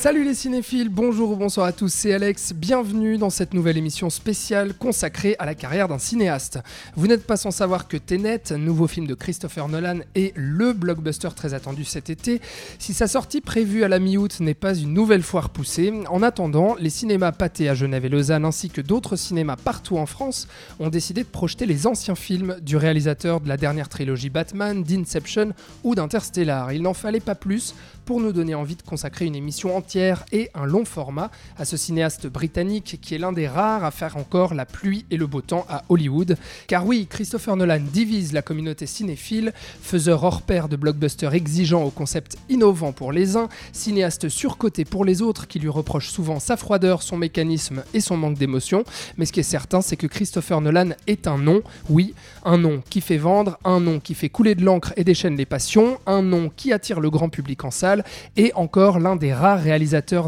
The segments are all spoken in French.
Salut les cinéphiles, bonjour ou bonsoir à tous, c'est Alex, bienvenue dans cette nouvelle émission spéciale consacrée à la carrière d'un cinéaste. Vous n'êtes pas sans savoir que Tenet, nouveau film de Christopher Nolan, est le blockbuster très attendu cet été. Si sa sortie prévue à la mi-août n'est pas une nouvelle fois repoussée, en attendant, les cinémas pâtés à Genève et Lausanne ainsi que d'autres cinémas partout en France ont décidé de projeter les anciens films du réalisateur de la dernière trilogie Batman, d'Inception ou d'Interstellar. Il n'en fallait pas plus pour nous donner envie de consacrer une émission entière et un long format à ce cinéaste britannique qui est l'un des rares à faire encore la pluie et le beau temps à Hollywood. Car oui, Christopher Nolan divise la communauté cinéphile, faiseur hors pair de blockbusters exigeants au concept innovant pour les uns, cinéaste surcoté pour les autres qui lui reprochent souvent sa froideur, son mécanisme et son manque d'émotion. Mais ce qui est certain, c'est que Christopher Nolan est un nom, oui, un nom qui fait vendre, un nom qui fait couler de l'encre et déchaîne les passions, un nom qui attire le grand public en salle et encore l'un des rares réalisateurs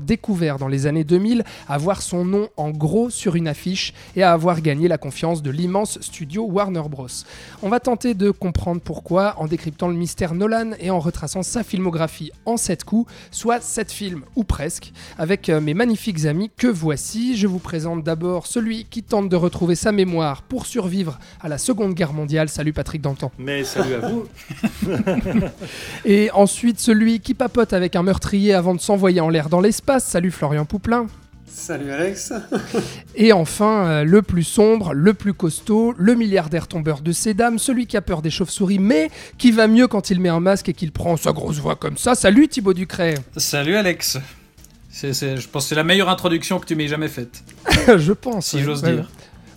découverts dans les années 2000 à voir son nom en gros sur une affiche et à avoir gagné la confiance de l'immense studio Warner Bros. On va tenter de comprendre pourquoi en décryptant le mystère Nolan et en retraçant sa filmographie en 7 coups, soit 7 films ou presque, avec euh, mes magnifiques amis que voici. Je vous présente d'abord celui qui tente de retrouver sa mémoire pour survivre à la Seconde Guerre mondiale. Salut Patrick Danton. Mais salut à vous. Et ensuite celui qui papote avec un meurtrier avant de s'envoyer en l'air dans l'espace. Salut Florian Pouplin. Salut Alex. Et enfin, euh, le plus sombre, le plus costaud, le milliardaire tombeur de ces dames, celui qui a peur des chauves-souris, mais qui va mieux quand il met un masque et qu'il prend sa grosse voix comme ça. Salut Thibaut Ducret. Salut Alex. C'est, c'est- je pense que c'est la meilleure introduction que tu m'aies jamais faite, Je pense. si ouais. j'ose Ouais. dire.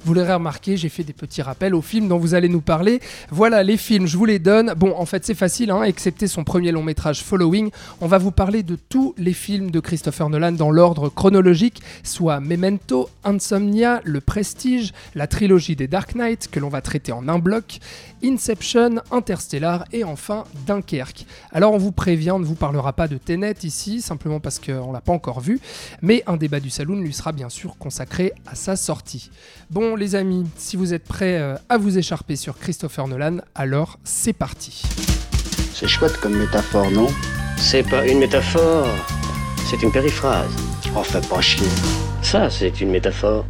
Vous l'aurez remarqué, j'ai fait des petits rappels aux films dont vous allez nous parler. Voilà, les films, je vous les donne. Bon, en fait, c'est facile, hein, excepté son premier long métrage Following. On va vous parler de tous les films de Christopher Nolan dans l'ordre chronologique, soit Memento, Insomnia, Le Prestige, la trilogie des Dark Knight, que l'on va traiter en un bloc, Inception, Interstellar et enfin Dunkerque. Alors, on vous prévient, on ne vous parlera pas de Tenet ici, simplement parce qu'on l'a pas encore vu, mais un débat du saloon lui sera bien sûr consacré à sa sortie. Bon les amis, si vous êtes prêts euh, à vous écharper sur Christopher Nolan, alors c'est parti. C'est chouette comme métaphore, non? C'est pas une métaphore, c'est une périphrase. Fais pas chier. Ça, c'est une métaphore.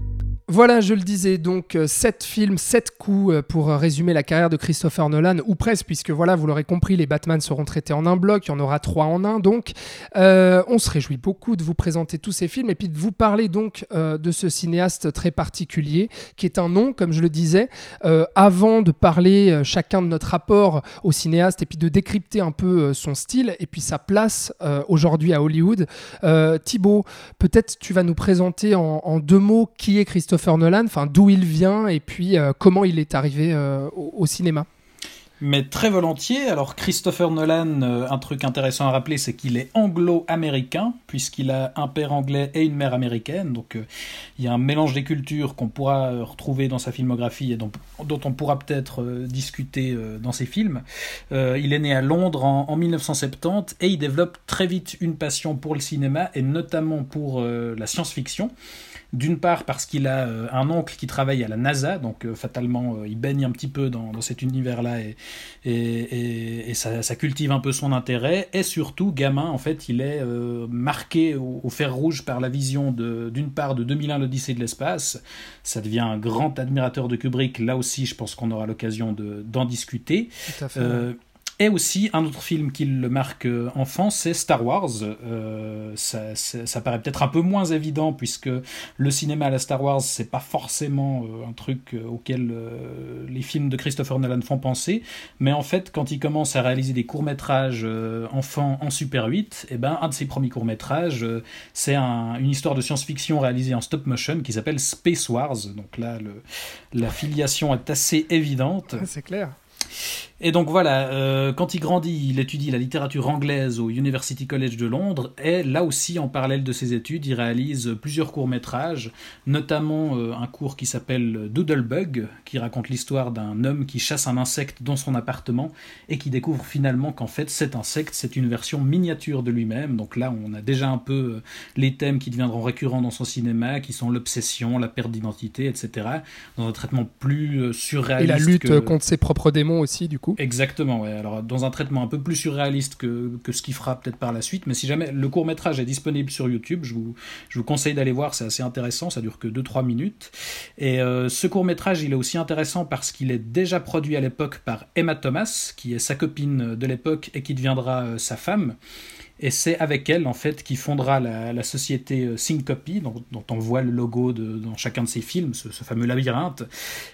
Voilà, je le disais, donc 7 films, 7 coups euh, pour euh, résumer la carrière de Christopher Nolan, ou presque, puisque voilà, vous l'aurez compris, les Batman seront traités en un bloc, il y en aura 3 en un, donc Euh, on se réjouit beaucoup de vous présenter tous ces films et puis de vous parler donc euh, de ce cinéaste très particulier, qui est un nom, comme je le disais, Euh, avant de parler euh, chacun de notre rapport au cinéaste et puis de décrypter un peu euh, son style et puis sa place euh, aujourd'hui à Hollywood. Euh, Thibaut, peut-être tu vas nous présenter en, en deux mots qui est Christopher Nolan, enfin d'où il vient et puis euh, comment il est arrivé euh, au, cinéma. Mais très volontiers. Alors Christopher Nolan, euh, un truc intéressant à rappeler, c'est qu'il est anglo-américain, puisqu'il a un père anglais et une mère américaine. Donc il y a un mélange des cultures qu'on pourra retrouver dans sa filmographie et dont, on pourra peut-être discuter dans ses films. Il est né à Londres en, en 1970 et il développe très vite une passion pour le cinéma et notamment pour la science-fiction. D'une part parce qu'il a euh, un oncle qui travaille à la NASA, donc euh, fatalement euh, il baigne un petit peu dans, dans cet univers-là et, et, et- et ça, ça cultive un peu son intérêt. Et surtout, gamin, en fait, il est marqué au, au fer rouge par la vision d'une part de 2001 l'Odyssée de l'espace. Ça devient un grand admirateur de Kubrick. Là aussi, je pense qu'on aura l'occasion de- d'en discuter. Tout à fait. Euh, et aussi, un autre film qui le marque euh, enfant, c'est Star Wars. Euh, ça, ça- ça paraît peut-être un peu moins évident puisque le cinéma à la Star Wars, c'est pas forcément euh, un truc euh, auquel les films de Christopher Nolan font penser. Mais en fait, quand il commence à réaliser des courts-métrages enfants en Super 8, eh ben, un de ses premiers courts-métrages, c'est un- une histoire de science-fiction réalisée en stop-motion qui s'appelle Space Wars. Donc là, le- la filiation est assez évidente. C'est clair. Et donc voilà, euh, quand il grandit, il étudie la littérature anglaise au University College de Londres, et là aussi, en parallèle de ses études, il réalise plusieurs courts-métrages, notamment euh, un cours qui s'appelle Doodlebug, qui raconte l'histoire d'un homme qui chasse un insecte dans son appartement, et qui découvre finalement qu'en fait, cet insecte, c'est une version miniature de lui-même. Donc là, on a déjà un peu euh, les thèmes qui deviendront récurrents dans son cinéma, qui sont l'obsession, la perte d'identité, etc., dans un traitement plus surréaliste. Et la lutte contre ses propres démons aussi, du coup. Exactement. Alors, dans un traitement un peu plus surréaliste que, que ce qu'il fera peut-être par la suite, mais si jamais le court métrage est disponible sur YouTube, je vous, je vous conseille d'aller voir, c'est assez intéressant, ça dure que 2-3 minutes. Et euh, ce court métrage, il est aussi intéressant parce qu'il est déjà produit à l'époque par Emma Thomas, qui est sa copine de l'époque et qui deviendra euh, sa femme. Et c'est avec elle, en fait, qui fondera la, société euh, Syncopy, dont, dont, on voit le logo de, dans chacun de ses films, ce, fameux labyrinthe.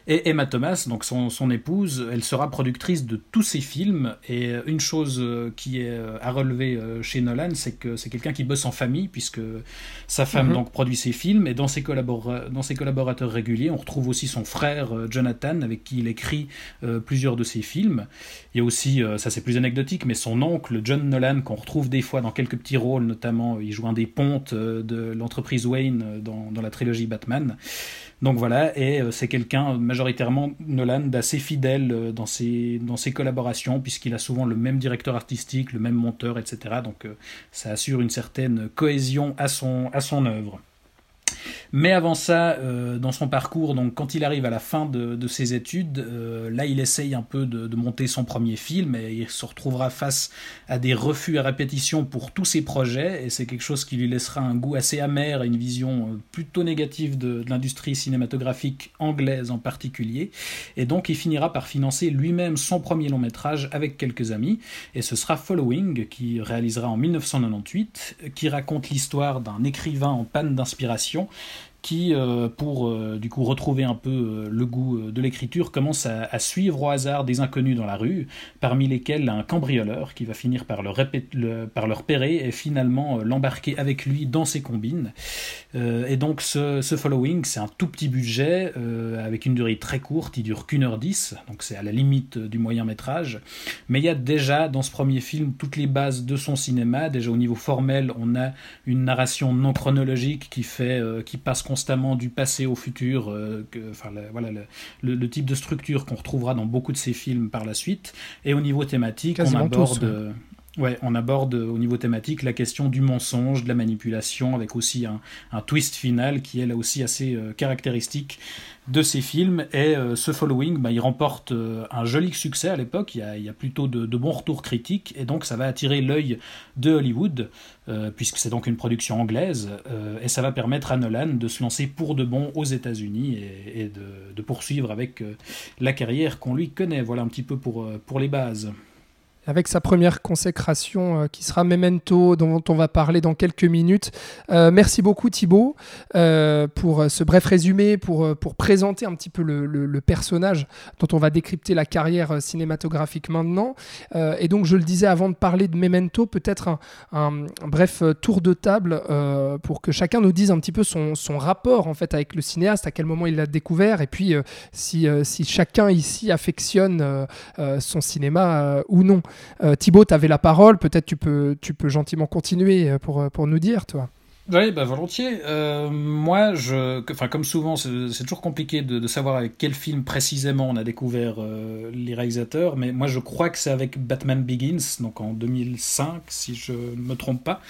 Et Emma Thomas, donc son, son, épouse, elle sera productrice de tous ses films. Et une chose euh, qui est euh, à relever chez Nolan, c'est que c'est quelqu'un qui bosse en famille, puisque sa femme mhm. donc produit ses films. Et dans ses, dans ses collaborateurs réguliers, on retrouve aussi son frère Jonathan, avec qui il écrit plusieurs de ses films. Il y a aussi, ça c'est plus anecdotique, mais son oncle John Nolan, qu'on retrouve des dans quelques petits rôles, notamment il joue un des pontes euh, de l'entreprise Wayne euh, dans, dans, la trilogie Batman. Donc voilà, et euh, c'est quelqu'un majoritairement, Nolan, d'assez fidèle dans ses, dans ses collaborations, puisqu'il a souvent le même directeur artistique, le même monteur, etc. Donc ça assure une certaine cohésion à son, à son œuvre. Mais avant ça, euh, dans son parcours, quand il arrive à la fin de, ses études, euh, là il essaye un peu de, monter son premier film et il se retrouvera face à des refus à répétition pour tous ses projets et c'est quelque chose qui lui laissera un goût assez amer et une vision euh, plutôt négative de, l'industrie cinématographique anglaise en particulier. Et donc il finira par financer lui-même son premier long métrage avec quelques amis et ce sera Following qui réalisera en 1998, qui raconte l'histoire d'un écrivain en panne d'inspiration décision qui, euh, pour euh, du coup retrouver un peu euh, le goût de l'écriture, commence à, suivre au hasard des inconnus dans la rue, parmi lesquels un cambrioleur qui va finir par par leur repérer et finalement l'embarquer avec lui dans ses combines. et donc ce, ce following, c'est un tout petit budget avec une durée très courte, il dure qu'une heure dix, donc c'est à la limite du moyen métrage. Mais il y a déjà dans ce premier film toutes les bases de son cinéma. Déjà au niveau formel, on a une narration non chronologique qui fait, qui passe constamment du passé au futur, euh, que, enfin, voilà, le, type de structure qu'on retrouvera dans beaucoup de ces films par la suite. Et au niveau thématique, on aborde... Ouais, on aborde au niveau thématique la question du mensonge, de la manipulation, avec aussi un, twist final qui est là aussi assez euh, caractéristique de ces films. Et euh, ce Following, bah, il remporte euh, un joli succès à l'époque, il, y a plutôt de, bons retours critiques, et donc ça va attirer l'œil de Hollywood, puisque c'est donc une production anglaise, et ça va permettre à Nolan de se lancer pour de bon aux États-Unis et, de, poursuivre avec la carrière qu'on lui connaît. Voilà un petit peu pour les bases avec sa première consécration euh, qui sera Memento, dont on va parler dans quelques minutes. Euh, merci beaucoup Thibaut euh, pour ce bref résumé, pour, pour présenter un petit peu le, personnage dont on va décrypter la carrière cinématographique maintenant. et donc je le disais avant de parler de Memento, peut-être un, un, bref tour de table pour que chacun nous dise un petit peu son, son, rapport en fait avec le cinéaste, à quel moment il l'a découvert, et puis si, si chacun ici affectionne son cinéma ou non. Euh, Thibaut, tu avais la parole, peut-être tu peux, tu peux gentiment continuer euh, pour, pour nous dire, toi. Oui, bah volontiers. Euh, moi, je, enfin comme souvent, c'est toujours compliqué de, savoir avec quel film précisément on a découvert les réalisateurs, mais moi je crois que c'est avec Batman Begins, donc en 2005, si je ne me trompe pas,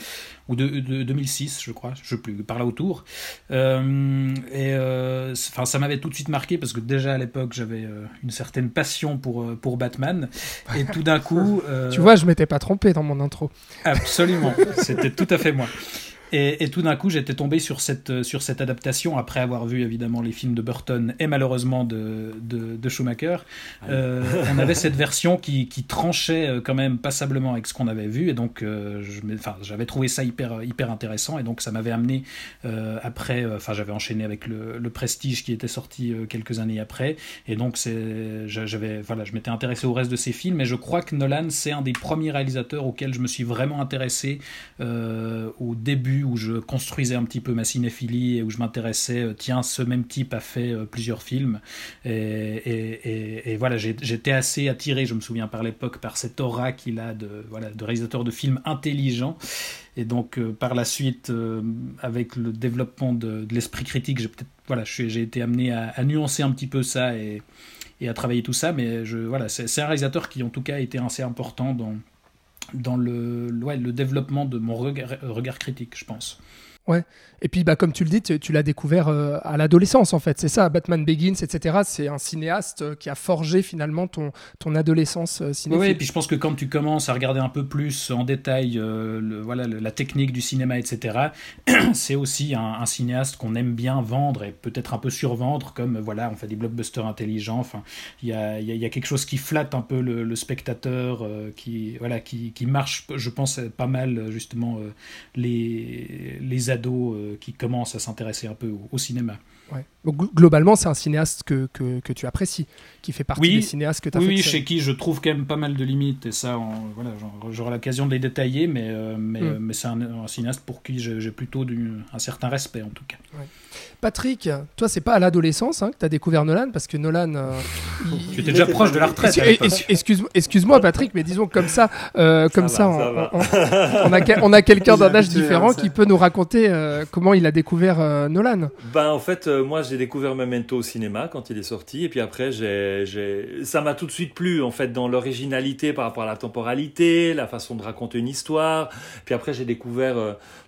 ou de, 2006, je crois, je sais plus, par là autour. Euh, et euh, enfin, ça m'avait tout de suite marqué parce que déjà à l'époque j'avais euh, une certaine passion pour, pour Batman. Et tout d'un coup. tu vois, je m'étais pas trompé dans mon intro. Absolument, c'était tout à fait moi. Et, tout d'un coup, j'étais tombé sur cette, sur cette adaptation après avoir vu évidemment les films de Burton et malheureusement de, de, Schumacher. Ah euh, on avait cette version qui, qui, tranchait euh, quand même passablement avec ce qu'on avait vu. Et donc euh, j'avais trouvé ça hyper, hyper intéressant. Et donc ça m'avait amené après, enfin j'avais enchaîné avec le, le, Prestige qui était sorti quelques années après. Et donc j'avais voilà, je m'étais intéressé au reste de ces films. Et je crois que Nolan c'est un des premiers réalisateurs auxquels je me suis vraiment intéressé au début où je construisais un petit peu ma cinéphilie et où je m'intéressais, tiens, ce même type a fait plusieurs films. Et, voilà, j'étais assez attiré, je me souviens par l'époque, par cette aura qu'il a de, de réalisateur de films intelligents. Et donc, par la suite, avec le développement de, l'esprit critique, j'ai peut-être, voilà, j'ai été amené à, nuancer un petit peu ça et, et à travailler tout ça. Mais je, voilà, c'est un réalisateur qui, en tout cas, a été assez important dans, dans le, le développement de mon regard critique, je pense. Ouais. Et puis, bah, comme tu le dis, tu, l'as découvert euh, à l'adolescence, en fait. C'est ça, Batman Begins, etc. C'est un cinéaste euh, qui a forgé finalement ton, ton adolescence euh, cinéphile. Oui, et puis je pense que quand tu commences à regarder un peu plus en détail le, voilà, la technique du cinéma, etc., c'est aussi un, cinéaste qu'on aime bien vendre et peut-être un peu survendre, comme voilà, on fait des blockbusters intelligents. Enfin, il y a, y a, quelque chose qui flatte un peu le, spectateur, qui, voilà, qui, qui, marche, je pense, pas mal, justement, les, les ados euh, qui commencent à s'intéresser un peu au, cinéma. globalement, c'est un cinéaste que, que, tu apprécies, qui fait partie des cinéastes que tu as Oui, chez qui je trouve quand même pas mal de limites, et ça, voilà, j'aurai l'occasion de les détailler, mais, euh, mais, hmm. mais c'est un, cinéaste pour qui j'ai plutôt un certain respect, en tout cas. Patrick, toi, c'est pas à l'adolescence hein, que tu as découvert Nolan, parce que Nolan. Euh, tu étais déjà proche de la retraite. Excuse-moi, excuse Patrick, mais disons comme ça, euh, comme ça, on, a, on a quelqu'un d'un âge différent qui peut nous raconter euh, comment il a découvert Nolan. Ben, en fait, moi, j'ai découvert Memento au cinéma quand il est sorti, et puis après, ça m'a tout de suite plu, en fait, dans l'originalité par rapport à la temporalité, la façon de raconter une histoire. Puis après, j'ai découvert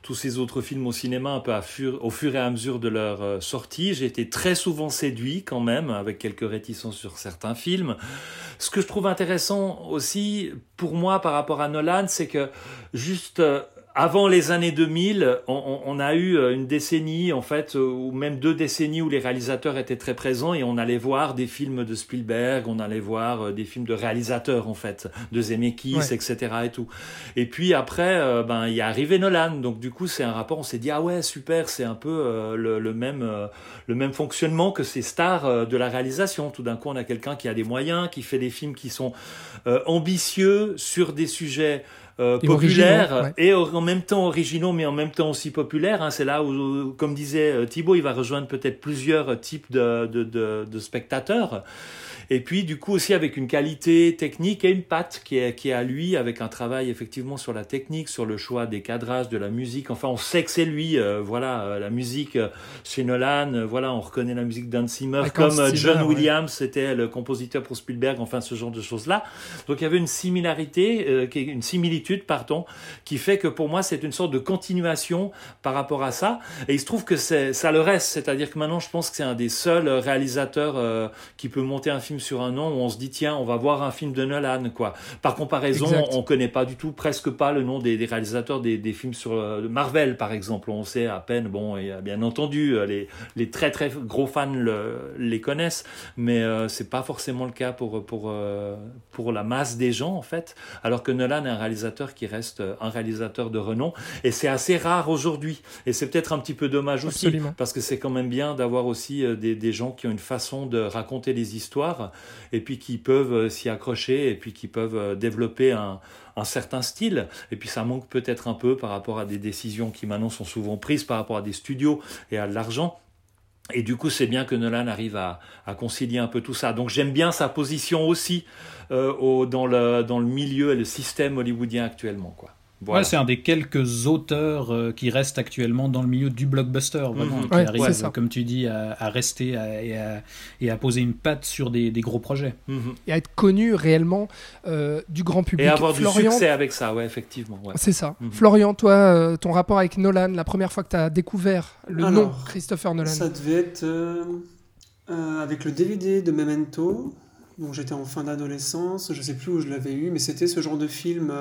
tous ces autres films au cinéma un peu à fur, au fur et à mesure de leur euh, sortie. J'ai été très souvent séduit quand même, avec quelques réticences sur certains films. Ce que je trouve intéressant aussi pour moi par rapport à Nolan, c'est que juste euh, avant les années 2000, on, on, a eu euh, une décennie, en fait, euh, ou même deux décennies où les réalisateurs étaient très présents et on allait voir des films de Spielberg, on allait voir euh, des films de réalisateurs, en fait, de Zemeckis, etc. et tout. Et puis après, ben, il est arrivé Nolan. Donc, du coup, c'est un rapport, on s'est dit, ah ouais, super, c'est un peu le, le, même, le même fonctionnement que ces stars de la réalisation. Tout d'un coup, on a quelqu'un qui a des moyens, qui fait des films qui sont ambitieux sur des sujets euh, populaires et en même temps originaux, mais en même temps aussi populaires. Hein. C'est là où, comme disait euh, Thibaut, il va rejoindre peut-être plusieurs types de, de, de, de spectateurs. Et puis, du coup, aussi avec une qualité technique et une patte qui est, qui est à lui, avec un travail effectivement sur la technique, sur le choix des cadrages, de la musique. Enfin, on sait que c'est lui. Euh, voilà, euh, la musique euh, chez Nolan. voilà, on reconnaît la musique d'Hans Zimmer comme John Williams, c'était le compositeur pour Spielberg. Enfin, ce genre de choses-là. Donc, il y avait une similarité, une similitude, pardon, qui fait que pour moi, c'est une sorte de continuation par rapport à ça. Et il se trouve que ça le reste. C'est-à-dire que maintenant, je pense que c'est un des seuls réalisateurs qui peut monter un film sur un nom où on se dit tiens, on va voir un film de Nolan quoi. Par comparaison, on, on connaît pas du tout, presque pas le nom des, réalisateurs des, films sur euh, Marvel par exemple. On sait à peine, bon, et bien entendu, euh, les, les très très gros fans les connaissent, mais euh, c'est pas forcément le cas pour pour pour la masse des gens en fait. Alors que Nolan est un réalisateur qui reste un réalisateur de renom et c'est assez rare aujourd'hui. Et c'est peut-être un petit peu dommage aussi parce que c'est quand même bien d'avoir aussi des, des gens qui ont une façon de raconter les histoires et puis qui peuvent euh, s'y accrocher et puis qui peuvent euh, développer un, certain style. Et puis ça manque peut-être un peu par rapport à des décisions qui maintenant sont souvent prises par rapport à des studios et à de l'argent. Et du coup, c'est bien que Nolan arrive à, concilier un peu tout ça. Donc j'aime bien sa position aussi euh, dans, le, dans le milieu et le système hollywoodien actuellement. Quoi. Ouais, c'est un des quelques auteurs euh, qui restent actuellement dans le milieu du blockbuster, vraiment, mhm. qui arrive, comme tu dis, à, rester et, à, et, à, poser une patte sur des, des gros projets. Mhm. Et à être connu réellement euh, du grand public. Et avoir du succès avec ça, ouais, effectivement. C'est ça. Mhm. Florian, toi, euh, ton rapport avec Nolan, la première fois que tu as découvert le nom Christopher Nolan Ça devait être avec le DVD de Memento. Donc j'étais en fin d'adolescence, je sais plus où je l'avais eu, mais c'était ce genre de film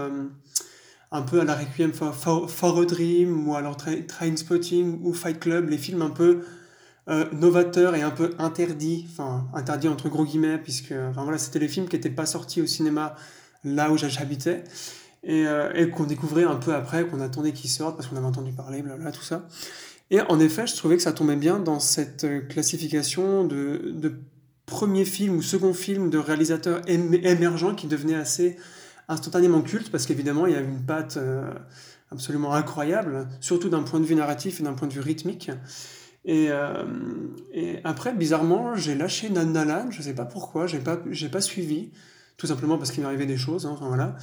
un peu à la Requiem for, for, a Dream ou alors Train Spotting ou Fight Club, les films un peu euh, novateurs et un peu interdits, enfin interdits entre gros guillemets, puisque enfin, voilà, c'était les films qui n'étaient pas sortis au cinéma là où j'habitais et, euh, et qu'on découvrait un peu après, qu'on attendait qu'ils sortent parce qu'on avait entendu parler, blabla, tout ça. Et en effet, je trouvais que ça tombait bien dans cette euh, classification de, de premier film ou second film de réalisateur émergent qui devenait assez instantanément culte parce qu'évidemment il y a une patte euh, absolument incroyable, surtout d'un point de vue narratif et d'un point de vue rythmique. Et, euh, après, bizarrement, j'ai lâché Nolan, je sais pas pourquoi, j'ai pas, pas suivi, tout simplement parce qu'il m'arrivait des choses, hein, enfin voilà.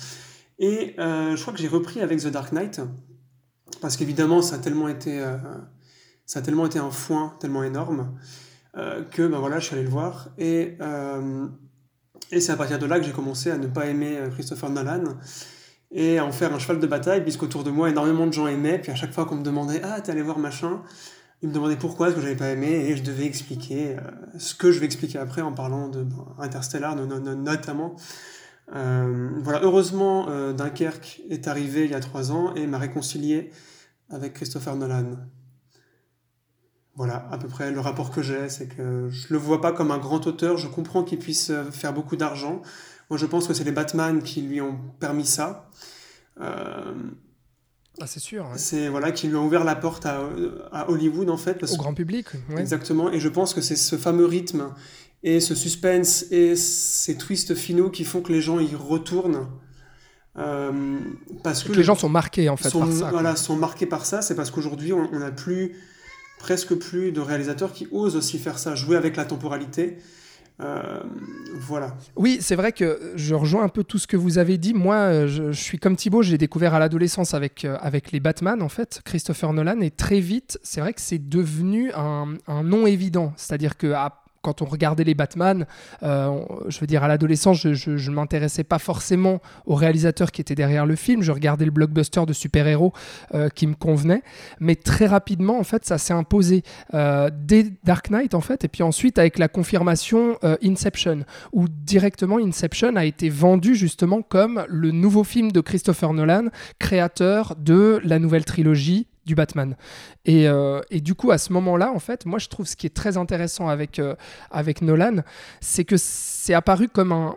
Et euh, je crois que j'ai repris avec The Dark Knight, parce qu'évidemment, ça a tellement été, ça a tellement été un foin, tellement énorme, que ben voilà, je suis allé le voir. Et, et c'est à partir de là que j'ai commencé à ne pas aimer euh, Christopher Nolan et à en faire un cheval de bataille, puisqu'autour de moi, énormément de gens aimaient. Puis à chaque fois qu'on me demandait Ah, t'es allé voir machin ils me demandaient pourquoi ce que j'avais pas aimé et je devais expliquer euh, ce que je vais expliquer après en parlant de Interstellar no, no, no, notamment. Euh, voilà, heureusement, Dunkerque est arrivé il y a trois ans et m'a réconcilié avec Christopher Nolan. Voilà, à peu près le rapport que j'ai, c'est que je le vois pas comme un grand auteur, je comprends qu'il puisse euh, faire beaucoup d'argent. Moi, je pense que c'est les Batman qui lui ont permis ça. Euh, Ah, c'est sûr. ouais. c'est voilà qui lui ont ouvert la porte à, à Hollywood en fait. parce Au grand public. ouais. Exactement, et je pense que c'est ce fameux rythme et ce suspense et ces twists finaux qui font que les gens y retournent. Euh, parce que Que les gens sont marqués en fait sont, par ça. quoi. voilà, sont marqués par ça, c'est parce qu'aujourd'hui on n'a plus, presque plus de réalisateurs qui osent aussi faire ça, jouer avec la temporalité. Euh, voilà. Oui, c'est vrai que je rejoins un peu tout ce que vous avez dit. Moi, euh, je, je suis comme Thibaut, j'ai découvert à l'adolescence avec, euh, avec les Batman, en fait, Christopher Nolan, et très vite, c'est vrai que c'est devenu un, un non évident. C'est-à-dire que quand on regardait les Batman, euh, je veux dire, à l'adolescence, je ne m'intéressais pas forcément aux réalisateurs qui étaient derrière le film. Je regardais le blockbuster de super-héros euh, qui me convenait. Mais très rapidement, en fait, ça s'est imposé euh, dès Dark Knight, en fait, et puis ensuite avec la confirmation Inception, où directement Inception a été vendu justement comme le nouveau film de Christopher Nolan, créateur de la nouvelle trilogie du Batman. Et, euh, et du coup, à ce moment-là, en fait, moi, je trouve ce qui est très intéressant avec, euh, avec Nolan, c'est que c'est apparu comme un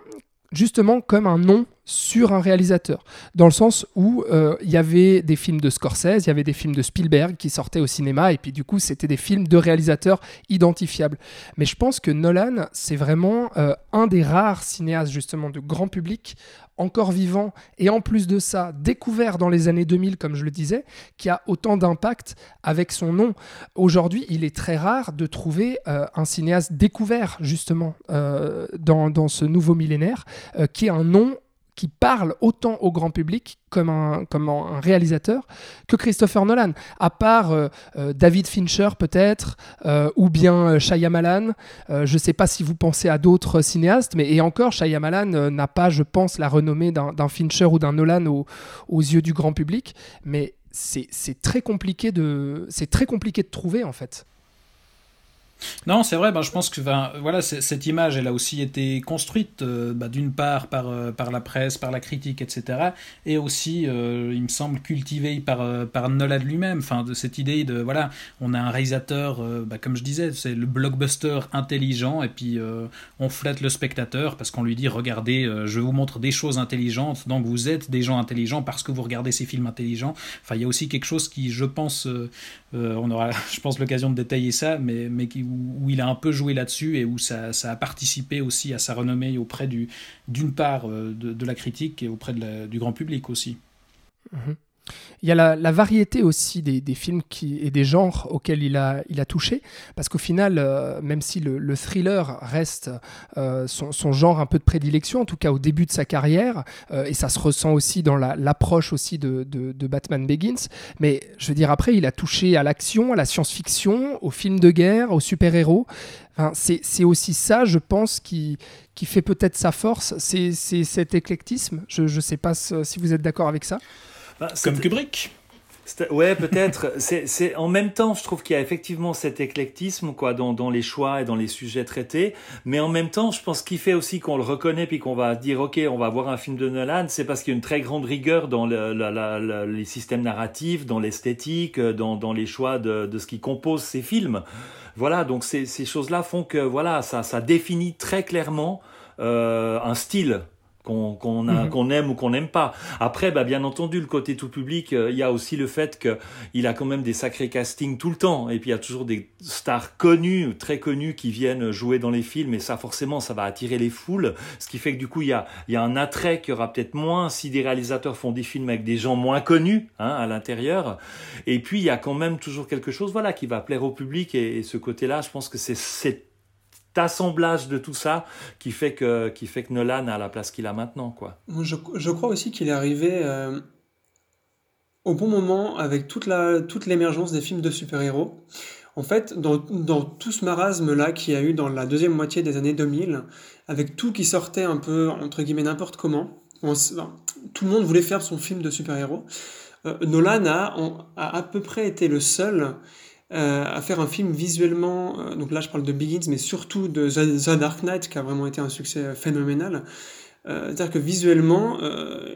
justement comme un nom sur un réalisateur, dans le sens où euh, il y avait des films de Scorsese, il y avait des films de Spielberg qui sortaient au cinéma, et puis du coup c'était des films de réalisateurs identifiables. Mais je pense que Nolan, c'est vraiment euh, un des rares cinéastes justement de grand public, encore vivant, et en plus de ça, découvert dans les années 2000, comme je le disais, qui a autant d'impact avec son nom. Aujourd'hui, il est très rare de trouver euh, un cinéaste découvert justement dans, dans ce nouveau millénaire, qui est un nom qui parle autant au grand public comme un, comme un réalisateur que Christopher Nolan. À part euh, euh, David Fincher peut-être, euh, ou bien Shyamalan. Je ne sais pas si vous pensez à d'autres cinéastes, mais et encore, Shyamalan n'a pas, je pense, la renommée d'un Fincher ou d'un Nolan au- aux yeux du grand public. Mais c'est très c'est très compliqué de trouver en fait. Non, c'est vrai. Ben, je pense que ben, voilà, cette image, a aussi été construite, euh, bah, d'une part par, euh, par la presse, par la critique, etc., et aussi, euh, il me semble, cultivée par, par Nolan lui-même. De cette idée de voilà, on a un réalisateur, bah, comme je disais, c'est le blockbuster intelligent, et puis on flatte le spectateur parce qu'on lui dit regardez, je vous montre des choses intelligentes, donc vous êtes des gens intelligents parce que vous regardez ces films intelligents. Enfin, il y a aussi quelque chose qui, je pense, on aura, je pense, l'occasion de détailler ça, mais, mais qui, où, il a un peu joué là-dessus et où ça, a participé aussi à sa renommée auprès du, d'une part euh, de, la critique et auprès du grand public aussi. Il y a la, variété aussi des, films et des genres auxquels il a, touché, parce qu'au final, euh, même si le, le thriller reste euh, son, genre un peu de prédilection, en tout cas au début de sa carrière, euh, et ça se ressent aussi dans la- l'approche aussi de, Batman Begins, mais je veux dire, après, il a touché à l'action, à la science-fiction, aux films de guerre, aux super-héros. C'est aussi ça, je pense, qui, qui fait peut-être sa force, c'est cet éclectisme. Je ne sais pas si vous êtes d'accord avec ça. Bah, Comme Kubrick. Ouais, peut-être. c'est, c'est, en même temps, je trouve qu'il y a effectivement cet éclectisme quoi, dans, dans les choix et dans les sujets traités. Mais en même temps, je pense qu'il fait aussi qu'on le reconnaît puis qu'on va dire, OK, on va voir un film de Nolan, c'est parce qu'il y a une très grande rigueur dans le- la- la- la- les systèmes narratifs, dans l'esthétique, dans, dans les choix de, de ce qui compose ces films. Voilà, donc ces, ces choses-là font que voilà, ça, ça définit très clairement euh, un style. Qu'on Mhm. qu'on aime ou qu'on n'aime pas. Après, bah, bien entendu, le côté tout public, euh, il y a aussi le fait qu'il a quand même des sacrés castings tout le temps. Et puis, il y a toujours des stars connues, très connues, qui viennent jouer dans les films. Et ça, forcément, ça va attirer les foules. Ce qui fait que du coup, il y a, y a un attrait qu'il y aura peut-être moins si des réalisateurs font des films avec des gens moins connus hein, à l'intérieur. Et puis, il y a quand même toujours quelque chose voilà, qui va plaire au public. Et, et ce côté-là, je pense que c'est assemblage de tout ça qui fait que, qui fait que Nolan a la place qu'il a maintenant. Quoi. Je, je crois aussi qu'il est arrivé euh, au bon moment avec toute la, toute l'émergence des films de super-héros. En fait, dans, dans tout ce marasme-là qu'il y a eu dans la deuxième moitié des années 2000, avec tout qui sortait un peu, entre guillemets, n'importe comment, tout le monde voulait faire son film de super-héros. Euh, Nolan a, a à peu près été le seul euh, à faire un film visuellement, euh, donc là je parle de Begins, mais surtout de The, The Dark Knight, qui a vraiment été un succès phénoménal. Euh, C'est-à-dire que visuellement,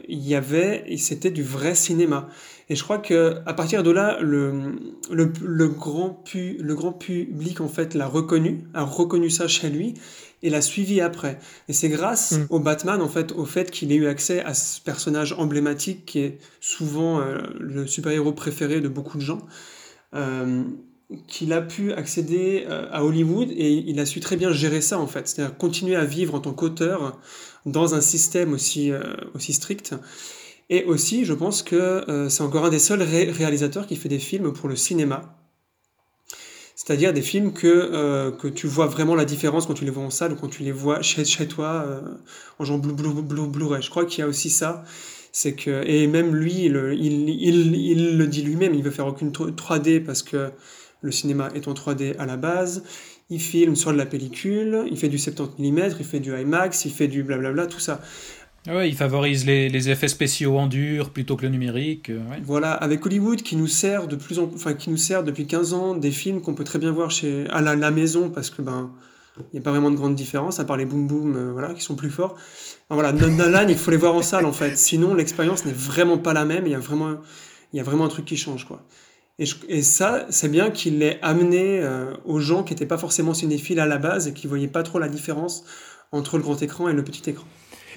il y avait, c'était du vrai cinéma. Et je crois que à partir de là, le, le, le grand, pu, le grand public en fait l'a reconnu, a reconnu ça chez lui et l'a suivi après. Et c'est grâce Mm. au Batman en fait, au fait qu'il ait eu accès à ce personnage emblématique qui est souvent euh, le super-héros préféré de beaucoup de gens. euh, qu'il a pu accéder euh, à Hollywood et il a su très bien gérer ça en fait, c'est-à-dire continuer à vivre en tant qu'auteur dans un système aussi, euh, aussi strict. Et aussi, je pense que euh, c'est encore un des seuls ré- réalisateurs qui fait des films pour le cinéma. C'est-à-dire des films que, que tu vois vraiment la différence quand tu les vois en salle ou quand tu les vois chez, chez toi en genre Blu- Blu- Blu- Blu-ray. Je crois qu'il y a aussi ça. C'est que, et même lui, il, il, il, il le dit lui-même, il veut faire aucune 3D parce que le cinéma est en 3D à la base. Il filme sur de la pellicule, il fait du 70 mm, il fait du IMAX, il fait du blablabla, tout ça. Ouais, il favorise les, les effets spéciaux en dur plutôt que le numérique. euh, ouais. Voilà, avec Hollywood qui nous sert de plus en enfin qui nous sert depuis 15 ans des films qu'on peut très bien voir chez à la, la maison parce que ben il n'y a pas vraiment de grande différence à part les boom boom euh, voilà qui sont plus forts. Enfin, voilà, No- Nolan, il faut les voir en salle en fait. Sinon l'expérience n'est vraiment pas la même, il y a vraiment il y a vraiment un truc qui change quoi. Et, ça, c'est bien qu'il l'ait amené euh, aux gens qui n'étaient pas forcément cinéphiles à la base et qui voyaient pas trop la différence entre le grand écran et le petit écran.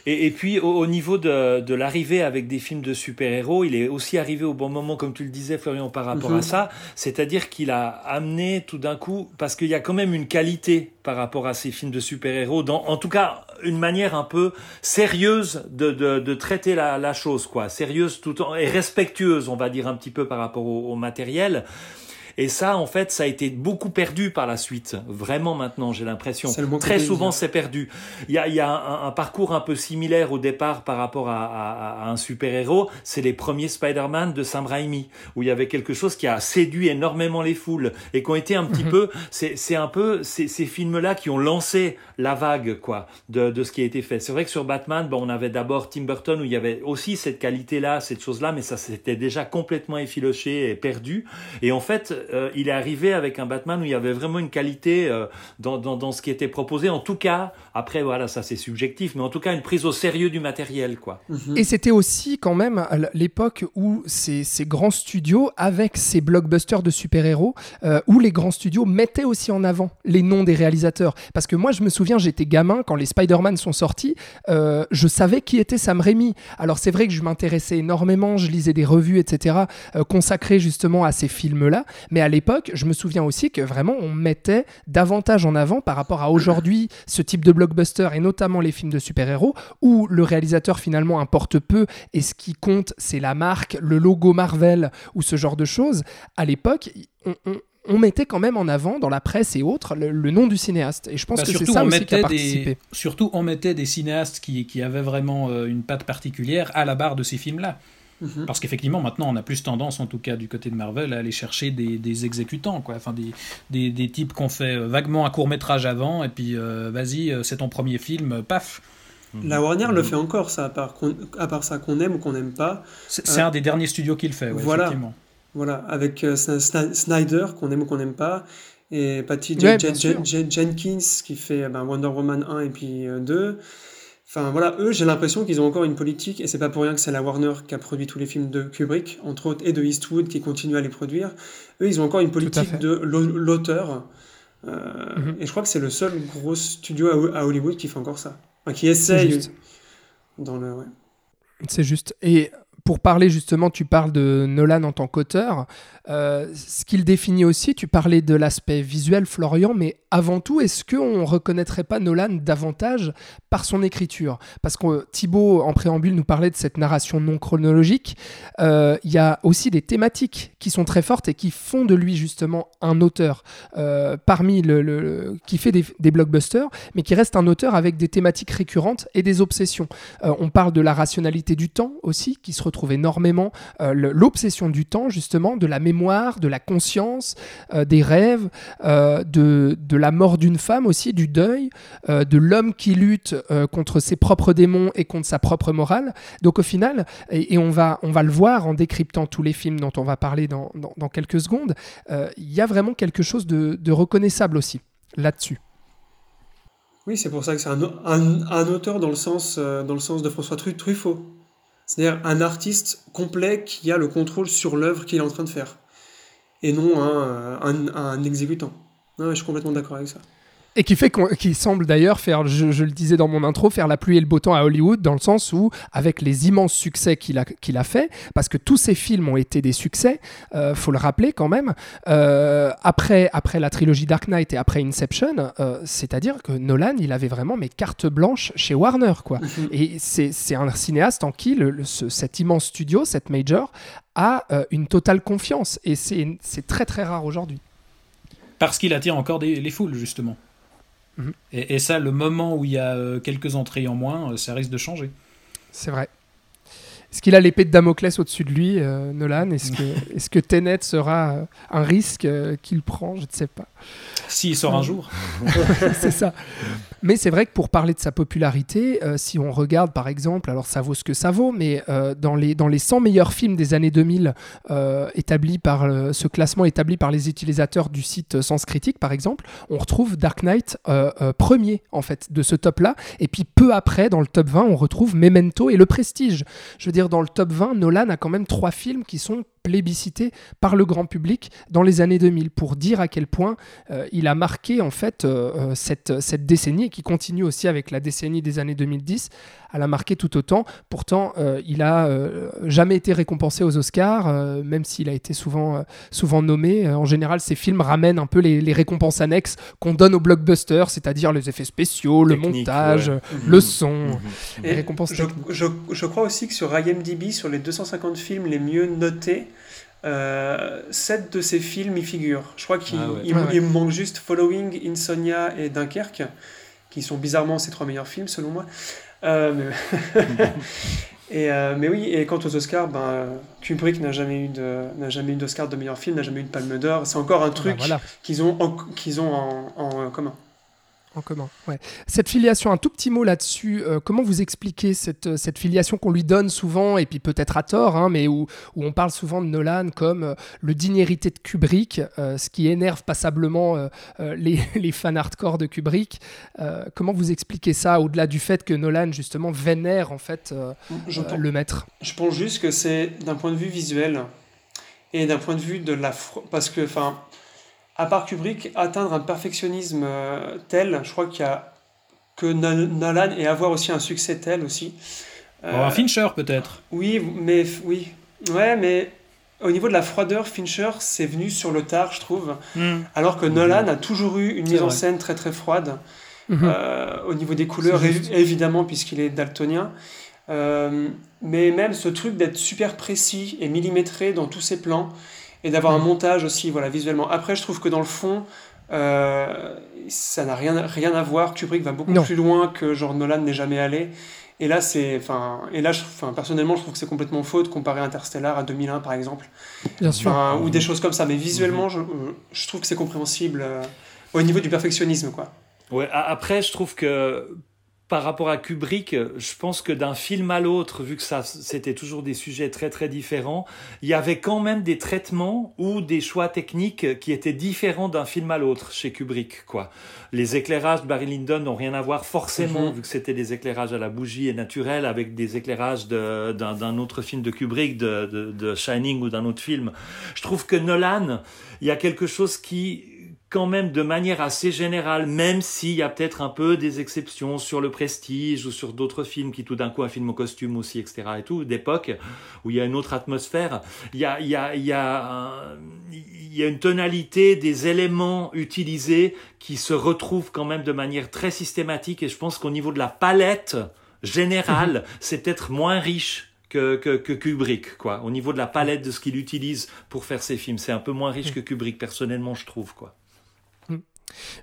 Et, et puis au, au niveau de, de l'arrivée avec des films de super-héros, il est aussi arrivé au bon moment, comme tu le disais Florian, par rapport Mhm. à ça. C'est-à-dire qu'il a amené tout d'un coup, parce qu'il y a quand même une qualité par rapport à ces films de super-héros, dans, en tout cas une manière un peu sérieuse de, de, de traiter la, la chose, quoi. Sérieuse tout en, et respectueuse, on va dire un petit peu par rapport au, au matériel. Et ça, en fait, ça a été beaucoup perdu par la suite. Vraiment maintenant, j'ai l'impression. Très souvent, c'est perdu. Il y a, il y a un, un parcours un peu similaire au départ par rapport à, à- à un super-héros. C'est les premiers Spider-Man de Sam Raimi, où il y avait quelque chose qui a séduit énormément les foules et qui ont été un petit peu, c'est c'est un peu ces, ces films-là qui ont lancé la vague, quoi, de, de ce qui a été fait. C'est vrai que sur Batman, bon, on avait d'abord Tim Burton où il y avait aussi cette qualité-là, cette chose-là, mais ça s'était déjà complètement effiloché et perdu. Et en fait, euh, il est arrivé avec un Batman où il y avait vraiment une qualité euh, dans, dans, dans ce qui était proposé. En tout cas, après, voilà, ça c'est subjectif, mais en tout cas, une prise au sérieux du matériel, quoi. Mhm. Et c'était aussi quand même à l'époque où ces, ces grands studios, avec ces blockbusters de super-héros, euh, où les grands studios mettaient aussi en avant les noms des réalisateurs. Parce que moi, je me souviens, j'étais gamin, quand les Spider-Man sont sortis, euh, je savais qui était Sam Raimi. Alors c'est vrai que je m'intéressais énormément, je lisais des revues, etc., euh, consacrées justement à ces films-là. Mais à l'époque, je me souviens aussi que vraiment, on mettait davantage en avant par rapport à aujourd'hui ce type de blockbuster, et notamment les films de super-héros, où le réalisateur finalement importe peu et ce qui compte c'est la marque, le logo Marvel ou ce genre de choses, à l'époque on, on- on mettait quand même en avant dans la presse et autres le, le nom du cinéaste. Et je pense Bah, que c'est surtout, ça aussi qui a mettait participé. des, surtout, on mettait des cinéastes qui, qui avaient vraiment euh, une patte particulière à la barre de ces films-là. Mhm. Parce qu'effectivement, maintenant, on a plus tendance, en tout cas du côté de Marvel, à aller chercher des, des exécutants, quoi. Enfin, des, des, des types qu'on fait euh, vaguement un court métrage avant, et puis euh, vas-y, euh, c'est ton premier film, paf. La Warner le fait encore, ça, à part, qu'on- à part ça, qu'on aime ou qu'on n'aime pas. C'est c'est Euh, un des derniers studios qu'il fait, ouais, voilà. effectivement. Voilà, avec euh, Snyder, qu'on aime ou qu'on n'aime pas, et Patty Ouais, Jen- bien Jen- sûr. Jen- Jenkins, qui fait ben, Wonder Woman 1 et puis euh, 2. Enfin voilà, eux, j'ai l'impression qu'ils ont encore une politique, et c'est pas pour rien que c'est la Warner qui a produit tous les films de Kubrick, entre autres, et de Eastwood, qui continue à les produire. Eux, ils ont encore une politique de l'au- l'auteur. Euh, Mhm. Et je crois que c'est le seul gros studio à, à Hollywood qui fait encore ça. Enfin, qui essaye. Juste. dans le. Ouais. C'est juste. Et pour parler justement, tu parles de Nolan en tant qu'auteur. Euh, ce qu'il définit aussi, tu parlais de l'aspect visuel, Florian, mais avant tout, est-ce qu'on ne reconnaîtrait pas Nolan davantage par son écriture? Parce que Thibaut, en préambule, nous parlait de cette narration non chronologique. Euh, il y a aussi des thématiques qui sont très fortes et qui font de lui justement un auteur euh, parmi le, qui fait des, blockbusters, mais qui reste un auteur avec des thématiques récurrentes et des obsessions. on parle de la rationalité du temps aussi, qui se retrouve énormément, l'obsession du temps justement, de la mémoire de la conscience, euh, des rêves, euh, de, de, la mort d'une femme aussi, du deuil, euh, de l'homme qui lutte contre ses propres démons et contre sa propre morale. Donc au final, et, on, va, on va le voir en décryptant tous les films dont on va parler dans, dans, quelques secondes, il y a vraiment quelque chose de, de reconnaissable aussi là-dessus. Oui, c'est pour ça que c'est un, un, un, auteur dans le sens, dans le sens de François Truffaut. C'est-à-dire un artiste complet qui a le contrôle sur l'œuvre qu'il est en train de faire et non un, un exécutant. Non, je suis complètement d'accord avec ça. Et qui fait qu'il semble d'ailleurs faire, je, le disais dans mon intro, faire la pluie et le beau temps à Hollywood, dans le sens où, avec les immenses succès qu'il a, qu'il a fait, parce que tous ses films ont été des succès, euh, faut le rappeler quand même, euh, après, après la trilogie Dark Knight et après Inception, euh, c'est-à-dire que Nolan, il avait vraiment mes cartes blanches chez Warner, quoi. Mhm. Et c'est, c'est un cinéaste en qui le, cet immense studio, cette major, a euh, une totale confiance. Et c'est, c'est très très rare aujourd'hui. Parce qu'il attire encore des, les foules, justement. Mhm. Et, ça, le moment où il y a euh, quelques entrées en moins, euh, ça risque de changer. C'est vrai. Est-ce qu'il a l'épée de Damoclès au-dessus de lui, euh, Nolan? Est-ce que, est que Tenet sera un risque qu'il prend? Je ne sais pas. S'il sort un jour. c'est ça. Mais c'est vrai que pour parler de sa popularité, euh, si on regarde par exemple, alors ça vaut ce que ça vaut, mais euh, dans, les, dans les 100 meilleurs films des années 2000, euh, établis par ce classement établi par les utilisateurs du site Sens Critique par exemple, on retrouve Dark Knight premier en fait de ce top-là. Et puis peu après, dans le top 20, on retrouve Memento et Le Prestige. Je veux dire, dans le top 20, Nolan a quand même trois films qui sont plébiscité par le grand public dans les années 2000 pour dire à quel point euh, il a marqué en fait euh, euh, cette, cette décennie et qui continue aussi avec la décennie des années 2010 elle a marqué tout autant pourtant il a jamais été récompensé aux Oscars même s'il a été souvent, souvent nommé en général ces films ramènent un peu les, récompenses annexes qu'on donne aux blockbusters c'est-à-dire les effets spéciaux le montage le mhm. son mhm. les récompenses je, je, je, crois aussi que sur IMDb sur les 250 films les mieux notés euh, sept de ces films y figurent. Je crois qu'il ah me manque juste Following, Insomnia et Dunkerque, qui sont bizarrement ces trois meilleurs films selon moi. Euh, mais... et, euh, mais oui, et quant aux Oscars, ben, Kubrick n'a jamais eu de n'a jamais eu d'Oscar de meilleur film, n'a jamais eu de Palme d'Or. C'est encore un ah, truc qu'ils ont qu'ils ont en commun. En commun, ouais. Cette filiation, un tout petit mot là-dessus. Euh, comment vous expliquez cette, euh, cette filiation qu'on lui donne souvent, et puis peut-être à tort, hein, mais où, où, on parle souvent de Nolan comme euh, le digne hérité de Kubrick, ce qui énerve passablement les, les, fans hardcore de Kubrick. comment vous expliquez ça, au-delà du fait que Nolan, justement, vénère en fait le maître? Je pense juste que c'est d'un point de vue visuel et d'un point de vue de la... Parce que, enfin à part Kubrick, atteindre un perfectionnisme euh, tel, je crois qu'il y a que Nolan et avoir aussi un succès tel aussi. Euh, un Fincher peut-être. Oui, mais oui, ouais, mais au niveau de la froideur, Fincher c'est venu sur le tard, je trouve. Hmm. Alors que Nolan a toujours eu une mise en scène très très froide. Mhm. Euh, au niveau des couleurs, évidemment, puisqu'il est daltonien. mais même ce truc d'être super précis et millimétré dans tous ses plans, et d'avoir un montage aussi, voilà, visuellement. Après, je trouve que dans le fond, euh, ça n'a rien, rien à voir. Kubrick va beaucoup plus loin que genre Nolan n'est jamais allé. Et là, c'est, enfin, et là, enfin, personnellement, je trouve que c'est complètement faux de comparer Interstellar à 2001, par exemple. Bien sûr. Ou des choses comme ça. Mais visuellement, je, je trouve que c'est compréhensible euh, au niveau du perfectionnisme, quoi. Ouais, après, je trouve que par rapport à Kubrick, je pense que d'un film à l'autre, vu que ça c'était toujours des sujets très très différents, il y avait quand même des traitements ou des choix techniques qui étaient différents d'un film à l'autre chez Kubrick. Quoi. Les éclairages de Barry Lyndon n'ont rien à voir forcément, mhm. vu que c'était des éclairages à la bougie et naturels, avec des éclairages d'un autre film de Kubrick, de, de Shining ou d'un autre film. Je trouve que Nolan, il y a quelque chose qui quand même de manière assez générale, même s'il y a peut-être un peu des exceptions sur le prestige ou sur d'autres films qui tout d'un coup un film au costume aussi, etc. et tout, d'époque, où il y a une autre atmosphère, il y a, il y a, il y a, il y a une tonalité des éléments utilisés qui se retrouvent quand même de manière très systématique et je pense qu'au niveau de la palette générale, mhm. c'est peut-être moins riche que, que, que, Kubrick, quoi. Au niveau de la palette de ce qu'il utilise pour faire ses films, c'est un peu moins riche mhm. que Kubrick, personnellement, je trouve, quoi.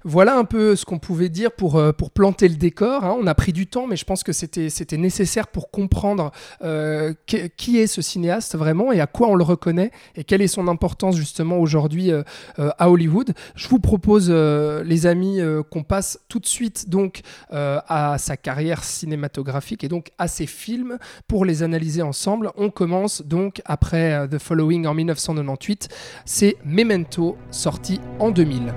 Voilà un peu ce qu'on pouvait dire pour, euh, planter le décor. Hein. On a pris du temps, mais je pense que c'était nécessaire pour comprendre euh, qui est ce cinéaste vraiment et à quoi on le reconnaît et quelle est son importance justement aujourd'hui euh, à Hollywood. Je vous propose, les amis, qu'on passe tout de suite donc à sa carrière cinématographique et donc à ses films pour les analyser ensemble. On commence donc après The Following en 1998. C'est Memento sorti en 2000.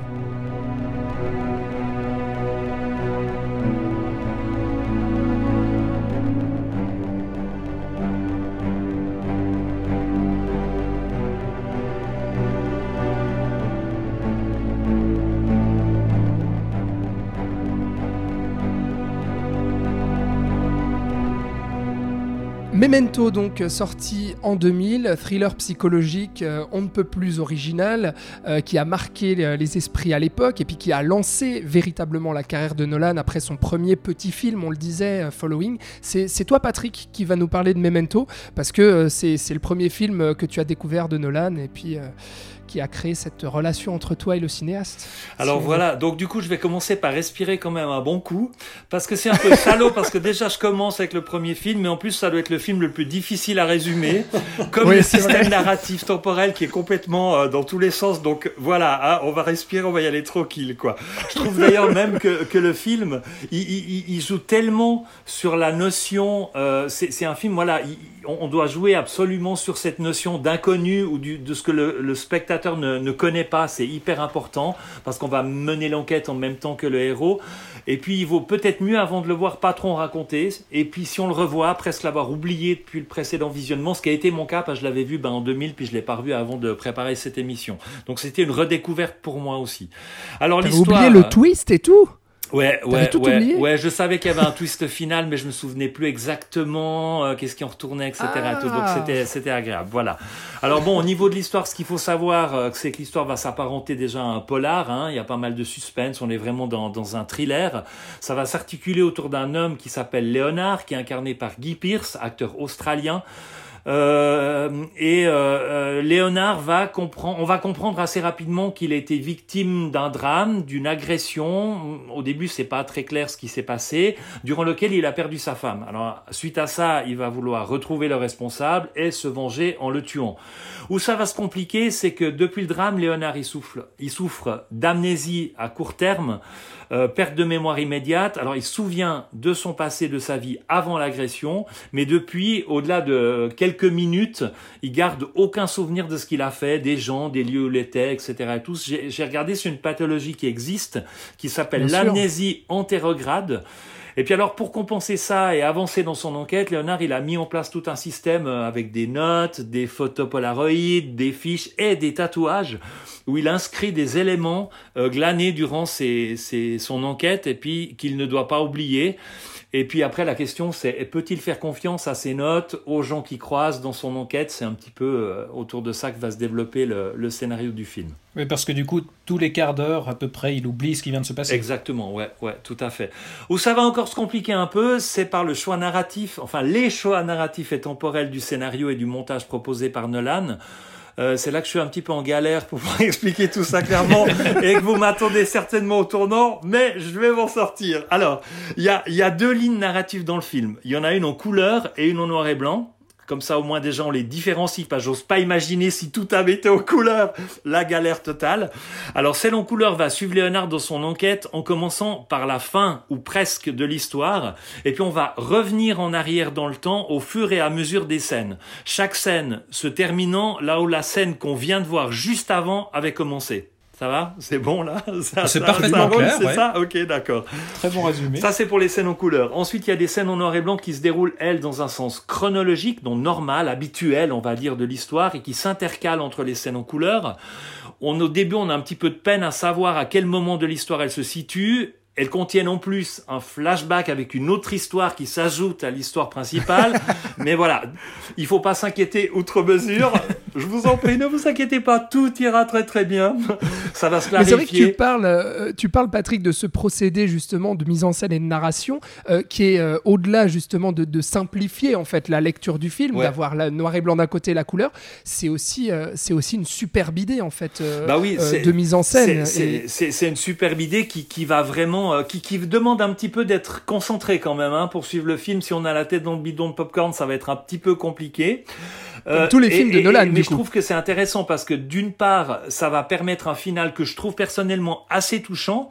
Memento, donc sorti en 2000, thriller psychologique euh, on ne peut plus original, euh, qui a marqué les esprits à l'époque et puis qui a lancé véritablement la carrière de Nolan après son premier petit film, on le disait, euh, Following. C'est toi, Patrick, qui va nous parler de Memento, parce que c'est le premier film que tu as découvert de Nolan et puis qui a créé cette relation entre toi et le cinéaste. Alors voilà, donc du coup je vais commencer par respirer quand même un bon coup, parce que c'est un peu salaud, parce que déjà je commence avec le premier film, mais en plus ça doit être le film le plus difficile à résumer, comme le système narratif temporel qui est complètement euh, dans tous les sens, donc voilà, hein, on va respirer, on va y aller tranquille quoi. Je trouve d'ailleurs même que, que, le film, il, il, il, joue tellement sur la notion, euh, c'est un film, voilà, on, doit jouer absolument sur cette notion d'inconnu ou du, de ce que le, le spectateur ne, connaît pas, c'est hyper important parce qu'on va mener l'enquête en même temps que le héros. Et puis il vaut peut-être mieux avant de le voir pas trop raconter. Et puis si on le revoit, presque l'avoir oublié depuis le précédent visionnement, ce qui a été mon cas, parce que je l'avais vu ben, en 2000 puis je l'ai pas revu avant de préparer cette émission. Donc c'était une redécouverte pour moi aussi. Alors l'histoire. oublié le twist et tout? Ouais, ouais, ouais, ouais, je savais qu'il y avait un twist final, mais je me souvenais plus exactement euh, qu'est-ce qui en retournait, etc. Donc ah. c'était, c'était agréable. Voilà. Alors bon, au niveau de l'histoire, ce qu'il faut savoir, euh, c'est que l'histoire va s'apparenter déjà à un polar. Hein. Il y a pas mal de suspense. On est vraiment dans, dans un thriller. Ça va s'articuler autour d'un homme qui s'appelle Léonard, qui est incarné par Guy Pearce, acteur australien. Euh, et euh, euh, Léonard va comprendre, on va comprendre assez rapidement qu'il a été victime d'un drame, d'une agression. Au début, c'est pas très clair ce qui s'est passé, durant lequel il a perdu sa femme. Alors, suite à ça, il va vouloir retrouver le responsable et se venger en le tuant. Où ça va se compliquer, c'est que depuis le drame, Léonard il souffre, il souffre d'amnésie à court terme. Euh, perte de mémoire immédiate. Alors il se souvient de son passé, de sa vie avant l'agression, mais depuis, au-delà de quelques minutes, il garde aucun souvenir de ce qu'il a fait, des gens, des lieux où il était, etc. Et J'ai regardé, c'est une pathologie qui existe, qui s'appelle l'amnésie antérograde. Et puis alors, pour compenser ça et avancer dans son enquête, Léonard, il a mis en place tout un système euh, avec des notes, des photos Polaroid, des fiches et des tatouages où il inscrit des éléments euh, glanés durant ses, son enquête et puis qu'il ne doit pas oublier. Et puis après, la question, c'est peut-il faire confiance à ses notes, aux gens qui croisent dans son enquête? C'est un petit peu euh, autour de ça que va se développer le, scénario du film. Oui, parce que du coup, tous les quarts d'heure, à peu près, il oublie ce qui vient de se passer. Exactement, ouais, ouais, tout à fait. Où ça va encore se compliquer un peu, c'est par le choix narratif, enfin les choix narratifs et temporels du scénario et du montage proposé par Nolan. Euh, c'est là que je suis un petit peu en galère pour pouvoir expliquer tout ça clairement et que vous m'attendez certainement au tournant, mais je vais m'en sortir. Alors, il y a, y a deux lignes narratives dans le film. Il y en a une en couleur et une en noir et blanc. Comme ça, au moins, déjà, on les différencie. Pas, j'ose pas imaginer si tout avait été en couleur. La galère totale. Alors, celle en couleur va suivre Léonard dans son enquête en commençant par la fin ou presque de l'histoire. Et puis, on va revenir en arrière dans le temps au fur et à mesure des scènes. Chaque scène se terminant là où la scène qu'on vient de voir juste avant avait commencé. Ça va? C'est bon là? C'est parfaitement clair. C'est ça? Ok, d'accord. Très bon résumé. Ça, c'est pour les scènes en couleur. Ensuite, il y a des scènes en noir et blanc qui se déroulent, elles, dans un sens chronologique, donc normal, habituel, on va dire, de l'histoire, et qui s'intercalent entre les scènes en couleur. On, au début, on a un petit peu de peine à savoir à quel moment de l'histoire elle se situe. Elles contiennent en plus un flashback avec une autre histoire qui s'ajoute à l'histoire principale. Mais voilà, il faut pas s'inquiéter outre mesure. Je vous en prie, ne vous inquiétez pas, tout ira très très bien. Ça va se clarifier. Mais c'est vrai que tu parles, euh, tu parles, Patrick, de ce procédé justement de mise en scène et de narration euh, qui est euh, au-delà justement de, de, simplifier en fait la lecture du film, Ouais. d'avoir la noir et blanc d'un côté et la couleur. C'est aussi, euh, c'est aussi une superbe idée en fait euh, Bah oui, euh, de mise en scène. C'est- Et- C'est c'est- c'est une superbe idée qui, qui va vraiment, euh, qui, qui demande un petit peu d'être concentré quand même hein, pour suivre le film. Si on a la tête dans le bidon de popcorn, ça va être un petit peu compliqué. Euh, Comme tous les films de Nolan, Mais du je coup. trouve que c'est intéressant parce que d'une part, ça va permettre un final que je trouve personnellement assez touchant,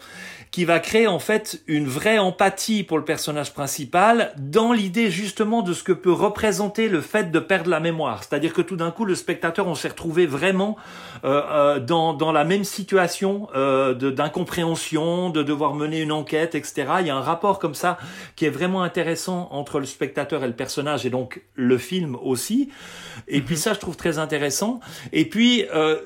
qui va créer en fait une vraie empathie pour le personnage principal dans l'idée justement de ce que peut représenter le fait de perdre la mémoire. C'est-à-dire que tout d'un coup, le spectateur, on s'est retrouvé vraiment euh, euh, dans, dans la même situation euh, d'incompréhension, de devoir mener une enquête, etc. Il y a un rapport comme ça qui est vraiment intéressant entre le spectateur et le personnage et donc le film aussi. Et puis ça, je trouve très intéressant. Et puis, euh,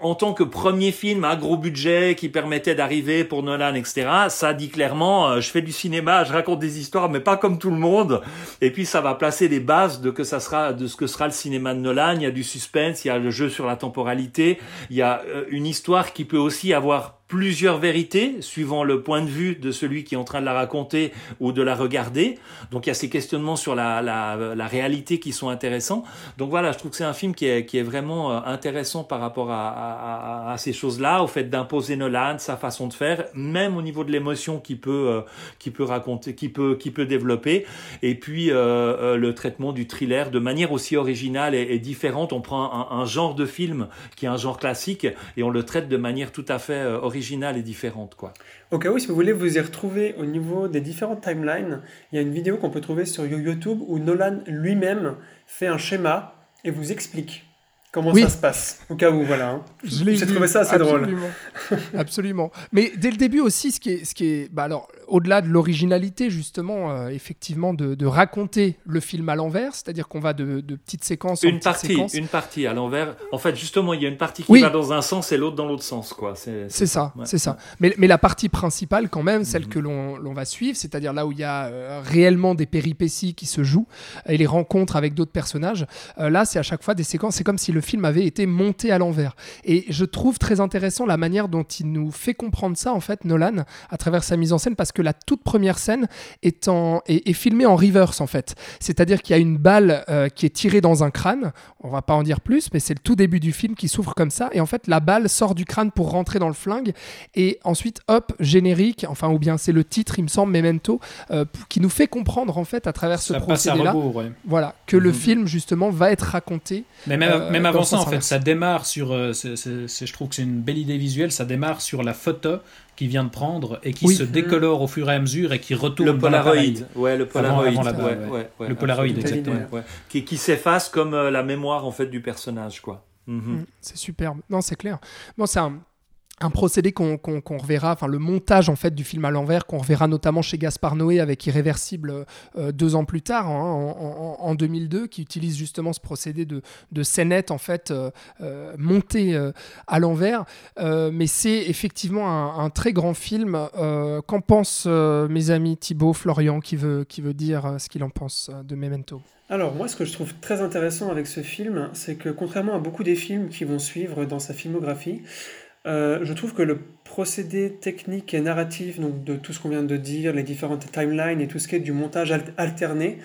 en tant que premier film à gros budget qui permettait d'arriver pour Nolan, etc., ça dit clairement, euh, je fais du cinéma, je raconte des histoires, mais pas comme tout le monde. Et puis ça va placer les bases de que ça sera, de ce que sera le cinéma de Nolan. Il y a du suspense, il y a le jeu sur la temporalité, il y a euh, une histoire qui peut aussi avoir plusieurs vérités suivant le point de vue de celui qui est en train de la raconter ou de la regarder. Donc il y a ces questionnements sur la, la, la réalité qui sont intéressants. Donc voilà, je trouve que c'est un film qui est, qui est vraiment euh, intéressant par rapport à, à, à, ces choses-là, au fait d'imposer Nolan, sa façon de faire, même au niveau de l'émotion qu'il peut, euh, qu'il peut raconter, qu'il peut, qu'il peut développer. Et puis euh, euh, le traitement du thriller de manière aussi originale et, différente. On prend un, genre de film qui est un genre classique et on le traite de manière tout à fait euh, originale et différente, quoi. Au cas où, si vous voulez vous y retrouver au niveau des différentes timelines, il y a une vidéo qu'on peut trouver sur YouTube où Nolan lui-même fait un schéma et vous explique comment Oui. ça se passe. Au cas où, voilà. hein. J'ai trouvé ça assez drôle. Absolument. Absolument. Mais dès le début aussi, ce qui est, ce qui est, bah alors, au-delà de l'originalité justement, euh, effectivement, de, de raconter le film à l'envers, c'est-à-dire qu'on va de, de petites séquences en Une petites partie, séquences. une partie à l'envers. En fait, justement, il y a une partie qui Oui. va dans un sens et l'autre dans l'autre sens, quoi. C'est ça, ouais. c'est ça. Mais, mais la partie principale, quand même, celle Mhm. que l'on l'on va suivre, c'est-à-dire là où il y a euh, réellement des péripéties qui se jouent et les rencontres avec d'autres personnages, euh, là, c'est à chaque fois des séquences. C'est comme si le film avait été monté à l'envers. Et je trouve très intéressant la manière dont il nous fait comprendre ça, en fait, Nolan, à travers sa mise en scène, parce que la toute première scène est, en, est, est filmée en reverse, en fait. C'est-à-dire qu'il y a une balle euh, qui est tirée dans un crâne. On va pas en dire plus, mais c'est le tout début du film qui s'ouvre comme ça. Et en fait, la balle sort du crâne pour rentrer dans le flingue. Et ensuite, hop, générique, enfin, ou bien c'est le titre, il me semble, Memento, euh, qui nous fait comprendre, en fait, à travers ce procédé-là, ouais. voilà, que le Mhm. film, justement, va être raconté. Mais même, Euh, même avant ça, en fait, ça démarre sur. je trouve que c'est une belle idée visuelle. Ça démarre sur la photo qu'il vient de prendre et qui Oui. se décolore au fur et à mesure et qui retourne Le Polaroid, ouais, le Polaroid, avant la ouais, balle, ouais, ouais, Le Polaroid, exactement. qui, qui s'efface comme euh, la mémoire en fait du personnage, quoi. Mhm. Mm, C'est superbe. Non, c'est clair. Bon, c'est un, un procédé qu'on reverra, enfin le montage en fait du film à l'envers, qu'on reverra notamment chez Gaspard Noé avec Irréversible euh, deux ans plus tard, hein, en, en- en 2002, qui utilise justement ce procédé de, de scénette en fait euh, euh, montée à l'envers. Mais c'est effectivement un, très grand film. Qu'en pensent mes amis Thibaut, Florian, qui veut, qui veut dire ce qu'il en pense de Memento? Alors, moi, ce que je trouve très intéressant avec ce film, c'est que contrairement à beaucoup des films qui vont suivre dans sa filmographie, euh, je trouve que le procédé technique et narratif, donc de tout ce qu'on vient de dire, les différentes timelines et tout ce qui est du montage al- alterné,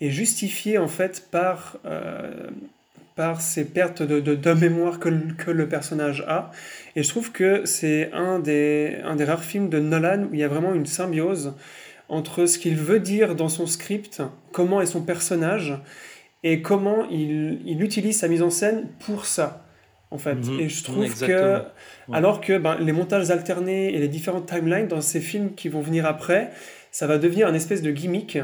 est justifié en fait par, euh, par ces pertes de, de- de mémoire que, que le personnage a. Et je trouve que c'est un des, un des rares films de Nolan où il y a vraiment une symbiose entre ce qu'il veut dire dans son script, comment est son personnage, et comment il, il utilise sa mise en scène pour ça, en fait. Mhm. Et je trouve Exactement. que, Ouais. alors que ben, les montages alternés et les différentes timelines dans ces films qui vont venir après, ça va devenir un espèce de gimmick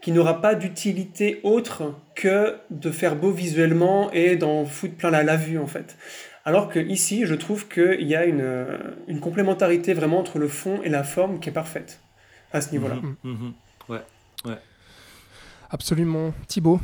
qui n'aura pas d'utilité autre que de faire beau visuellement et d'en foutre plein la, la vue, en fait. Alors que ici, je trouve qu'il y a une, euh, une complémentarité vraiment entre le fond et la forme qui est parfaite à ce niveau-là. Mhm. Ouais, ouais. Absolument. Thibaut?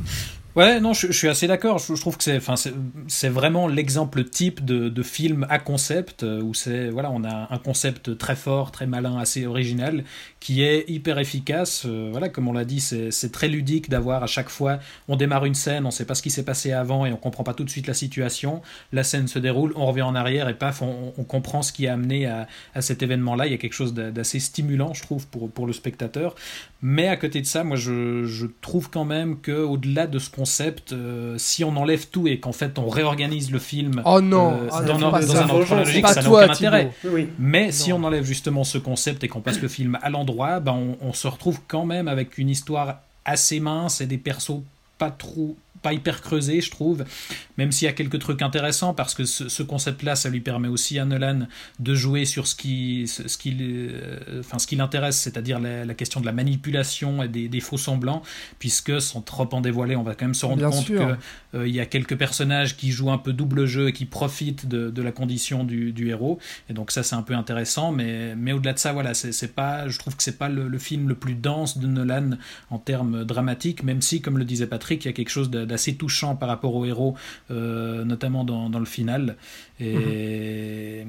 Ouais, non, je, suis assez d'accord. Je, trouve que c'est, enfin, c'est, vraiment l'exemple type de, de film à concept euh, où c'est, voilà, on a un concept très fort, très malin, assez original, qui est hyper efficace. Euh, voilà, comme on l'a dit, c'est, très ludique d'avoir à chaque fois, on démarre une scène, on sait pas ce qui s'est passé avant et on comprend pas tout de suite la situation. La scène se déroule, on revient en arrière et paf, on, comprend ce qui a amené à, à cet événement-là. Il y a quelque chose d'a- d'assez stimulant, je trouve, pour, pour le spectateur. Mais à côté de ça, moi, je, je trouve quand même que au-delà de ce concept, euh, si on enlève tout et qu'en fait on réorganise le film Oh non, euh, ah, dans, non, un- dans un ordre chronologique, Pas ça n'a aucun intérêt. Oui. Mais si on enlève justement ce concept et qu'on passe le film à l'endroit, ben on, on se retrouve quand même avec une histoire assez mince et des persos pas trop pas hyper creusés je trouve même s'il y a quelques trucs intéressants parce que ce, ce concept là ça lui permet aussi à Nolan de jouer sur ce qui ce, ce qui euh, enfin ce qui l'intéresse c'est-à-dire la, la question de la manipulation et des, des faux semblants puisque sans trop en dévoiler on va quand même se rendre Bien compte que euh, y a quelques personnages qui jouent un peu double jeu et qui profitent de, de la condition du, du héros. Et donc ça c'est un peu intéressant mais, mais au-delà de ça voilà c'est pas je trouve que c'est pas le, le film le plus dense de Nolan en termes dramatiques même si comme le disait Patrick il y a quelque chose d'a- d'assez touchant par rapport au héros euh, notamment dans, dans le final et,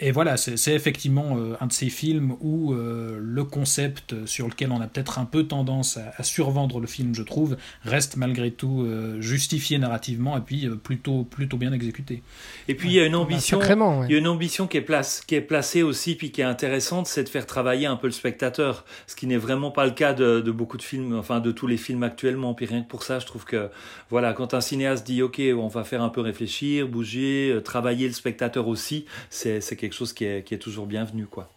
et voilà c'est c'est effectivement euh, un de ces films où euh, le concept sur lequel on a peut-être un peu tendance à, à survendre le film je trouve reste malgré tout euh, justifié narrativement et puis euh, plutôt plutôt bien exécuté Et puis il y a une ambition, ouais. il y a une ambition qui est, place, qui est placée aussi, puis qui est intéressante, c'est de faire travailler un peu le spectateur, ce qui n'est vraiment pas le cas de, de beaucoup de films, enfin de tous les films actuellement. Puis rien que pour ça, je trouve que voilà, quand un cinéaste dit ok, on va faire un peu réfléchir, bouger, euh, le spectateur aussi, c'est quelque chose qui est, qui est toujours bienvenu quoi.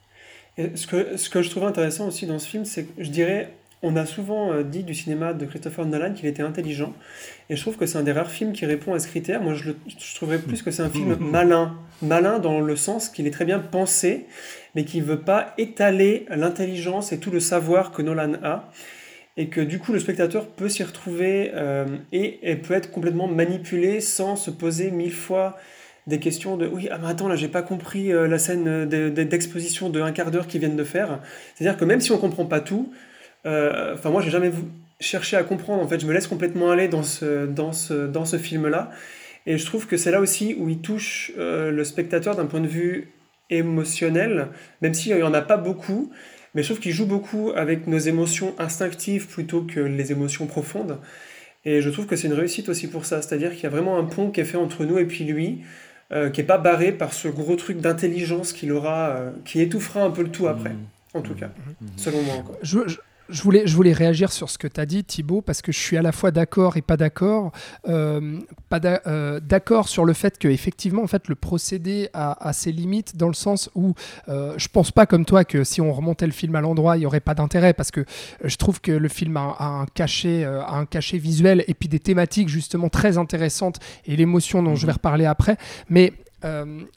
Et ce, que, ce que je trouve intéressant aussi dans ce film, c'est que je dirais, on a souvent euh, dit du cinéma de Christopher Nolan qu'il était intelligent, et je trouve que c'est un des rares films qui répond à ce critère. Moi, je, le, je trouverais plus que c'est un film malin, malin dans le sens qu'il est très bien pensé, mais qui ne veut pas étaler l'intelligence et tout le savoir que Nolan a. Et que du coup, le spectateur peut s'y retrouver euh, et, et peut être complètement manipulé sans se poser mille fois des questions de oui, ah mais attends, là j'ai pas compris euh, la scène de- d'exposition de un quart d'heure qu'ils viennent de faire. C'est-à-dire que même si on comprend pas tout, euh, enfin moi j'ai jamais cherché à comprendre, en fait je me laisse complètement aller dans ce, dans ce, dans ce film-là. Et je trouve que c'est là aussi où il touche euh, le spectateur d'un point de vue émotionnel, même s'il n'y en a pas beaucoup, mais je trouve qu'il joue beaucoup avec nos émotions instinctives plutôt que les émotions profondes. Et je trouve que c'est une réussite aussi pour ça, c'est-à-dire qu'il y a vraiment un pont qui est fait entre nous et puis lui, euh, qui est pas barré par ce gros truc d'intelligence qu'il aura, euh, qui étouffera un peu le tout après, Mmh. en tout cas, selon moi. Je, je- je voulais, je voulais réagir sur ce que tu as dit, Thibaut, parce que je suis à la fois d'accord et pas d'accord. Euh, pas euh, d'accord sur le fait que effectivement, en fait, le procédé a, a ses limites dans le sens où euh, je pense pas comme toi que si on remontait le film à l'endroit, il y aurait pas d'intérêt, parce que euh, je trouve que le film a, a un cachet, euh, a un cachet visuel et puis des thématiques justement très intéressantes et l'émotion dont je vais reparler après. Mais euh,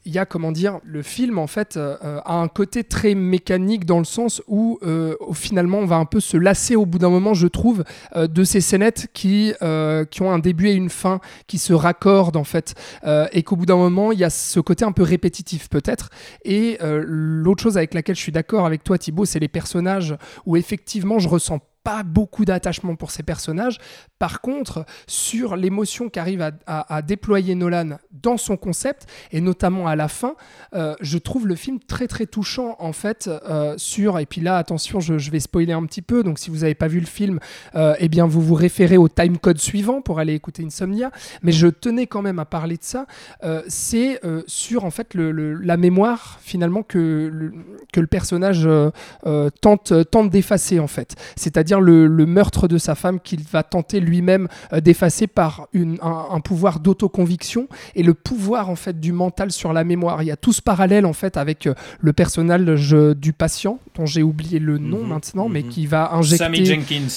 il y a comment dire le film en fait euh, euh, a un côté très mécanique dans le sens où euh, finalement on va un peu se lasser au bout d'un moment je trouve euh, de ces scénettes qui euh, qui ont un début et une fin qui se raccordent en fait euh, et qu'au bout d'un moment il y a ce côté un peu répétitif peut-être. Et euh, l'autre chose avec laquelle je suis d'accord avec toi Thibaut c'est les personnages où effectivement je ressens beaucoup d'attachement pour ces personnages. Par contre, sur l'émotion qu'arrive à, déployer Nolan dans son concept, et notamment à la fin, euh, je trouve le film très très touchant en fait euh, sur, et puis là attention, je, vais spoiler un petit peu, donc si vous n'avez pas vu le film, euh, eh bien vous vous référez au timecode suivant pour aller écouter Insomnia, mais je tenais quand même à parler de ça, euh, c'est sur en fait la mémoire finalement que le, que le personnage tente, tente d'effacer en fait. C'est-à-dire le, le meurtre de sa femme qu'il va tenter lui-même euh, d'effacer par une- un, un pouvoir d'autoconviction et le pouvoir en fait du mental sur la mémoire. Il y a tout ce parallèle en fait avec euh, le personnage euh, du patient dont j'ai oublié le nom Mhm, maintenant, mais mhm. qui va injecter. Sammy Jenkins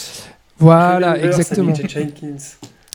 Voilà, Remember exactement. Sammy. Jenkins.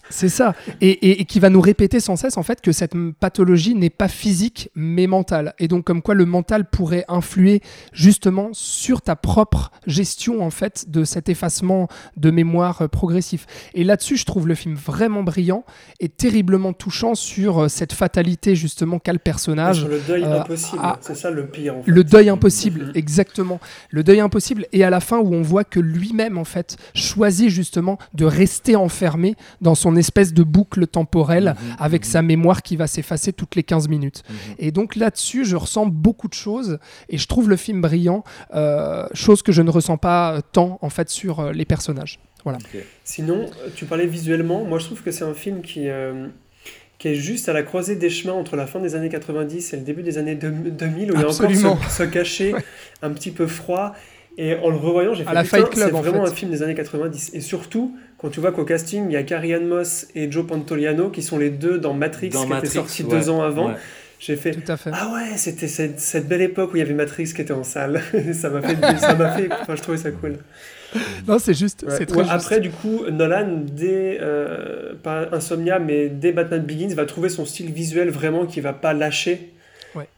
C'est ça. Et, et, qui va nous répéter sans cesse en fait que cette pathologie n'est pas physique mais mentale. Et donc comme quoi le mental pourrait influer justement sur ta propre gestion en fait de cet effacement de mémoire euh, progressif. Et là-dessus, je trouve le film vraiment brillant et terriblement touchant sur euh, cette fatalité justement qu'a le personnage. Sur le deuil impossible. C'est ça le pire. En fait. Le deuil impossible, mm-hmm. exactement. Le deuil impossible. Et à la fin où on voit que lui-même en fait choisit justement de rester enfermé dans son espèce de boucle temporelle mhm, avec mhm. sa mémoire qui va s'effacer toutes les 15 minutes. Mhm. Et donc là-dessus, je ressens beaucoup de choses et je trouve le film brillant, euh, chose que je ne ressens pas tant en fait sur euh, les personnages. Voilà. Sinon, tu parlais visuellement, moi je trouve que c'est un film qui, euh, qui est juste à la croisée des chemins entre la fin des années 90 et le début des années 2000, où il y a encore ce, cachet un petit peu froid. Et en le revoyant, j'ai fait la Fight Club, c'est vraiment un film des années 90. Et surtout, quand tu vois qu'au casting, il y a Carrie Ann Moss et Joe Pantoliano qui sont les deux dans Matrix, qui était sorti deux ans avant. J'ai fait, Tout à fait, ah ouais, c'était cette, belle époque où il y avait Matrix qui était en salle. ça m'a fait, ça m'a fait, enfin, je trouvais ça cool. Non, c'est juste, c'est très Après, du coup, Nolan, dès, euh, pas Insomnia, mais dès Batman Begins, va trouver son style visuel vraiment qui va pas lâcher.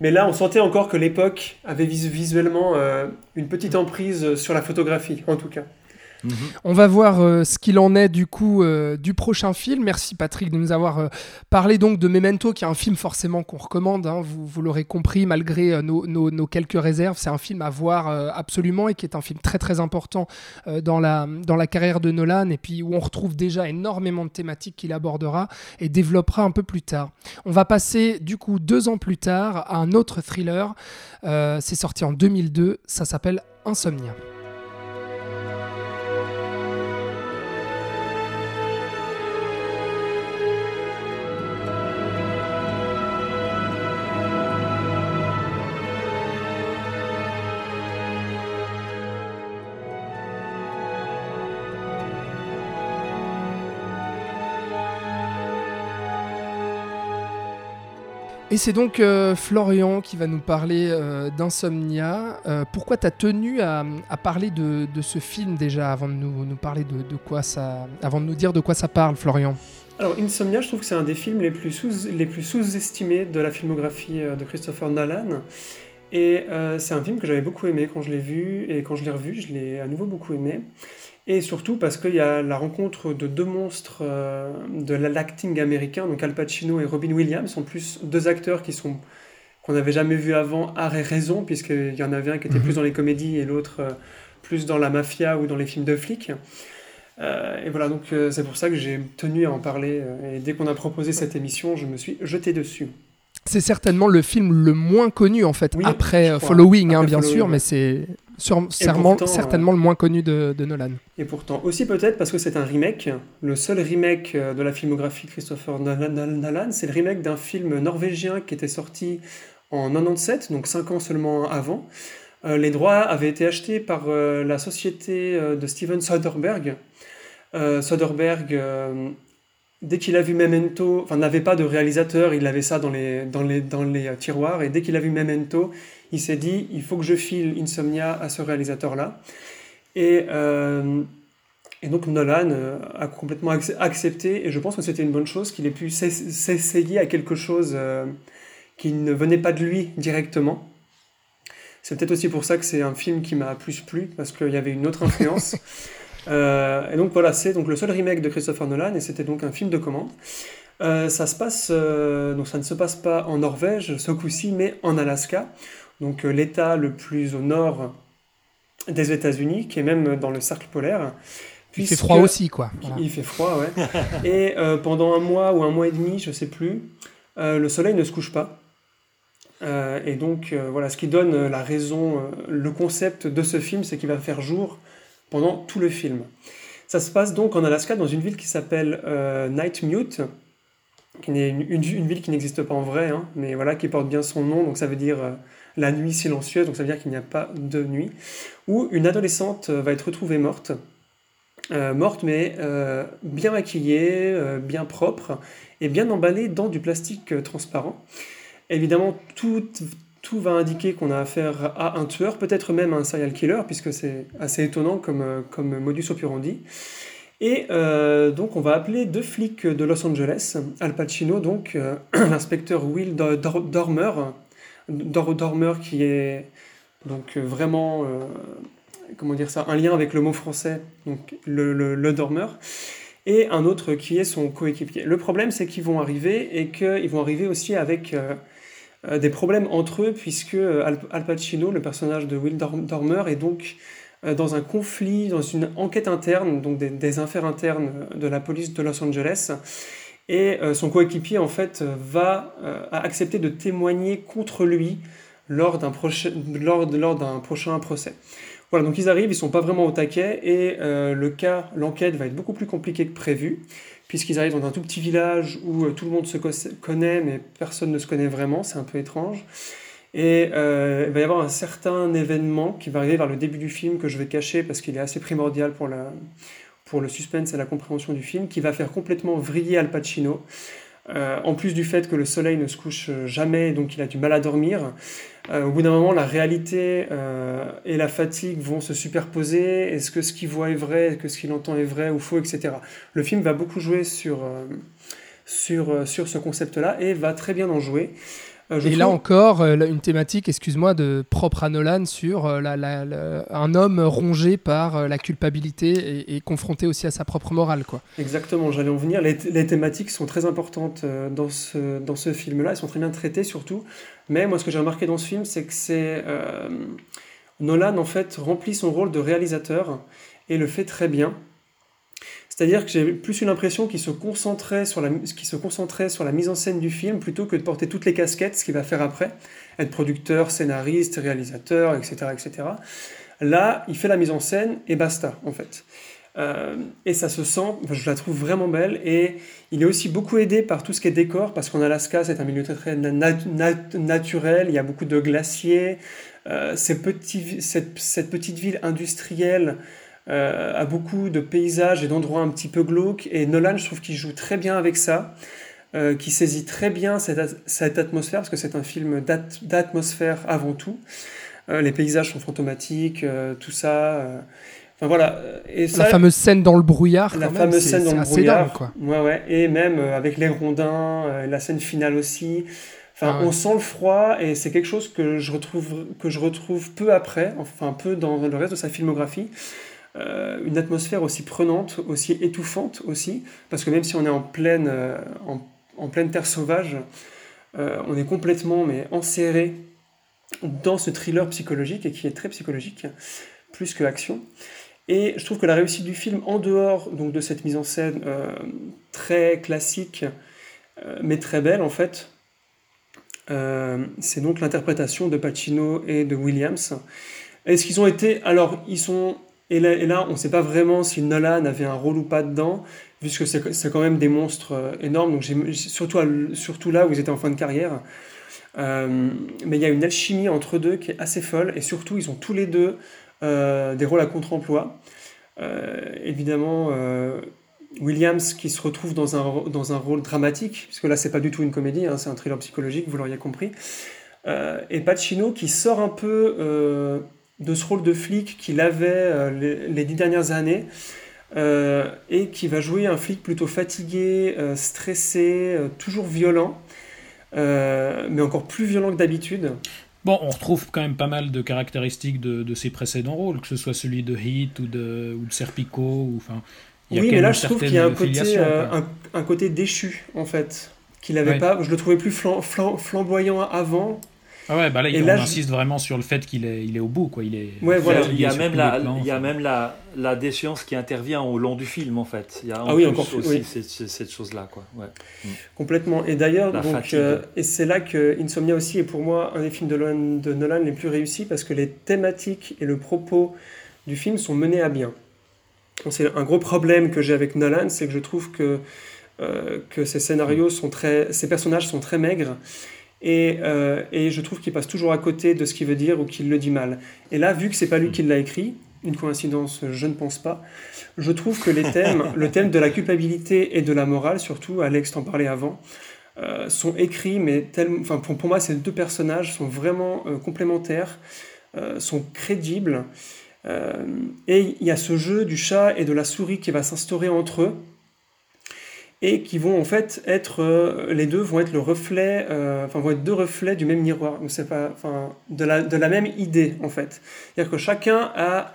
Mais là, on sentait encore que l'époque avait visuellement euh, une petite emprise sur la photographie, en tout cas. Mhm. On va voir euh, ce qu'il en est du coup euh, du prochain film. Merci Patrick de nous avoir euh, parlé donc de Memento, qui est un film forcément qu'on recommande. Hein. vous, l'aurez compris, malgré nos, quelques réserves, c'est un film à voir absolument et qui est un film très très important dans, la, dans la carrière de Nolan et puis où on retrouve déjà énormément de thématiques qu'il abordera et développera un peu plus tard. On va passer du coup deux ans plus tard à un autre thriller. c'est sorti en 2002, ça s'appelle Insomnia. Et c'est donc euh, Florian qui va nous parler euh, d'Insomnia. Euh, pourquoi tu as tenu à, parler de, ce film déjà avant de nous, parler de, quoi ça, avant de nous dire de quoi ça parle, Florian? Alors Insomnia, je trouve que c'est un des films les plus sous, les plus sous-estimés de la filmographie de Christopher Nolan. Et c'est un film que j'avais beaucoup aimé quand je l'ai vu et quand je l'ai revu, je l'ai à nouveau beaucoup aimé. Et surtout parce qu'il y a la rencontre de deux monstres euh, de l'acting américain, donc Al Pacino et Robin Williams, sont plus deux acteurs qui sont qu'on n'avait jamais vus avant, art et raison, puisqu'il y en avait un qui était mhm. plus dans les comédies et l'autre euh, plus dans la mafia ou dans les films de flics. Euh, et voilà, donc c'est pour ça que j'ai tenu à en parler. et dès qu'on a proposé cette émission, je me suis jeté dessus. C'est certainement le film le moins connu en fait, après Following, hein, bien sûr, mais c'est certainement, certainement le moins connu de, Nolan. Et pourtant, aussi peut-être parce que c'est un remake, le seul remake euh, de la filmographie de Christopher Nolan, c'est le remake d'un film norvégien qui était sorti en 97, donc 5 ans seulement avant. Euh, les droits avaient été achetés par euh, la société de Steven Soderbergh. Soderbergh, dès qu'il a vu Memento, enfin n'avait pas de réalisateur, il avait ça dans les, dans les, dans les tiroirs, et dès qu'il a vu Memento, il s'est dit, il faut que je file Insomnia à ce réalisateur-là. Et, euh, et, donc Nolan euh, a complètement accepté, et je pense que c'était une bonne chose qu'il ait pu s'essayer à quelque chose euh, qui ne venait pas de lui directement. C'est peut-être aussi pour ça que c'est un film qui m'a plus plu, parce qu'il y avait une autre influence. et donc voilà, c'est donc le seul remake de Christopher Nolan, et c'était donc un film de commande. ça se passe, donc ça ne se passe pas en Norvège ce coup-ci, mais en Alaska, donc euh, l'État le plus au nord des États-Unis, qui est même dans le cercle polaire. Il fait froid aussi, quoi. Il fait froid, ouais. et euh, pendant un mois ou un mois et demi, je sais plus, euh, le soleil ne se couche pas. et donc, voilà, ce qui donne la raison, le concept de ce film, c'est qu'il va faire jour pendant tout le film. Ça se passe donc en Alaska, dans une ville qui s'appelle Nightmute, qui est une, ville qui n'existe pas en vrai, hein, mais voilà, qui porte bien son nom, donc ça veut dire la nuit silencieuse, donc ça veut dire qu'il n'y a pas de nuit, où une adolescente euh, va être retrouvée morte, euh, morte mais euh, bien maquillée, bien propre, et bien emballée dans du plastique transparent. Évidemment, tout, tout va indiquer qu'on a affaire à un tueur, peut-être même à un serial killer, puisque c'est assez étonnant comme, comme modus operandi. Et euh, donc on va appeler deux flics de Los Angeles, Al Pacino, donc euh, l'inspecteur Will Dormer, Dormer qui est donc vraiment, comment dire ça, un lien avec le mot français, donc le, le, dormeur, et un autre qui est son coéquipier. Le problème c'est qu'ils vont arriver et qu'ils vont arriver aussi avec des problèmes entre eux, puisque Al, Pacino, le personnage de Will Dormer, est donc euh, dans un conflit, dans une enquête interne, donc des, affaires internes de la police de Los Angeles. Et euh, son coéquipier, en fait, va euh, accepter de témoigner contre lui lors d'un lors, lors prochain procès. Voilà, donc ils arrivent, ils sont pas vraiment au taquet, et le cas, l'enquête va être beaucoup plus compliquée que prévu, puisqu'ils arrivent dans un tout petit village où tout le monde se connaît, mais personne ne se connaît vraiment, c'est un peu étrange. Et euh, il va y avoir un certain événement qui va arriver vers le début du film que je vais cacher parce qu'il est assez primordial pour, la, pour le suspense et la compréhension du film, qui va faire complètement vriller Al Pacino. Euh, en plus du fait que le soleil ne se couche jamais, donc il a du mal à dormir. Euh, au bout d'un moment, la réalité et la fatigue vont se superposer. Est-ce que ce qu'il voit est vrai? Est-ce que ce qu'il entend est vrai ou faux, etc. Le film va beaucoup jouer sur, sur, sur ce concept-là et va très bien en jouer. Euh, et là encore, euh, une thématique, excuse-moi, de propre à Nolan sur euh, un homme rongé par la culpabilité et, confronté aussi à sa propre morale. Quoi. Exactement, j'allais en venir. Les, thématiques sont très importantes dans ce, dans ce film-là, elles sont très bien traitées surtout. Mais moi, ce que j'ai remarqué dans ce film, c'est que c'est Nolan, en fait, remplit son rôle de réalisateur et le fait très bien. C'est-à-dire que j'ai plus eu l'impression qu'il se, concentrait sur la, se concentrait sur la mise en scène du film plutôt que de porter toutes les casquettes, ce qu'il va faire après, être producteur, scénariste, réalisateur, etc. etc. Là, il fait la mise en scène et basta, en fait. Euh, et ça se sent, je la trouve vraiment belle, et il est aussi beaucoup aidé par tout ce qui est décor, parce qu'en Alaska, c'est un milieu très, naturel, il y a beaucoup de glaciers, euh, cette, petite ville industrielle euh, a beaucoup de paysages et d'endroits un petit peu glauques. Et Nolan, je trouve qu'il joue très bien avec ça, euh, qui saisit très bien cette, atmosphère, parce que c'est un film d'atmosphère avant tout. Euh, les paysages sont fantomatiques, tout ça. Enfin voilà. Et la fameuse scène dans le brouillard. La fameuse scène dans le brouillard. quoi. Ouais, ouais. Et même avec les rondins, la scène finale aussi. Enfin, ah on sent le froid et c'est quelque chose que je retrouve que je retrouve peu après, enfin peu dans le reste de sa filmographie. Euh, une atmosphère aussi prenante, aussi étouffante aussi, parce que même si on est en pleine, euh, en, pleine terre sauvage, euh, on est complètement mais enserré dans ce thriller psychologique et qui est très psychologique, plus que action. Et je trouve que la réussite du film, en dehors donc, de cette mise en scène très classique, mais très belle en fait, c'est donc l'interprétation de Pacino et de Williams. Est-ce qu'ils ont été... Alors, ils sont et là, on ne sait pas vraiment si Nolan avait un rôle ou pas dedans, puisque c'est quand même des monstres euh, énormes, donc surtout, là où ils étaient en fin de carrière. Euh, mais il y a une alchimie entre deux qui est assez folle, et surtout, ils ont tous les deux euh, des rôles à contre-emploi. évidemment, Williams qui se retrouve dans un, dans un rôle dramatique, puisque là, c'est pas du tout une comédie, hein, c'est un thriller psychologique, vous l'auriez compris. et Pacino qui sort un peu de ce rôle de flic qu'il avait euh, les, dix dernières années. Euh, et qui va jouer un flic plutôt fatigué, euh, stressé, toujours violent, mais encore plus violent que d'habitude. Bon, on retrouve quand même pas mal de caractéristiques de, ses précédents rôles, que ce soit celui de Heat ou de, ou de Serpico. Ou, enfin, oui, mais là je trouve qu'il y a un côté, un, côté déchu, en fait, qu'il avait pas. Je le trouvais plus flamboyant avant, ah ouais, bah là, il, on insiste vraiment sur le fait qu'il est, il est au bout, quoi. Il est. Ouais, voilà. Il y a même la, il y a même la, la déchéance qui intervient au long du film, en fait. Il y a ah oui, encore aussi cette, chose-là, quoi. Ouais. Mm. Complètement. Et d'ailleurs, donc, euh, et c'est là que Insomnia aussi est pour moi un des films de Nolan, de Nolan les plus réussis parce que les thématiques et le propos du film sont menés à bien. C'est un gros problème que j'ai avec Nolan, c'est que je trouve que euh, que ces scénarios sont très, ces personnages sont très maigres et, euh, et, je trouve qu'il passe toujours à côté de ce qu'il veut dire ou qu'il le dit mal. Et là, vu que c'est pas lui qui l'a écrit, une coïncidence, je ne pense pas, je trouve que les thèmes, le thème de la culpabilité et de la morale, surtout, Alex t'en parlait avant, euh, sont écrits, mais tellement, enfin, pour, pour, moi, ces deux personnages sont vraiment euh, complémentaires, sont crédibles. Et il y a ce jeu du chat et de la souris qui va s'instaurer entre eux et qui vont en fait être euh, les deux vont être le reflet euh, enfin vont être deux reflets du même miroir. C'est pas enfin de la, de la même idée en fait. C'est-à-dire que chacun a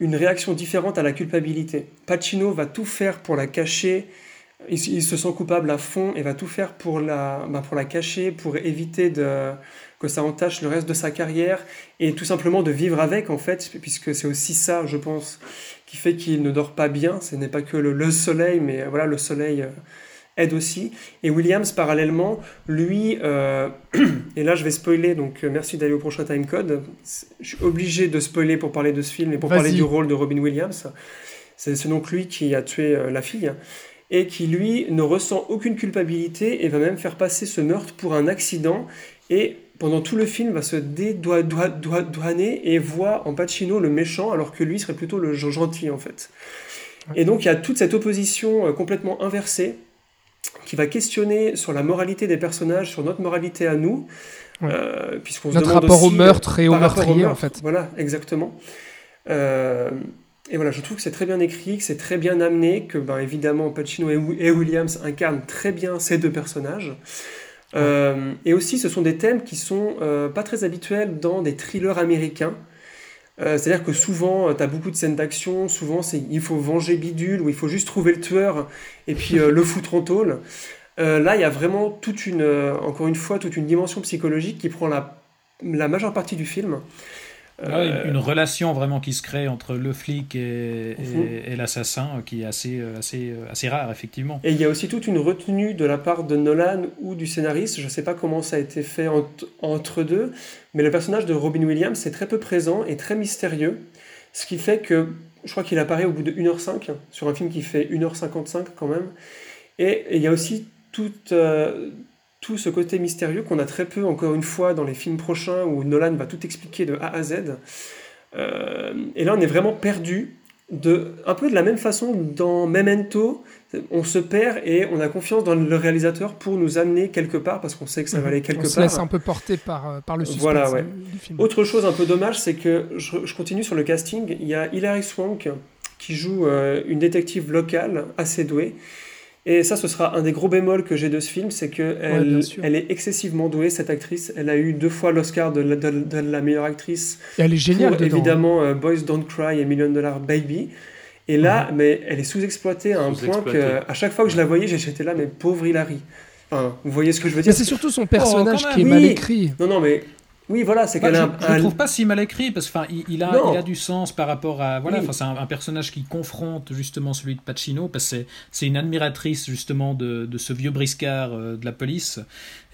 une réaction différente à la culpabilité. Pacino va tout faire pour la cacher. Il, il se sent coupable à fond et va tout faire pour la bah, pour la cacher pour éviter de que ça entache le reste de sa carrière et tout simplement de vivre avec en fait, puisque c'est aussi ça, je pense, qui fait qu'il ne dort pas bien. Ce n'est pas que le, soleil, mais voilà, le soleil euh, aide aussi. Et Williams, parallèlement, lui, euh, et là je vais spoiler, donc euh, merci d'aller au prochain timecode. Je suis obligé de spoiler pour parler de ce film et pour parler du rôle de Robin Williams. C'est donc lui qui a tué la fille et qui lui ne ressent aucune culpabilité et va même faire passer ce meurtre pour un accident et pendant tout le film, va se dédouaner et voit en Pacino le méchant, alors que lui serait plutôt le gentil, en fait. Et donc, il y a toute cette opposition euh, complètement inversée qui va questionner sur la moralité des personnages, sur notre moralité à nous. Euh, notre rapport au meurtre et au meurtrier, en fait. Voilà, exactement. Euh, et voilà, je trouve que c'est très bien écrit, que c'est très bien amené, que ben, évidemment Pacino et Williams incarnent très bien ces deux personnages. Euh, et aussi, ce sont des thèmes qui sont euh, pas très habituels dans des thrillers américains. Euh, c'est-à-dire que souvent, tu as beaucoup de scènes d'action, souvent c'est il faut venger Bidule ou il faut juste trouver le tueur et puis le foutre en tôle. là, il y a vraiment toute une, encore une fois, toute une dimension psychologique qui prend la, la majeure partie du film. Ah une relation vraiment qui se crée entre le flic et, mhm. l'assassin qui est assez, assez, assez rare, effectivement. Et il y a aussi toute une retenue de la part de Nolan ou du scénariste. Je ne sais pas comment ça a été fait entre deux, mais le personnage de Robin Williams est très peu présent et très mystérieux. Ce qui fait que je crois qu'il apparaît au bout de 1h05 sur un film qui fait 1h55 quand même. Et, il y a aussi toute. Euh, tout ce côté mystérieux qu'on a très peu, encore une fois, dans les films prochains où Nolan va tout expliquer de A à Z. Euh, et là, on est vraiment perdu. De, un peu de la même façon dans Memento, on se perd et on a confiance dans le réalisateur pour nous amener quelque part parce qu'on sait que ça va aller quelque part. On se laisse un peu porter par, euh, par le suspense voilà, ouais. du film. Autre chose un peu dommage, c'est que je, continue sur le casting. Il y a Hilary Swank qui joue euh, une détective locale assez douée. Et ça, ce sera un des gros bémols que j'ai de ce film, c'est qu'elle elle est excessivement douée, cette actrice. Elle a eu deux fois l'Oscar de, de, la meilleure actrice. Et elle est géniale pour, Évidemment, euh, Boys Don't Cry et Million Dollar Baby. Et là, mais elle est sous-exploitée à un point que à chaque fois que je la voyais, j'étais là, mais pauvre Hilary. Enfin, vous voyez ce que je veux dire? C'est surtout son personnage oh, qui est mal écrit. Non, non, mais oui, voilà, c'est qu'elle a Je ne trouve pas si mal écrit parce qu'il il a, il a du sens par rapport à voilà, enfin c'est un, personnage qui confronte justement celui de Pacino parce que c'est une admiratrice justement de, de, ce vieux briscard euh, de la police.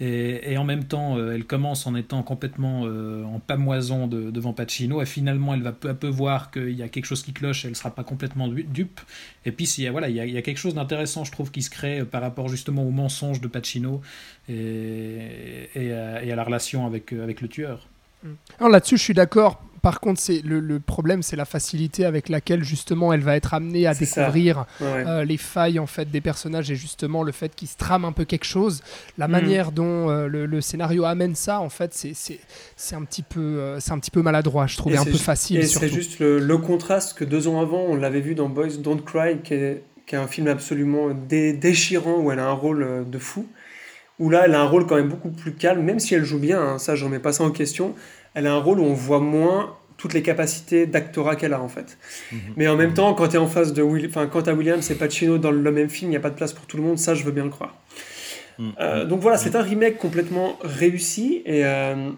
Et, et en même temps euh, elle commence en étant complètement euh, en pamoison de, devant Pacino. Et finalement elle va peu à peu voir qu'il y a quelque chose qui cloche et elle sera pas complètement dupe. Et puis il y a, voilà il y a, il y a quelque chose d'intéressant je trouve qui se crée par rapport justement au mensonge de Pacino et, et, à, et à la relation avec, avec le tueur alors là-dessus, je suis d'accord. Par contre, c'est le, problème, c'est la facilité avec laquelle justement elle va être amenée à découvrir euh, les failles en fait des personnages et justement le fait qu'ils se trament un peu quelque chose. La mm. manière dont euh, le, scénario amène ça, en fait, c'est un petit peu euh, c'est un petit peu maladroit. Je trouvais un peu facile. Et c'est juste le, contraste que deux ans avant, on l'avait vu dans Boys Don't Cry, qui est, qui est un film absolument déchirant où elle a un rôle de fou où là, elle a un rôle quand même beaucoup plus calme, même si elle joue bien, hein, ça, j'en mets pas ça en question. Elle a un rôle où on voit moins toutes les capacités d'actorat qu'elle a, en fait. Mhm. Mais en même temps, quand tu es en face de Will... enfin, quand as Williams et Pacino dans le même film, il n'y a pas de place pour tout le monde, ça, je veux bien le croire. Mhm. Euh, donc voilà, c'est un remake complètement réussi, et, euh,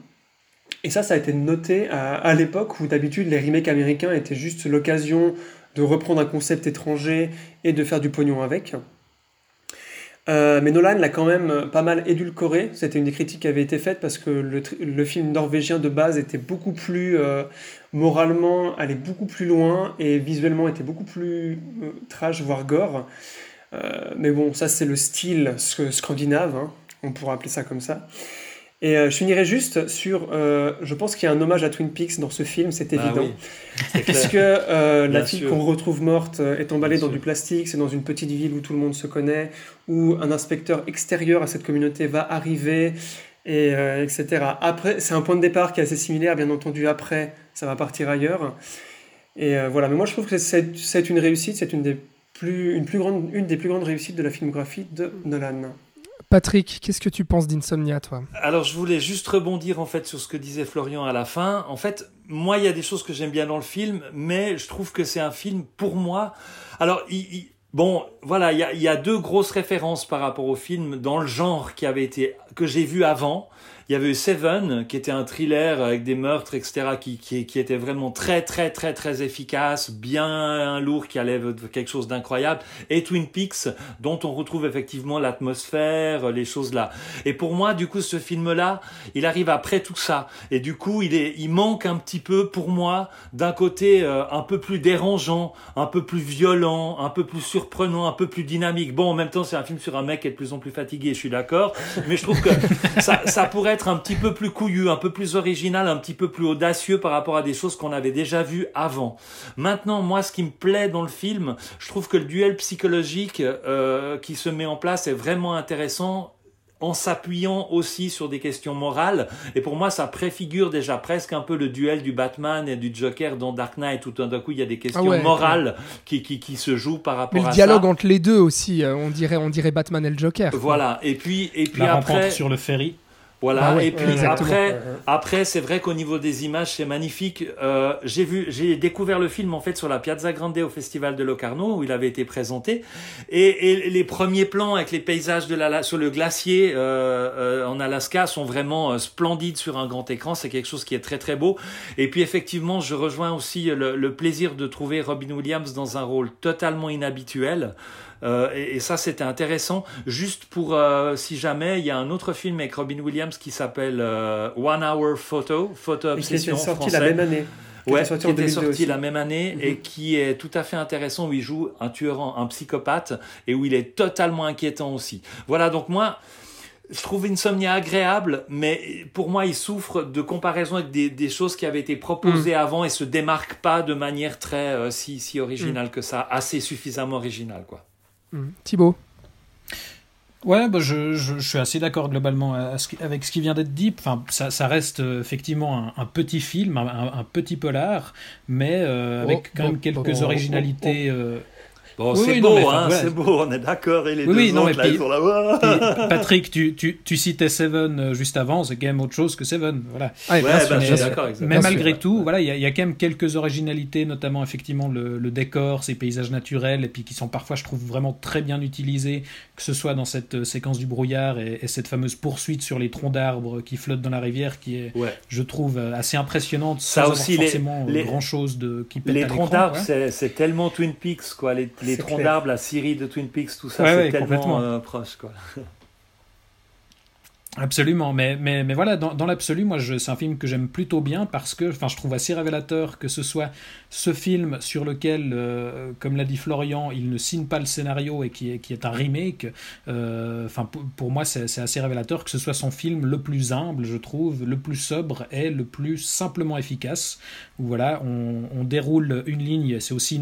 et ça, ça a été noté à, à l'époque où d'habitude, les remakes américains étaient juste l'occasion de reprendre un concept étranger et de faire du pognon avec. Euh, mais Nolan l'a quand même pas mal édulcoré. C'était une des critiques qui avait été faite parce que le, film norvégien de base était beaucoup plus euh, moralement, allait beaucoup plus loin et visuellement était beaucoup plus euh, trash, voire gore. mais bon, ça c'est le style scandinave, hein. on pourra appeler ça comme ça. Et euh, je finirai juste sur, euh, je pense qu'il y a un hommage à Twin Peaks dans ce film, c'est ah évident. Puisque euh, la fille qu'on retrouve morte est emballée dans du plastique, c'est dans une petite ville où tout le monde se connaît, où un inspecteur extérieur à cette communauté va arriver, et, etc. Après, c'est un point de départ qui est assez similaire, bien entendu, après, ça va partir ailleurs. Et voilà, mais moi je trouve que c'est c'est une réussite, c'est une des plus, une, plus grande, une des plus grandes réussites de la filmographie de Nolan. Patrick, qu'est-ce que tu penses d'Insomnia, toi? Alors, je voulais juste rebondir en fait sur ce que disait Florian à la fin. En fait, moi, il y a des choses que j'aime bien dans le film, mais je trouve que c'est un film pour moi. Alors, il, bon, voilà, il y a, y a deux grosses références par rapport au film dans le genre qui avait été que j'ai vu avant. Il y avait Seven, qui était un thriller avec des meurtres, etc., qui, qui, qui était vraiment très, très, très, très efficace, bien lourd, qui allait quelque chose d'incroyable. Et Twin Peaks, dont on retrouve effectivement l'atmosphère, les choses là. Et pour moi, du coup, ce film-là, il arrive après tout ça. Et du coup, il est, il manque un petit peu, pour moi, d'un côté euh, un peu plus dérangeant, un peu plus violent, un peu plus surprenant, un peu plus dynamique. Bon, en même temps, c'est un film sur un mec qui est de plus en plus fatigué, je suis d'accord. Mais je trouve que ça, ça pourrait être un petit peu plus couillu, un peu plus original, un petit peu plus audacieux par rapport à des choses qu'on avait déjà vues avant. Maintenant, moi, ce qui me plaît dans le film, je trouve que le duel psychologique euh, qui se met en place est vraiment intéressant en s'appuyant aussi sur des questions morales. Et pour moi, ça préfigure déjà presque un peu le duel du Batman et du Joker dans Dark Knight, où tout d'un coup, il y a des questions Ah ouais, morales qui, qui, qui se jouent par rapport Mais le à dialogue ça. entre les deux aussi, euh, on dirait, on dirait Batman et le Joker. Voilà. Et puis, et puis La après. sur le ferry. Voilà, Bah ouais, et puis exactement. après, après c'est vrai qu'au niveau des images, c'est magnifique. Euh, j'ai vu, j'ai découvert le film en fait sur la Piazza Grande au Festival de Locarno où il avait été présenté, et, et les premiers plans avec les paysages de la, sur le glacier euh, euh, en Alaska sont vraiment euh, splendides sur un grand écran. C'est quelque chose qui est très très beau. Et puis effectivement, je rejoins aussi le, le plaisir de trouver Robin Williams dans un rôle totalement inhabituel. Euh, et, et ça, c'était intéressant. Juste pour, euh, si jamais, il y a un autre film avec Robin Williams qui s'appelle euh, One Hour Photo, Photo Obsession sorti français. la même année. qui Ouais, était sorti qui était 2002 sorti aussi. la même année Mhm. et qui est tout à fait intéressant où il joue un tueur, un psychopathe et où il est totalement inquiétant aussi. Voilà, donc moi, je trouve Insomnia agréable, mais pour moi, il souffre de comparaison avec des, des choses qui avaient été proposées Mhm. avant et se démarque pas de manière très euh, si, si Mhm. originale que ça, assez suffisamment originale, quoi. Mm. Thibaut Ouais, bah je, je, je suis assez d'accord globalement avec ce qui vient d'être dit. Enfin, ça, ça reste euh, effectivement un, un petit film, un, petit polar, mais euh, avec Oh, quand oh, même quelques oh, originalités. euh, Bon, Oui, c'est oui, beau, hein, voilà. c'est beau, on est d'accord. Et les Oui, deux non, autres, là, puis- ils sont là. puis, Patrick, tu, tu, tu citais Seven euh, juste avant, c'est quand même autre chose que Seven. Voilà. Ouais, bien Ouais, sûr, bah, d'accord. Mais malgré sûr. tout, voilà, il y, a- il y a quand même quelques originalités, notamment effectivement le, le décor, ces paysages naturels, et puis qui sont parfois, je trouve, vraiment très bien utilisés, que ce soit dans cette euh, séquence du brouillard et, et cette fameuse poursuite sur les troncs d'arbres qui flottent dans la rivière, qui est, Ouais. je trouve, euh, assez impressionnante, Ça sans aussi, avoir forcément les- grand chose de qui pète Les à troncs d'arbres, ouais. c'est c'est tellement Twin Peaks, quoi. Les, les troncs d'arbres, la Syrie de Twin Peaks, tout ça, Ouais, c'est ouais, tellement euh, proche, quoi. Absolument, mais, mais, mais voilà, dans, l'absolu, moi, c'est un film que j'aime plutôt bien parce que enfin, je trouve assez révélateur que ce soit ce film sur lequel, euh, comme l'a dit Florian, il ne signe pas le scénario et qui est, qui est un remake. euh, Enfin, pour, moi, c'est assez révélateur que ce soit son film le plus humble, je trouve, le plus sobre et le plus simplement efficace. Où voilà, on, déroule une ligne, c'est aussi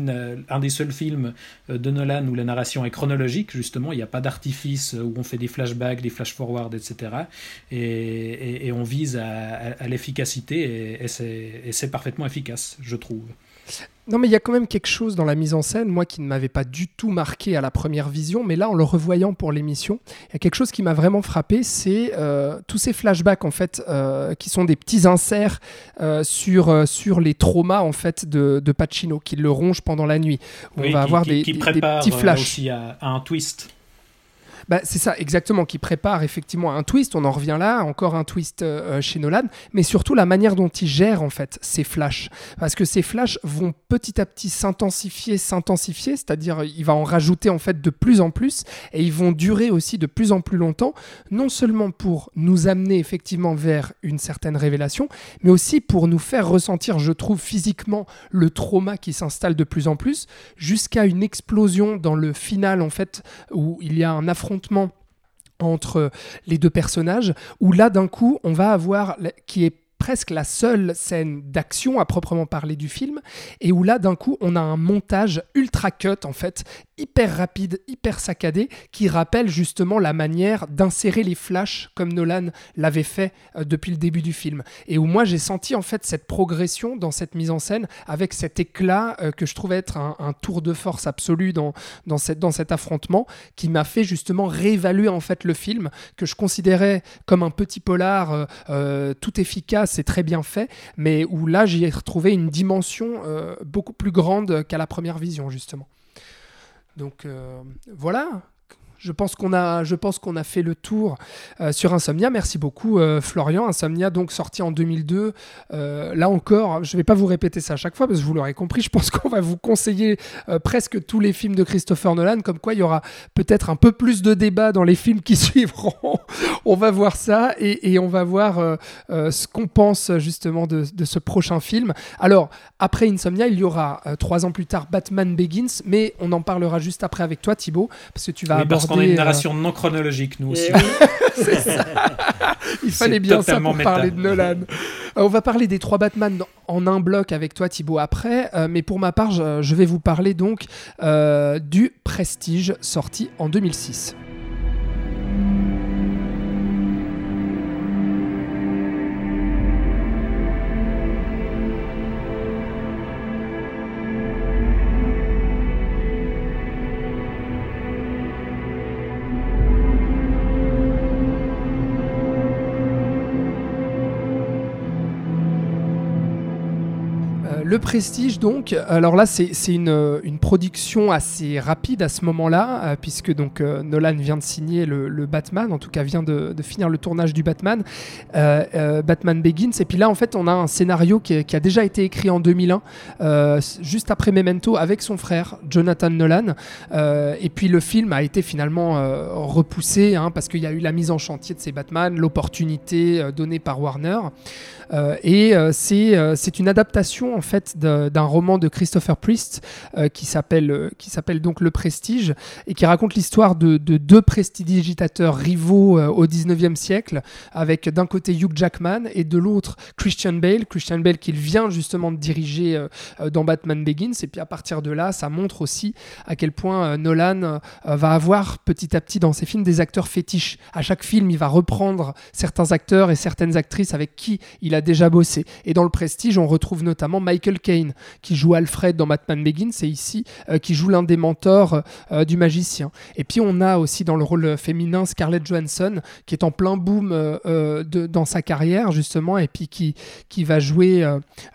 un des seuls films de Nolan où la narration est chronologique, justement, il n'y a pas d'artifice où on fait des flashbacks, des flash-forward, etc. Et, et- et on vise à, à- à l'efficacité et, et c'est parfaitement efficace, je trouve. Non, mais il y a quand même quelque chose dans la mise en scène, moi, qui ne m'avait pas du tout marqué à la première vision, mais là, en le revoyant pour l'émission, il y a quelque chose qui m'a vraiment frappé, c'est euh, tous ces flashbacks, en fait, euh, qui sont des petits inserts euh, sur, sur les traumas, en fait, de, de Pacino, qui le ronge pendant la nuit. Oui, on va qui, avoir qui- des, qui des- des petits flashs. aussi à, à un twist. Bah, c'est ça, exactement, qui prépare effectivement un twist. On en revient là, encore un twist euh, chez Nolan, mais surtout la manière dont il gère en fait ces flashs, parce que ces flashs vont petit à petit s'intensifier, s'intensifier, c'est-à-dire il va en rajouter en fait de plus en plus, et ils vont durer aussi de plus en plus longtemps, non seulement pour nous amener effectivement vers une certaine révélation, mais aussi pour nous faire ressentir, je trouve physiquement, le trauma qui s'installe de plus en plus, jusqu'à une explosion dans le final en fait où il y a un entre les deux personnages, où là d'un coup on va avoir qui est presque la seule scène d'action à proprement parler du film, et où là, d'un coup, on a un montage ultra cut, en fait, hyper rapide, hyper saccadé, qui rappelle justement la manière d'insérer les flashs comme Nolan l'avait fait euh, depuis le début du film. Et où moi j'ai senti en fait cette progression dans cette mise en scène avec cet éclat euh, que je trouvais être un, tour de force absolu dans, dans, cette, dans cet affrontement qui m'a fait justement réévaluer en fait le film que je considérais comme un petit polar euh, tout efficace et très bien fait, mais où là j'y ai retrouvé une dimension beaucoup plus grande qu'à la première vision justement. Donc euh, voilà, je pense qu'on a, je pense qu'on a fait le tour euh, sur Insomnia. Merci beaucoup, euh, Florian. Insomnia, donc sorti en 2002. Euh, là encore, je ne vais pas vous répéter ça à chaque fois parce que vous l'aurez compris. Je pense qu'on va vous conseiller presque tous les films de Christopher Nolan, comme quoi il y aura peut-être un peu plus de débat dans les films qui suivront. on va voir ça et, on va voir ce qu'on pense justement de, ce prochain film. Alors, après Insomnia, il y aura trois ans plus tard Batman Begins, mais on en parlera juste après avec toi, Thibaut, parce que tu vas aborder on a une narration non chronologique, nous aussi. Il fallait bien ça pour parler de Nolan. Euh, on va parler des trois Batman en un bloc avec toi, Thibaut, après. Euh, mais pour ma part, je, vais vous parler donc euh, du Prestige, sorti en 2006. Le Prestige, donc, alors là, c'est une, production assez rapide à ce moment-là, euh, puisque euh, Nolan vient de signer le, Batman, en tout cas vient de, finir le tournage du Batman, euh, Batman Begins. Et puis là, en fait, on a un scénario qui, a déjà été écrit en 2001, juste après Memento, avec son frère Jonathan Nolan. et puis le film a été finalement repoussé, hein, parce qu'il y a eu la mise en chantier de ces Batman, l'opportunité donnée par Warner. Et c'est une adaptation, en fait, d'un roman de Christopher Priest euh, qui s'appelle euh, qui s'appelle donc Le Prestige et qui raconte l'histoire de, deux prestidigitateurs rivaux euh, au 19e siècle avec d'un côté Hugh Jackman et de l'autre Christian Bale. Christian Bale qu'il vient justement de diriger dans Batman Begins et puis à partir de là ça montre aussi à quel point Nolan va avoir petit à petit dans ses films des acteurs fétiches. À chaque film il va reprendre certains acteurs et certaines actrices avec qui il a déjà bossé. Et dans Le Prestige on retrouve notamment Michael Kane, qui joue Alfred dans Batman Begins, et ici euh, qui joue l'un des mentors euh, du magicien. Et puis on a aussi dans le rôle féminin Scarlett Johansson, qui est en plein boom euh, de, dans sa carrière, justement, et puis qui, qui va jouer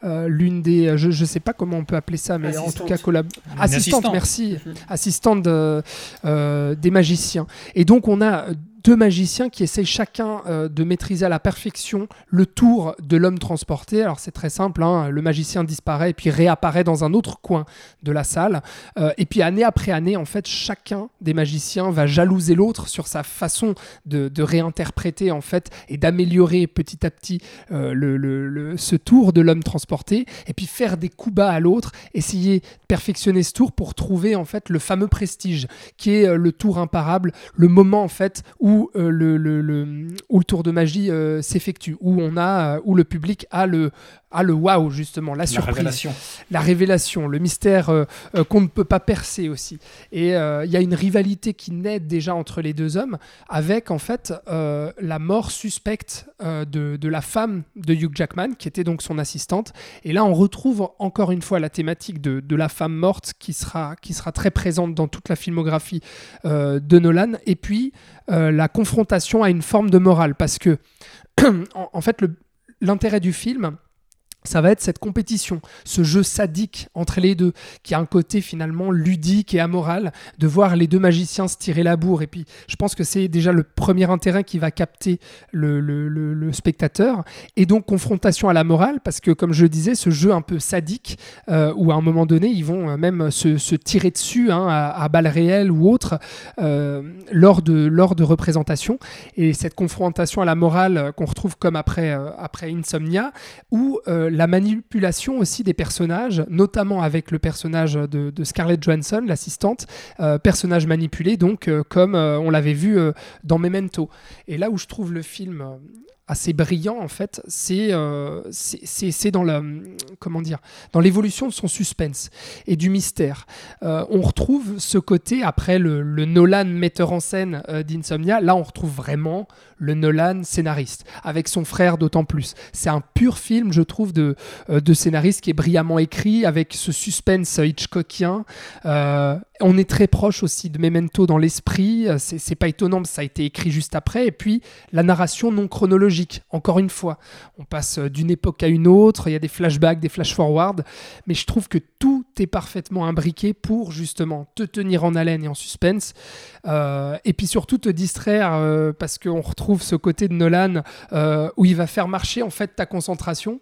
l'une des. Je ne sais pas comment on peut appeler ça, mais en tout cas, collab... assistante, merci. Mhm. Assistante des magiciens. Et donc on a deux magiciens qui essayent chacun euh, de maîtriser à la perfection le tour de l'homme transporté. Alors c'est très simple, hein, le magicien disparaît et puis réapparaît dans un autre coin de la salle. Euh, et puis année après année, en fait, chacun des magiciens va jalouser l'autre sur sa façon de, réinterpréter en fait et d'améliorer petit à petit euh, le, ce tour de l'homme transporté. Et puis faire des coups bas à l'autre, essayer de perfectionner ce tour pour trouver en fait le fameux prestige qui est le tour imparable, le moment en fait où où, euh, où le tour de magie euh, s'effectue, où on a, euh, où le public a le, a le waouh justement, la surprise, la révélation, la révélation le mystère qu'on ne peut pas percer aussi. Et il y a une rivalité qui naît déjà entre les deux hommes, avec en fait la mort suspecte de, de, la femme de Hugh Jackman, qui était donc son assistante. Et là, on retrouve encore une fois la thématique de, de la femme morte qui sera, qui sera très présente dans toute la filmographie de Nolan. Et puis la confrontation à une forme de morale. Parce que, en, fait, l'intérêt du film, ça va être cette compétition, ce jeu sadique entre les deux, qui a un côté finalement ludique et amoral, de voir les deux magiciens se tirer la bourre. Et puis, je pense que c'est déjà le premier intérêt qui va capter le, spectateur. Et donc, confrontation à la morale, parce que, comme je le disais, ce jeu un peu sadique, euh, où à un moment donné, ils vont euh, même se, tirer dessus hein, à, balles réelles ou autres, euh, lors, de, représentations. Et cette confrontation à la morale qu'on retrouve comme après Insomnia, où la manipulation aussi des personnages, notamment avec le personnage de, Scarlett Johansson, l'assistante, euh, personnage manipulé, donc euh, comme euh, on l'avait vu dans Memento. Et là où je trouve le film assez brillant en fait, c'est dans la comment dire dans l'évolution de son suspense et du mystère. On retrouve ce côté après le, le Nolan metteur en scène euh, d'Insomnia. Là, on retrouve vraiment le Nolan scénariste avec son frère d'autant plus. C'est un pur film, je trouve, de euh, de scénariste qui est brillamment écrit avec ce suspense Hitchcockien. Euh, on est très proche aussi de Memento dans l'esprit. Euh, C'est pas étonnant, ça a été écrit juste après. Et puis la narration non chronologique. Encore une fois, on passe d'une époque à une autre. Il y a des flashbacks, des flash-forward, mais je trouve que tout parfaitement imbriqué pour justement te tenir en haleine et en suspense. Euh, et puis surtout te distraire euh, parce qu'on retrouve ce côté de Nolan euh, où il va faire marcher en fait ta concentration.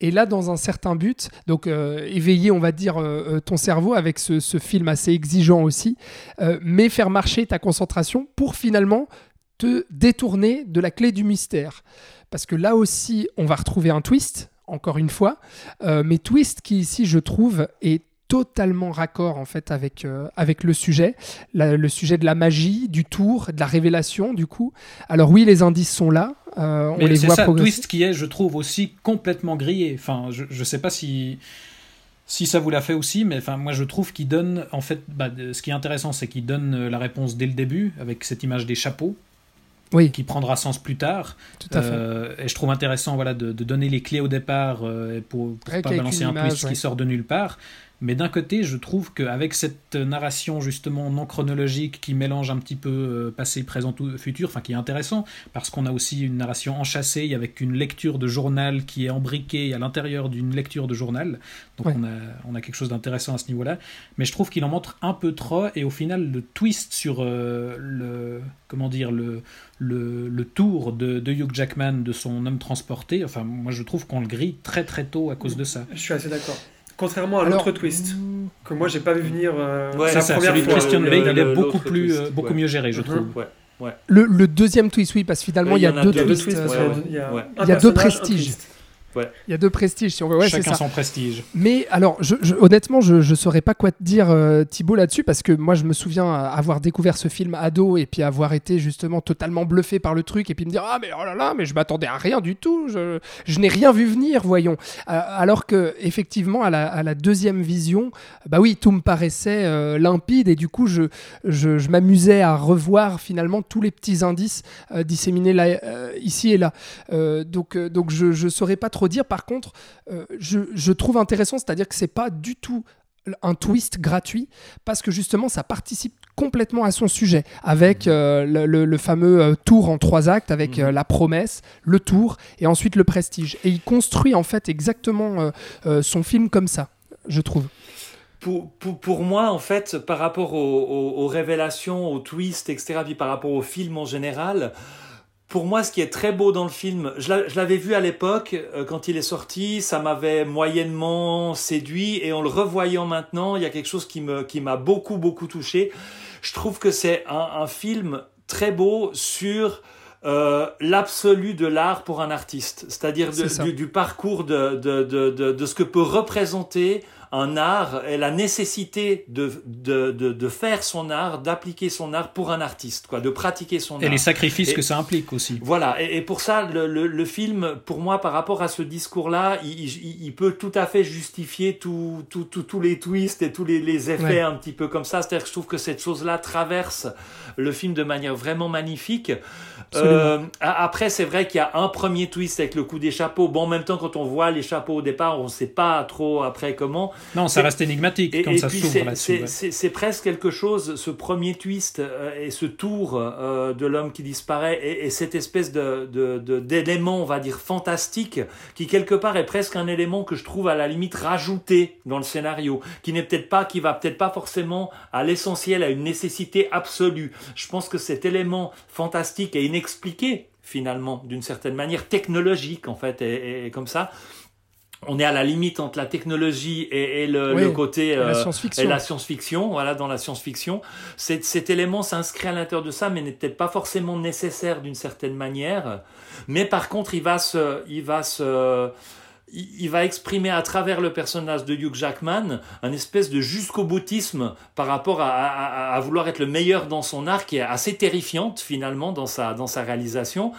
Et là, dans un certain but, donc euh, éveiller, on va dire, ton cerveau avec ce, film assez exigeant aussi, mais faire marcher ta concentration pour finalement te détourner de la clé du mystère. Parce que là aussi, on va retrouver un twist, encore une fois, mais twist qui ici, je trouve, est totalement raccord en fait avec, euh, avec le sujet, La- le sujet de la magie, du tour, de la révélation du coup. Alors oui, les indices sont là, euh, on les voit ça, progresser. twist qui est, je trouve, aussi complètement grillé. Enfin, je, je sais pas si si ça vous l'a fait aussi, mais enfin, moi je trouve qu'il donne, en fait, bah, ce qui est intéressant, c'est qu'il donne euh, la réponse dès le début avec cette image des chapeaux Oui, qui prendra sens plus tard. tout à fait. Euh, et je trouve intéressant, voilà, de, de donner les clés au départ euh, pour, pour Avec- pas balancer un image, twist ouais. qui sort de nulle part. Mais d'un côté, je trouve qu'avec cette narration justement non chronologique qui mélange un petit peu euh, passé, présent, tout- futur, enfin qui est intéressant, parce qu'on a aussi une narration enchâssée avec une lecture de journal qui est embriquée à l'intérieur d'une lecture de journal. Donc Ouais. on, a, on a quelque chose d'intéressant à ce niveau-là. Mais je trouve qu'il en montre un peu trop, et au final, le twist sur euh, le, comment dire, le, le, le tour de, de Hugh Jackman, de son homme transporté, enfin moi je trouve qu'on le grille très très tôt à cause de ça. Je suis assez d'accord. Contrairement à l'autre twist, que moi j'ai pas vu venir euh, Ouais, la C'est ça, première celui fois. Christian le- Bale, il est beaucoup plus, twist, euh, beaucoup ouais. mieux géré, je Mhm. trouve. Ouais, ouais. Le, le deuxième twist, oui, parce que finalement, il y a y deux deux. Il y a deux twists. euh, y a un Il y a deux prestiges. Il y a deux prestiges, si on veut. Ouais, c'est Chacun ça. son prestige. Mais alors, je, je- honnêtement, je ne saurais pas quoi te dire, euh, Thibaut, là-dessus, parce que moi, je me souviens avoir découvert ce film ado et puis avoir été justement totalement bluffé par le truc et puis me dire Ah, mais oh là là, mais je m'attendais à rien du tout, je, je n'ai rien vu venir, voyons. Euh, alors que, effectivement, à la, à la deuxième vision, bah oui, tout me paraissait euh, limpide et du coup, je, je, je m'amusais à revoir finalement tous les petits indices euh, disséminés là, euh, ici et là. Euh, donc, euh, donc je ne saurais pas trop dire. Par contre, euh, je, je trouve intéressant, c'est-à-dire que c'est pas du tout un twist gratuit parce que justement ça participe complètement à son sujet avec euh, le, le- le fameux euh, tour en trois actes avec euh, la promesse, le tour et ensuite le prestige et il construit en fait exactement son film comme ça je trouve Pour, pour, pour moi, en fait, par rapport aux, aux- aux révélations, aux twists, etc., puis par rapport au film en général, pour moi, ce qui est très beau dans le film, je l'a- je l'avais vu à l'époque, euh, quand il est sorti, ça m'avait moyennement séduit, et en le revoyant maintenant, il y a quelque chose qui me qui m'a beaucoup, beaucoup touché. Je trouve que c'est un, un film très beau sur euh, l'absolu de l'art pour un artiste, c'est-à-dire du, du parcours de, de, de, de, de ce que peut représenter un art et la nécessité de, de, de, de faire son art, d'appliquer son art pour un artiste, quoi, de pratiquer son Et art. les sacrifices Et- que ça implique aussi. Voilà, et, et pour ça, le, le, le film, pour moi, par rapport à ce discours-là, il, il, il peut tout à fait justifier tout- tout- tout- tous les twists et tous les, les effets Ouais. un petit peu comme ça. C'est-à-dire que je trouve que cette chose-là traverse le film de manière vraiment magnifique. Euh, après, c'est vrai qu'il y a un premier twist avec le coup des chapeaux. Bon, en même temps, quand on voit les chapeaux au départ, on ne sait pas trop après comment. Non, ça reste énigmatique Et, quand et ça s'ouvre c'est- là-dessus. c'est ouais. presque quelque chose, ce premier twist euh, et ce tour euh, de l'homme qui disparaît et, et cette espèce de de- de- d'élément, on va dire, fantastique, qui quelque part est presque un élément que je trouve à la limite rajouté dans le scénario, qui n'est peut-être pas, qui va peut-être pas forcément à l'essentiel, à une nécessité absolue. Je pense que cet élément fantastique et inexpliqué finalement, d'une certaine manière technologique en fait, et- et comme ça. On est à la limite entre la technologie et, et le, Oui, le côté la euh, science-fiction et la science-fiction, voilà, dans la science-fiction. Cet, cet élément s'inscrit à l'intérieur de ça, mais n'est peut-être pas forcément nécessaire d'une certaine manière. Mais par contre, il va se, il va se, il va exprimer à travers le personnage de Hugh Jackman un espèce de jusqu'au boutisme par rapport à, vouloir être le meilleur dans son art qui est assez terrifiante finalement dans sa, dans sa réalisation.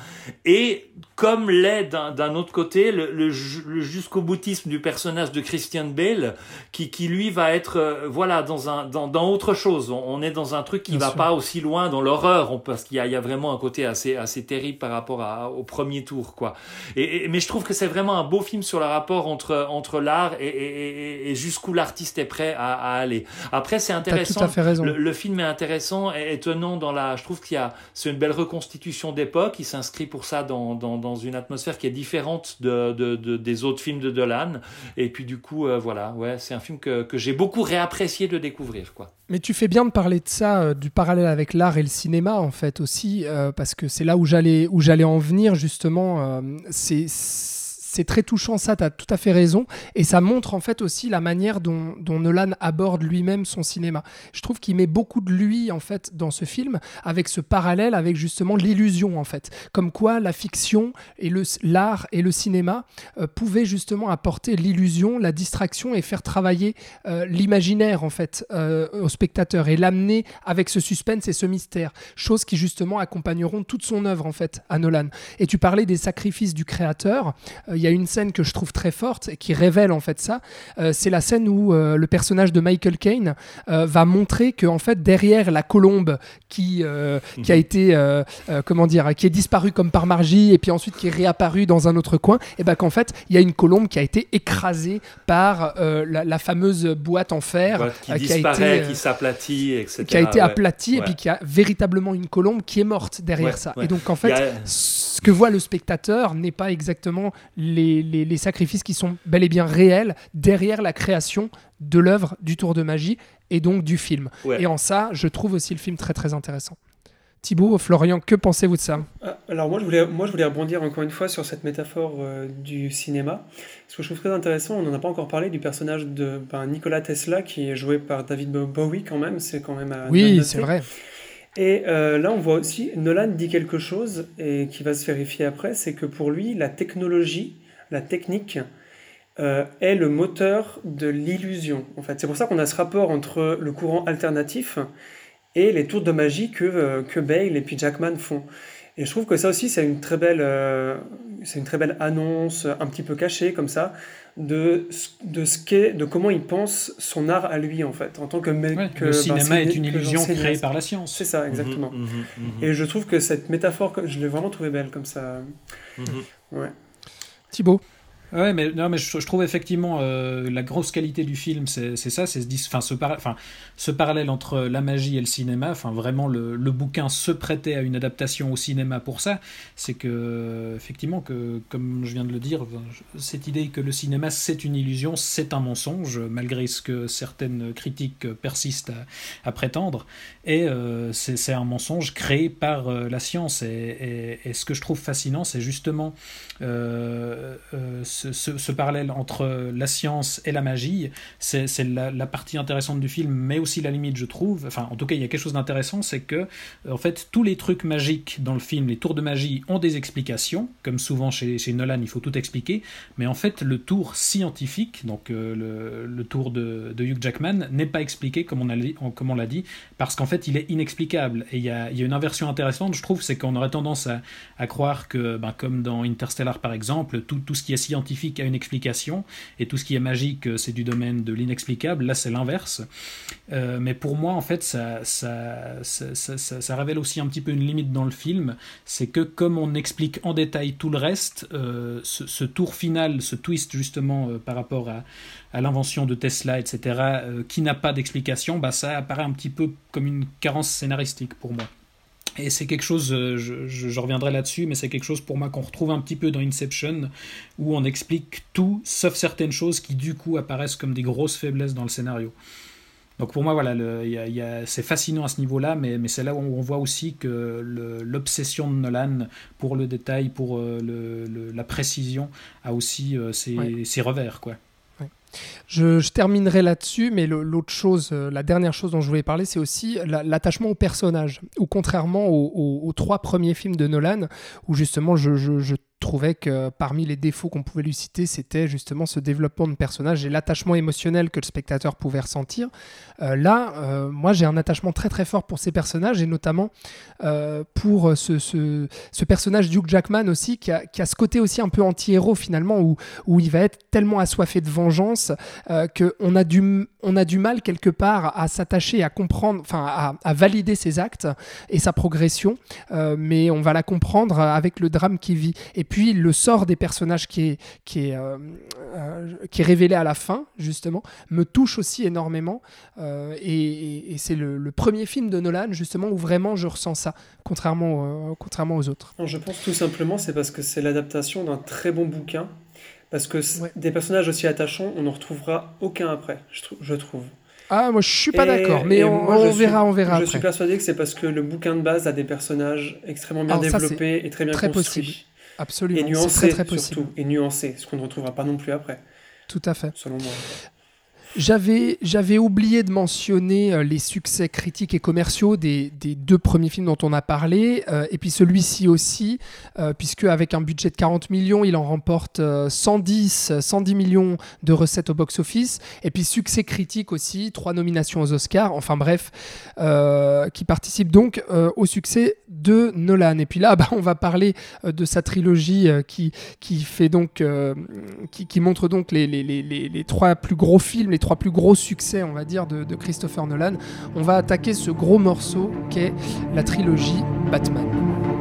Et comme l'est d'un autre côté le, jusqu'au boutisme du personnage de Christian Bale qui, qui lui va être euh, voilà dans, un, dans, dans autre chose. On, est dans un truc qui va pas aussi loin dans l'horreur parce qu'il y, y a, vraiment un côté assez, assez terrible par rapport à, au premier tour. quoi. Et, mais je trouve que c'est vraiment un beau film sur le rapport entre, entre l'art et, et, jusqu'où l'artiste est prêt à, à, aller. Après, c'est intéressant. Tout à fait raison. Le, film est intéressant et étonnant dans la. Je trouve qu'il y a. C'est une belle reconstitution d'époque. Il s'inscrit pour ça dans, dans, dans, une atmosphère qui est différente de, de, de, des autres films de Dolan. Et puis, du coup, euh, voilà. Ouais, c'est un film que, que j'ai beaucoup réapprécié de découvrir, quoi. Mais tu fais bien de parler de ça, euh, du parallèle avec l'art et le cinéma en fait aussi, euh, parce que c'est là où j'allais où j'allais en venir justement. c'est c'est très touchant, ça, tu as tout à fait raison. Et ça montre en fait aussi la manière dont, Nolan aborde lui-même son cinéma. Je trouve qu'il met beaucoup de lui en fait dans ce film, avec ce parallèle avec justement l'illusion en fait. Comme quoi la fiction et l'art et le cinéma euh, pouvaient justement apporter l'illusion, la distraction et faire travailler euh, l'imaginaire en fait euh, au spectateur et l'amener avec ce suspense et ce mystère. Choses qui justement accompagneront toute son œuvre en fait à Nolan. Et tu parlais des sacrifices du créateur y a une scène que je trouve très forte et qui révèle en fait ça. Euh, c'est la scène où euh, le personnage de Michael Caine euh, va montrer que en fait derrière la colombe qui qui a mhm. été comment dire qui est disparue comme par magie et puis ensuite qui est réapparue dans un autre coin, et ben qu'en fait il y a une colombe qui a été écrasée par la, fameuse boîte en fer qui, disparaît, qui s'aplatit, etc. Qui a été aplatie et puis qui a véritablement une colombe qui est morte derrière ça. Et donc en fait, que voit le spectateur n'est pas exactement les, sacrifices qui sont bel et bien réels derrière la création de l'œuvre du tour de magie et donc du film. Et en ça, je trouve aussi le film très très intéressant. Thibaut, Florian, que pensez-vous de ça ah, Alors moi je, voulais, moi je voulais rebondir encore une fois sur cette métaphore euh, du cinéma. Ce que je trouve très intéressant, on n'en a pas encore parlé, du personnage de ben, Nikola Tesla qui est joué par David Bowie quand même, c'est quand même... oui, c'est vrai. Et euh, là, on voit aussi, Nolan dit quelque chose, et qui va se vérifier après, c'est que pour lui, la technologie, la technique, euh, est le moteur de l'illusion. En fait, c'est pour ça qu'on a ce rapport entre le courant alternatif et les tours de magie que, euh, que Bale et puis Jackman font. Et je trouve que ça aussi, c'est une très belle, c'est une très belle annonce, un petit peu cachée comme ça, de, de ce qu'est, de comment il pense son art à lui en fait, en tant que mec. le ben, cinéma est une illusion créée par la science. C'est ça, exactement. Mhm, mhm, mhm. Et je trouve que cette métaphore, je l'ai vraiment trouvée belle comme ça. Ouais. Thibaut Ouais, mais, non, mais je, trouve effectivement euh, la grosse qualité du film, c'est ça, c'est ce, ce, ce parallèle entre la magie et le cinéma. Enfin, vraiment, le, le bouquin se prêtait à une adaptation au cinéma pour ça. C'est que, effectivement, que, comme je viens de le dire, cette idée que le cinéma c'est une illusion, c'est un mensonge, malgré ce que certaines critiques persistent à, prétendre. Et euh, c'est un mensonge créé par euh, la science. Et, et, ce que je trouve fascinant, c'est justement euh, ce, parallèle entre la science et la magie, c'est la, partie intéressante du film, mais aussi la limite, je trouve. Enfin, en tout cas, il y a quelque chose d'intéressant, c'est que, en fait, tous les trucs magiques dans le film, les tours de magie, ont des explications. Comme souvent chez, Nolan, il faut tout expliquer. Mais en fait, le tour scientifique, donc euh, le, tour de, Hugh Jackman, n'est pas expliqué, comme on l'a dit, parce qu'en fait, il est inexplicable. Et il y a, une inversion intéressante, je trouve, c'est qu'on aurait tendance à, croire que, ben, comme dans Interstellar par exemple, tout ce qui est scientifique, scientifique a une explication, et tout ce qui est magique, euh, c'est du domaine de l'inexplicable. Là, c'est l'inverse. Euh, mais pour moi, en fait, ça ça, ça, révèle aussi un petit peu une limite dans le film. C'est que comme on explique en détail tout le reste, euh, ce, tour final, ce twist justement par rapport à, à l'invention de Tesla, etc., qui n'a pas d'explication, bah, ça apparaît un petit peu comme une carence scénaristique pour moi. Et c'est quelque chose, euh, je, reviendrai là-dessus, mais c'est quelque chose pour moi qu'on retrouve un petit peu dans Inception, où on explique tout, sauf certaines choses qui du coup apparaissent comme des grosses faiblesses dans le scénario. Donc pour moi, voilà, c'est fascinant à ce niveau-là, mais, mais c'est là où on voit aussi que l'obsession de Nolan pour le détail, pour euh, le, la précision, a aussi euh, ses, ses revers, quoi. Je, terminerai là-dessus, mais l'autre chose, euh, la dernière chose dont je voulais parler, c'est aussi l'attachement au personnage. Ou contrairement aux, trois premiers films de Nolan, où justement je, trouvais que parmi les défauts qu'on pouvait lui citer, c'était justement ce développement de personnage et l'attachement émotionnel que le spectateur pouvait ressentir. Euh, là, euh, moi, j'ai un attachement très très fort pour ces personnages et notamment euh, pour ce, ce, personnage Hugh Jackman aussi, qui a, qui a, ce côté aussi un peu anti-héros finalement, où, où il va être tellement assoiffé de vengeance qu'on a, du, on a du mal quelque part à s'attacher, à comprendre, enfin à, valider ses actes et sa progression, mais on va la comprendre avec le drame qu'il vit. Et puis le sort des personnages qui est, qui est, qui est révélé à la fin, justement, me touche aussi énormément. Euh, et, c'est le, premier film de Nolan, justement, où vraiment je ressens ça, contrairement, euh, contrairement aux autres. je pense tout simplement, c'est parce que c'est l'adaptation d'un très bon bouquin. Parce que des personnages aussi attachants, on n'en retrouvera aucun après, je, trouve. Ah, moi je suis pas d'accord, mais on, verra, on verra. Je suis persuadé que c'est parce que le bouquin de base a des personnages extrêmement bien développés et très bien très construits. Possible. Absolument. Et nuancés, très, très surtout. Et nuancés, ce qu'on ne retrouvera pas non plus après. Tout à fait. Selon moi. J'avais, j'avais oublié de mentionner euh, les succès critiques et commerciaux des, des, deux premiers films dont on a parlé, euh, et puis celui-ci aussi, euh, puisque avec un budget de 40 millions, il en remporte 110, 110 millions de recettes au box-office, et puis succès critique aussi, trois nominations aux Oscars, enfin bref, qui participe donc au succès de Nolan. Et puis là, bah, on va parler de sa trilogie qui, qui fait donc, qui, qui, montre donc les, les, les, les, trois plus gros films, trois plus gros succès, on va dire, de, Christopher Nolan, on va attaquer ce gros morceau qu'est la trilogie Batman.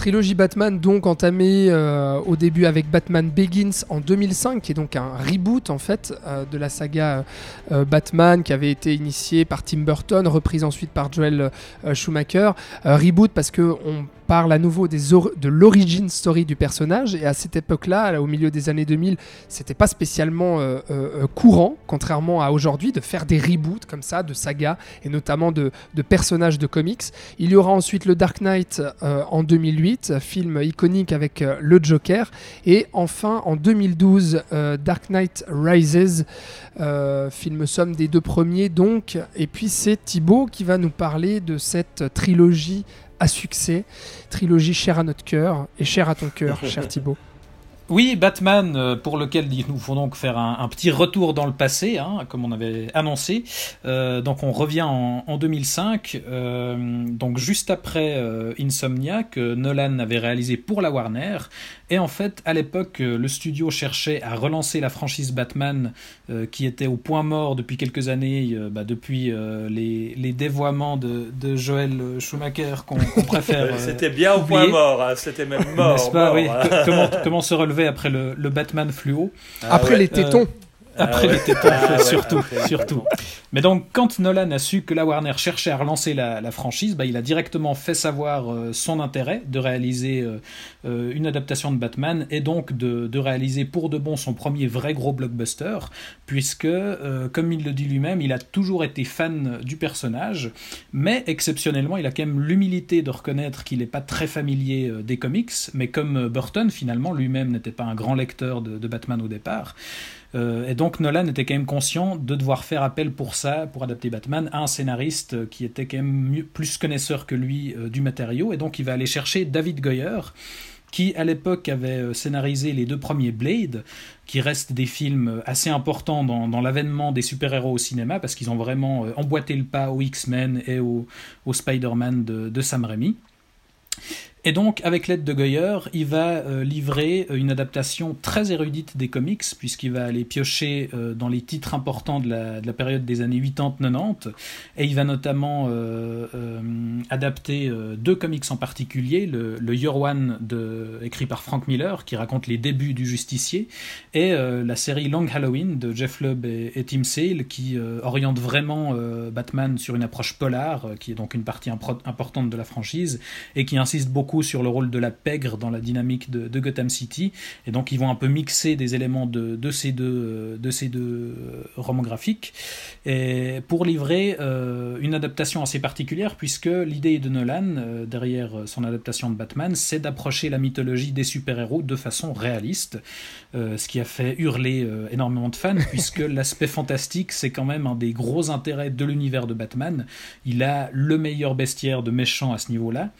Trilogie Batman, donc entamée euh, au début avec Batman Begins en 2005, qui est donc un reboot en fait euh, de la saga euh, Batman qui avait été initiée par Tim Burton, reprise ensuite par Joel Schumacher. reboot parce que on parle à nouveau des de l'origine story du personnage. Et à cette époque-là, au milieu des années 2000, c'était pas spécialement euh, euh, courant, contrairement à aujourd'hui, de faire des reboots comme ça, de sagas et notamment de, de personnages de comics. Il y aura ensuite le Dark Knight euh, en 2008, film iconique avec le Joker. Et enfin, en 2012, Dark Knight Rises, film somme des deux premiers donc. Et puis c'est Thibaut qui va nous parler de cette trilogie à succès, trilogie chère à notre cœur et chère à ton cœur, cher Thibaut. Oui, Batman, euh, pour lequel il nous faut donc faire un, petit retour dans le passé, hein, comme on avait annoncé. Euh, donc on revient en, 2005, euh, donc juste après Insomnia que Nolan avait réalisé pour la Warner. Et en fait, à l'époque, le studio cherchait à relancer la franchise Batman, qui était au point mort depuis quelques années, bah, depuis les, les, dévoiements de, de Joel Schumacher qu'on préfère. c'était bien au point mort, hein, c'était même mort. Pas, oui. Hein. comment, comment se relever après le, Batman fluo. Ah après les tétons. Après ah les tétons, ah surtout, surtout. Mais donc, quand Nolan a su que la Warner cherchait à relancer la, franchise, bah, il a directement fait savoir euh, son intérêt de réaliser euh, euh, une adaptation de Batman et donc de, de, réaliser pour de bon son premier vrai gros blockbuster, puisque, comme il le dit lui-même, il a toujours été fan du personnage, mais exceptionnellement, il a quand même l'humilité de reconnaître qu'il n'est pas très familier des comics, mais comme Burton, finalement, lui-même n'était pas un grand lecteur de, de Batman au départ. Euh, et donc Nolan était quand même conscient de devoir faire appel pour ça, pour adapter Batman, à un scénariste qui était quand même plus connaisseur que lui euh, du matériau. Et donc il va aller chercher David Goyer, qui à l'époque avait euh, scénarisé les deux premiers Blade, qui restent des films assez importants dans, l'avènement des super-héros au cinéma, parce qu'ils ont vraiment emboîté le pas aux X-Men et au, Spider-Man de, de, Sam Raimi. Et donc, avec l'aide de Goyer, il va euh, livrer euh, une adaptation très érudite des comics, puisqu'il va aller piocher euh, dans les titres importants de la, de la période des années 80-90, et il va notamment adapter deux comics en particulier, le, Year One écrit par Frank Miller, qui raconte les débuts du justicier, et la série Long Halloween de Jeff Lubb et, et Tim Sale, qui oriente vraiment Batman sur une approche polar, qui est donc une partie importante de la franchise, et qui insiste beaucoup sur le rôle de la pègre dans la dynamique de, Gotham City. Et donc, ils vont un peu mixer des éléments de, de ces, deux, de ces deux euh, romans graphiques et pour livrer euh, une adaptation assez particulière, puisque l'idée de Nolan, euh, derrière son adaptation de Batman, c'est d'approcher la mythologie des super-héros de façon réaliste. ce qui a fait hurler énormément de fans, puisque l'aspect fantastique, c'est quand même un des gros intérêts de l'univers de Batman. Il a le meilleur bestiaire de méchants à ce niveau-là,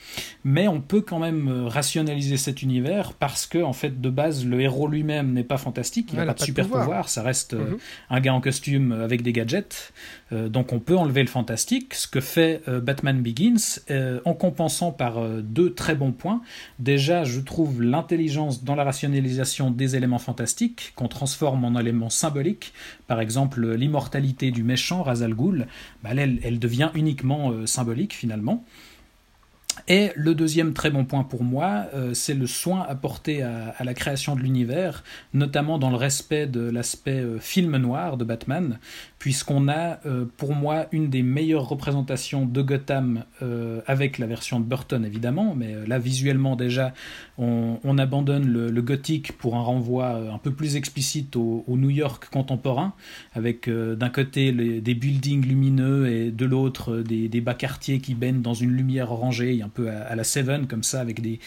mais on peut quand même euh, rationaliser cet univers parce que, en fait, de base, le héros lui-même n'est pas fantastique, il n'a pas, de super pouvoir. ça reste euh, mhm. un gars en costume avec des gadgets. Euh, donc on peut enlever le fantastique, ce que fait Batman Begins, en compensant par deux très bons points. Déjà, je trouve l'intelligence dans la rationalisation des éléments fantastiques qu'on transforme en éléments symboliques. Par exemple, l'immortalité du méchant, Razal Ghul, bah, elle, elle, devient uniquement symbolique finalement. Et le deuxième très bon point pour moi, euh, c'est le soin apporté à, la création de l'univers, notamment dans le respect de l'aspect euh, film noir de Batman, puisqu'on a euh, pour moi une des meilleures représentations de Gotham avec la version de Burton évidemment, mais là visuellement déjà on, abandonne le, gothique pour un renvoi un peu plus explicite au, New York contemporain, avec d'un côté des buildings lumineux et de l'autre des, des bas quartiers qui baignent dans une lumière orangée un peu à, la Seven, comme ça, avec des,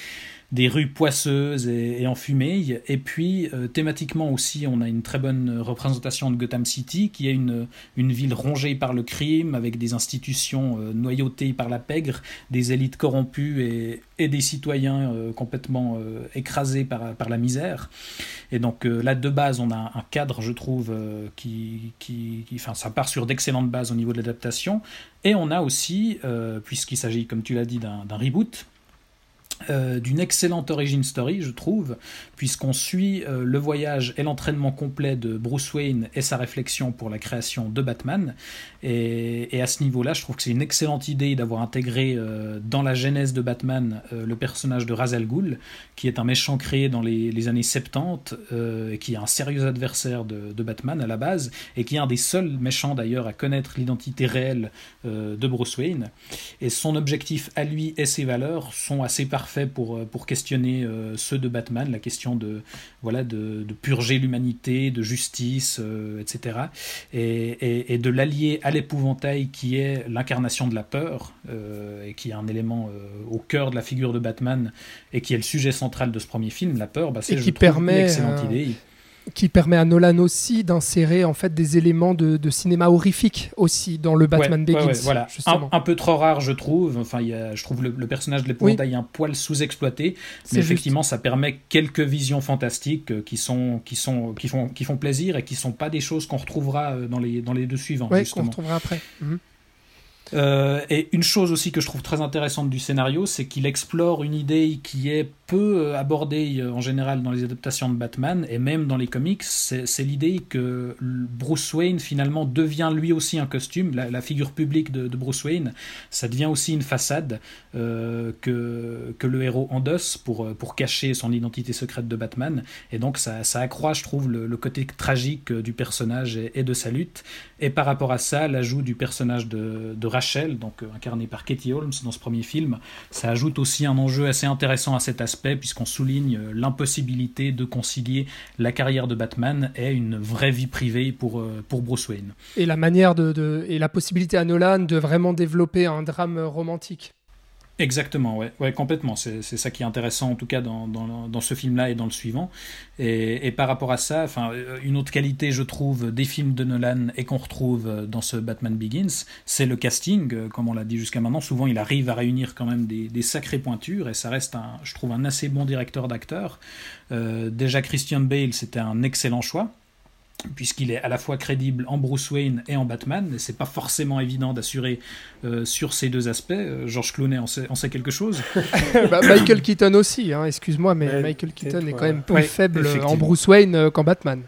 des rues poisseuses et, enfumées. Et puis, euh, thématiquement aussi, on a une très bonne représentation de Gotham City, qui est une, une ville rongée par le crime, avec des institutions euh, noyautées par la pègre, des élites corrompues et, et des citoyens euh, complètement écrasés par, par la misère. Et donc là, de base, on a un cadre, je trouve, qui, qui, qui, ça part sur d'excellentes bases au niveau de l'adaptation. Et on a aussi, puisqu'il s'agit, comme tu l'as dit, d'un reboot, euh, d'une excellente origin story, je trouve, puisqu'on suit euh, le voyage et l'entraînement complet de Bruce Wayne et sa réflexion pour la création de Batman. Et, à ce niveau-là, je trouve que c'est une excellente idée d'avoir intégré euh, dans la genèse de Batman le personnage de Ra's al Ghul, qui est un méchant créé dans les, années 70, et qui est un sérieux adversaire de, Batman à la base, et qui est un des seuls méchants d'ailleurs à connaître l'identité réelle de Bruce Wayne. Et son objectif à lui et ses valeurs sont assez parfaits fait pour, euh, pour questionner euh, ceux de Batman, la question de, voilà, de, purger l'humanité, de justice, euh, etc. Et, et, de l'allier à l'épouvantail qui est l'incarnation de la peur, et qui est un élément au cœur de la figure de Batman, et qui est le sujet central de ce premier film, la peur, bah, c'est qui permet, une excellente idée qui permet à Nolan aussi d'insérer en fait des éléments de, cinéma horrifique aussi dans le Batman Begins. voilà. Un, peu trop rare, je trouve. Enfin, y a, je trouve le, personnage de l'épouvantail un poil sous-exploité, mais effectivement, ça permet quelques visions fantastiques euh, qui sont qui sont qui font qui font plaisir et qui sont pas des choses qu'on retrouvera euh, dans les dans les deux suivants. Oui, qu'on retrouvera après. Mhm. Euh, et une chose aussi que je trouve très intéressante du scénario, c'est qu'il explore une idée qui est peu euh, abordée euh, en général dans les adaptations de Batman et même dans les comics. C'est l'idée que Bruce Wayne finalement devient lui aussi un costume. La, figure publique de, Bruce Wayne, ça devient aussi une façade que, que le héros endosse pour, pour cacher son identité secrète de Batman. Et donc ça, accroît, je trouve, le, côté tragique du personnage et, de sa lutte. Et par rapport à ça, l'ajout du personnage de, de Rachel, donc euh, incarnée par Katie Holmes dans ce premier film, ça ajoute aussi un enjeu assez intéressant à cet aspect puisqu'on souligne euh, l'impossibilité de concilier la carrière de Batman et une vraie vie privée pour, euh, Bruce Wayne. Et la manière de, et la possibilité à Nolan de vraiment développer un drame romantique. Exactement, ouais, ouais complètement. C'est ça qui est intéressant, en tout cas, dans, dans, dans ce film-là et dans le suivant. Et, et, par rapport à ça, enfin, euh, une autre qualité, je trouve, des films de Nolan et qu'on retrouve dans ce Batman Begins, c'est le casting, euh, comme on l'a dit jusqu'à maintenant. Souvent, il arrive à réunir quand même des, des sacrées pointures et ça reste, un, je trouve, un assez bon directeur d'acteurs. Euh, déjà, Christian Bale, c'était un excellent choix. Puisqu'il est à la fois crédible en Bruce Wayne et en Batman, et c'est pas forcément évident d'assurer euh, sur ces deux aspects. Euh, George Clooney en sait, en sait quelque chose. Bah, Michael Keaton aussi, hein, excuse-moi, mais Michael Keaton est quand même plus ouais. faible en. Bruce Wayne euh, qu'en Batman.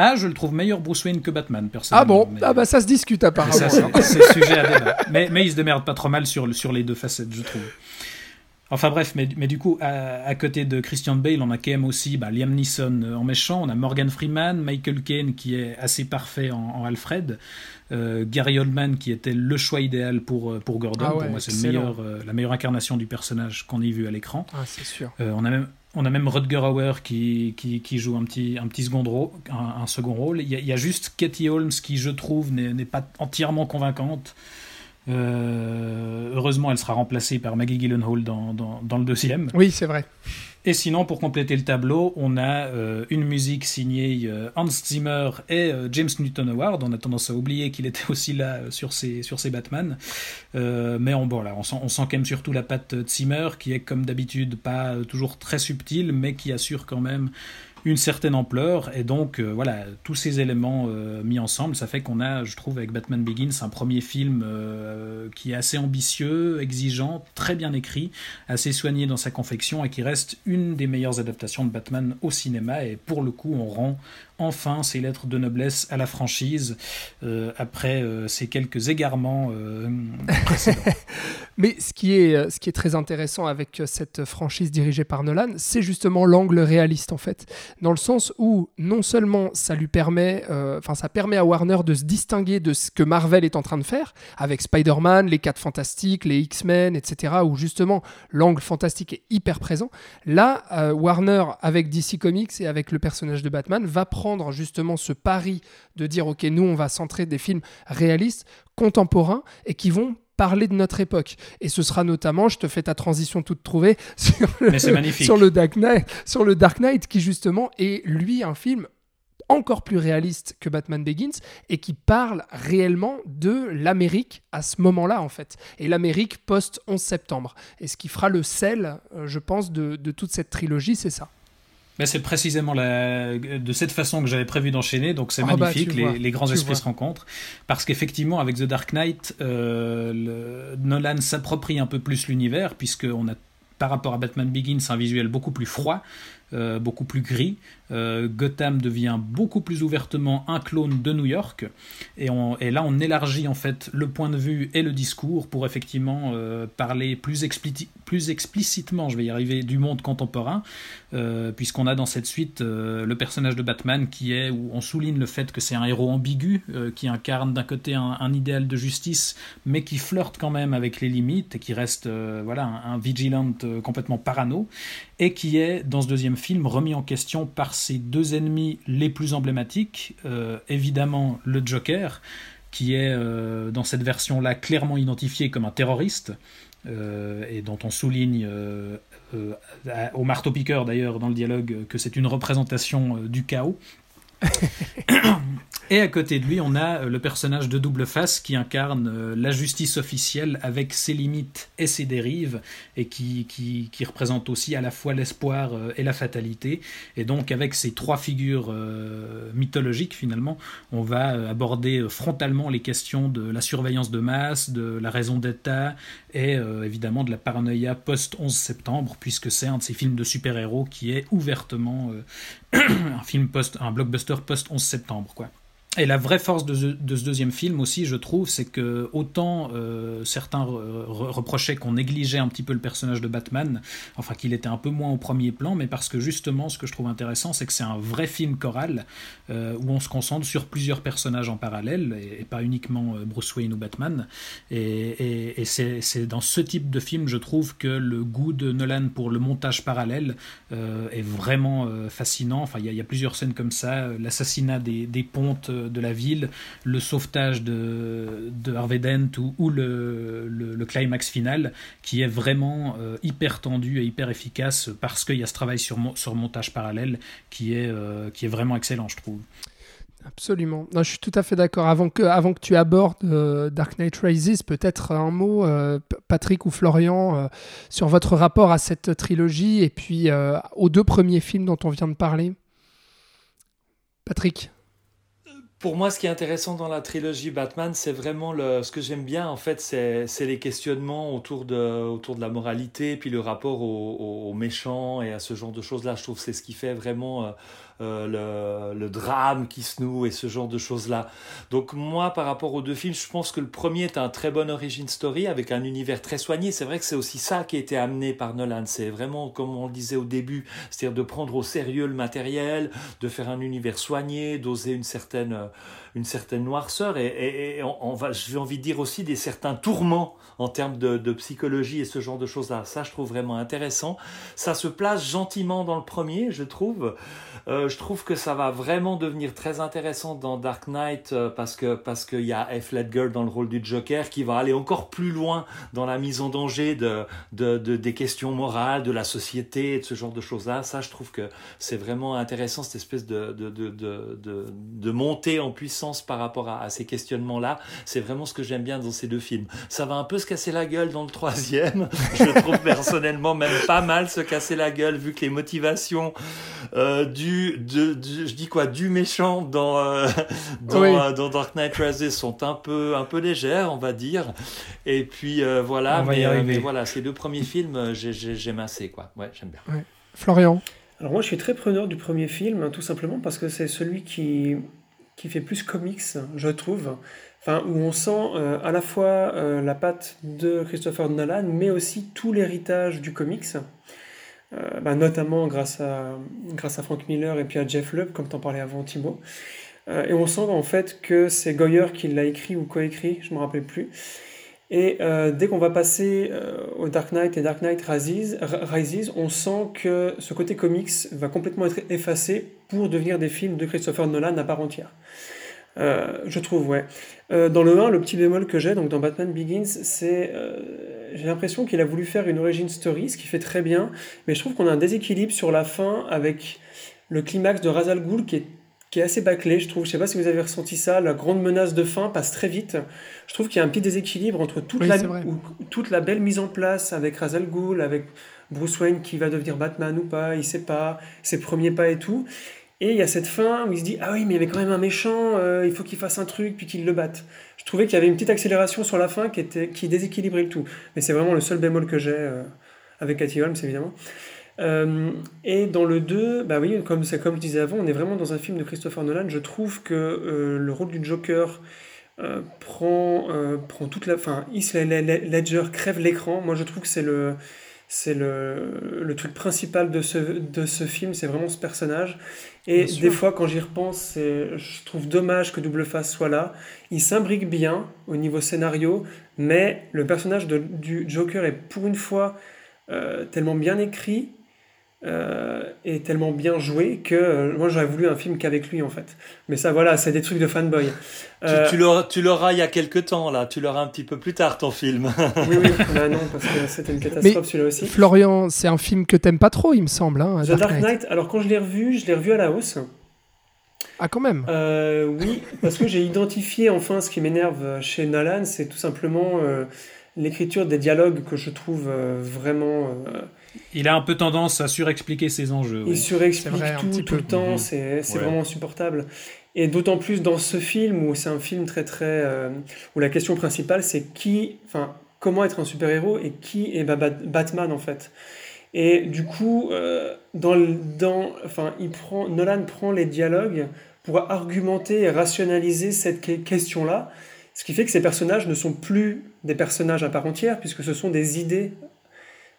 Ah, je le trouve meilleur Bruce Wayne que Batman, personnellement. Ah bon mais- Ah bah ça se discute mais apparemment. c'est sujet à débat. Mais, mais il se démerde pas trop mal sur, sur les deux facettes, je trouve. Enfin bref, mais, mais du coup, à, à côté de Christian Bale, on a quand même aussi bah, Liam Neeson euh, en méchant, on a Morgan Freeman, Michael Caine qui est assez parfait en, en Alfred, euh, Gary Oldman qui était le choix idéal pour, euh, pour Gordon. Ah ouais, pour moi, c'est meilleur, euh, la meilleure incarnation du personnage qu'on ait vu à l'écran. Ah, c'est sûr. Euh, on a même on a même Rutger Hauer qui, qui, qui joue un petit, un petit second rôle. Un, un second rôle. Il, y a, il y a juste Katie Holmes qui, je trouve, n'est pas entièrement convaincante. Euh, heureusement, elle sera remplacée par Maggie Gyllenhaal dans, dans, dans le deuxième. Oui, c'est vrai. Et sinon, pour compléter le tableau, on a euh, une musique signée euh, Hans Zimmer et euh, James Newton Howard. On a tendance à oublier qu'il était aussi là sur ses, sur ses Batman. Mais on, bon, là, on, sent, on sent quand même surtout la patte Zimmer, qui est comme d'habitude pas toujours très subtile, mais qui assure quand même une certaine ampleur. Et donc, euh, voilà, tous ces éléments euh, mis ensemble, ça fait qu'on a, je trouve, avec Batman Begins, un premier film euh, qui est assez ambitieux, exigeant, très bien écrit, assez soigné dans sa confection et qui reste une des meilleures adaptations de Batman au cinéma. Et pour le coup, on rend enfin ses lettres de noblesse à la franchise euh, après euh, ces quelques égarements euh, précédents. Mais ce qui est, ce qui est très intéressant avec cette franchise dirigée par Nolan, c'est justement l'angle réaliste en fait. Dans le sens où non seulement ça lui permet, enfin ça permet à Warner de se distinguer de ce que Marvel est en train de faire avec Spider-Man, les 4 fantastiques, les X-Men, etc. où justement l'angle fantastique est hyper présent. Là, Warner avec DC Comics et avec le personnage de Batman va prendre justement ce pari de dire ok nous on va centrer des films réalistes, contemporains et qui vont parler de notre époque. Et ce sera notamment, je te fais ta transition toute trouvée, sur le, sur Dark Knight, sur le Dark Knight qui justement est lui un film encore plus réaliste que Batman Begins et qui parle réellement de l'Amérique à ce moment-là en fait. Et l'Amérique post 11 septembre. Et ce qui fera le sel, euh, je pense, de, de toute cette trilogie, c'est ça. Mais c'est précisément la... de cette façon que j'avais prévu d'enchaîner, donc c'est Ah bah, magnifique, les, vois, les grands esprits vois. se rencontrent. Parce qu'effectivement, avec The Dark Knight, euh, le- Nolan s'approprie un peu plus l'univers, puisqu'on a, par rapport à Batman Begins, un visuel beaucoup plus froid, euh, beaucoup plus gris. Euh, Gotham devient beaucoup plus ouvertement un clone de New York. Et, on- là, on élargit en fait le point de vue et le discours pour effectivement euh, parler plus, plus explicitement, je vais y arriver, du monde contemporain, euh, puisqu'on a dans cette suite le personnage de Batman qui est, où on souligne le fait que c'est un héros ambigu, qui incarne d'un côté un, idéal de justice, mais qui flirte quand même avec les limites et qui reste voilà, un, un vigilante complètement parano, et qui est, dans ce deuxième film, remis en question par ses deux ennemis les plus emblématiques, euh, évidemment le Joker, qui est euh, dans cette version-là clairement identifié comme un terroriste, euh, et dont on souligne au marteau-piqueur d'ailleurs dans le dialogue que c'est une représentation du chaos. Et à côté de lui, on a euh, le personnage de double face qui incarne euh, la justice officielle avec ses limites et ses dérives, et qui, qui, représente aussi à la fois l'espoir euh, et la fatalité. Et donc, avec ces trois figures mythologiques, finalement, on va aborder frontalement les questions de la surveillance de masse, de la raison d'État, et euh, évidemment de la paranoïa post-11 septembre, puisque c'est un de ces films de super-héros qui est ouvertement euh, un film post, un blockbuster post-11 septembre, quoi. Et la vraie force de, ce- de ce deuxième film aussi, je trouve, c'est que autant euh, certains re- re- reprochaient qu'on négligeait un petit peu le personnage de Batman, enfin qu'il était un peu moins au premier plan, mais parce que justement, ce que je trouve intéressant, c'est que c'est un vrai film choral euh, où on se concentre sur plusieurs personnages en parallèle et, pas uniquement euh, Bruce Wayne ou Batman. Et, c'est dans ce type de film, je trouve, que le goût de Nolan pour le montage parallèle euh, est vraiment fascinant. Enfin, il y, a- plusieurs scènes comme ça, l'assassinat des pontes de la ville, le sauvetage de, de Harvey Dent ou, le, le- climax final, qui est vraiment euh, hyper tendu et hyper efficace parce qu'il y a ce travail sur, sur montage parallèle qui est, euh, qui est vraiment excellent, je trouve. Absolument. Je suis tout à fait d'accord. Avant que, avant que tu abordes euh, Dark Knight Rises, peut-être un mot, euh, Patrick ou Florian, sur votre rapport à cette trilogie et puis aux deux premiers films dont on vient de parler? Patrick? Pour moi, ce qui est intéressant dans la trilogie Batman, c'est vraiment le, ce que j'aime bien, en fait, c'est, les questionnements autour de, autour de la moralité, puis le rapport aux, méchants et à ce genre de choses-là. Je trouve que c'est ce qui fait vraiment euh, euh, le, le, drame qui se noue et ce genre de choses-là. Donc moi, par rapport aux deux films, je pense que le premier est un très bon origin story avec un univers très soigné. C'est vrai que c'est aussi ça qui a été amené par Nolan. C'est vraiment, comme on le disait au début, c'est-à-dire de prendre au sérieux le matériel, de faire un univers soigné, d'oser une certaine une certaine noirceur et, on, va, j'ai envie de dire aussi des certains tourments en termes de, psychologie et ce genre de choses-là. Ça, je trouve vraiment intéressant. Ça se place gentiment dans le premier, je trouve. Euh, je trouve que ça va vraiment devenir très intéressant dans Dark Knight euh, parce que parce qu'il y a F. Ledger dans le rôle du Joker qui va aller encore plus loin dans la mise en danger de, de, des questions morales, de la société et de ce genre de choses-là. Ça, je trouve que c'est vraiment intéressant cette espèce de, de, de, de, de montée en puissance par rapport à, ces questionnements-là. C'est vraiment ce que j'aime bien dans ces deux films. Ça va un peu se casser la gueule dans le troisième. Je trouve personnellement même pas mal se casser la gueule vu que les motivations euh, du, de, je dis quoi, du méchant dans euh, euh, dans, Dark Knight Rises sont un peu un peu légères, on va dire. Et puis voilà, mais, voilà, ces deux premiers films, j'aime assez quoi. Ouais, j'aime bien. Florian. Alors moi, je suis très preneur du premier film, hein, tout simplement parce que c'est celui qui qui fait plus comics, je trouve. Enfin, où on sent euh, à la fois euh, la patte de Christopher Nolan, mais aussi tout l'héritage du comics, euh, bah, notamment grâce à, grâce à Frank Miller et puis à Jeff Lubb, comme t'en parlais avant Thibaut. et on sent en fait que c'est Goyer qui l'a écrit ou coécrit, je ne me rappelle plus. Et dès qu'on va passer au Dark Knight et Dark Knight Rises, Rises, on sent que ce côté comics va complètement être effacé pour devenir des films de Christopher Nolan à part entière. Euh, je trouve, ouais. Euh, dans le 1, le petit bémol que j'ai, donc dans Batman Begins, c'est. Euh, j'ai l'impression qu'il a voulu faire une origin story, ce qui fait très bien, mais je trouve qu'on a un déséquilibre sur la fin avec le climax de Razal Ghul qui est, qui est assez bâclé, je trouve. Je sais pas si vous avez ressenti ça, la grande menace de fin passe très vite. Je trouve qu'il y a un petit déséquilibre entre toute, la, toute la belle mise en place avec Razal Ghul, avec Bruce Wayne qui va devenir Batman ou pas, il sait pas, ses premiers pas et tout. Et il y a cette fin où il se dit Ah oui, mais il y avait quand même un méchant, euh, il faut qu'il fasse un truc, puis qu'il le batte. Je trouvais qu'il y avait une petite accélération sur la fin qui, était, qui déséquilibrait le tout. Mais c'est vraiment le seul bémol que j'ai euh, avec Cathy Holmes, évidemment. Euh, et dans le 2, bah oui, comme, comme je disais avant, on est vraiment dans un film de Christopher Nolan. Je trouve que le rôle du Joker prend, prend toute la. Enfin, Heath Ledger crève l'écran. Moi, je trouve que c'est le c'est le, le, truc principal de ce, de ce film, c'est vraiment ce personnage. Et des fois, quand j'y repense, je trouve dommage que Double Face soit là. Il s'imbrique bien au niveau scénario, mais le personnage de, du Joker est pour une fois euh, tellement bien écrit euh, est tellement bien joué que euh, moi j'aurais voulu un film qu'avec lui en fait. Mais ça voilà, c'est des trucs de fanboy. Euh, tu, l'auras il y a quelques temps là, tu l'auras un petit peu plus tard ton film. oui oui, bah, non parce que c'était une catastrophe celui-là aussi. Florian, c'est un film que t'aimes pas trop il me semble. Hein, The Dark, Knight. Alors quand je l'ai revu, je l'ai revu à la hausse. Ah quand même. oui, parce que j'ai identifié enfin ce qui m'énerve chez Nolan, c'est tout simplement l'écriture des dialogues que je trouve vraiment il a un peu tendance à surexpliquer ses enjeux. Il surexplique tout, tout le temps, mhm. c'est vraiment insupportable. Et d'autant plus dans ce film où c'est un film très très euh, où la question principale c'est qui, enfin comment être un super héros et qui est Batman en fait. Et du coup, euh, dans, dans, enfin, il prend, Nolan prend les dialogues pour argumenter et rationaliser cette question-là, ce qui fait que ces personnages ne sont plus des personnages à part entière, puisque ce sont des idées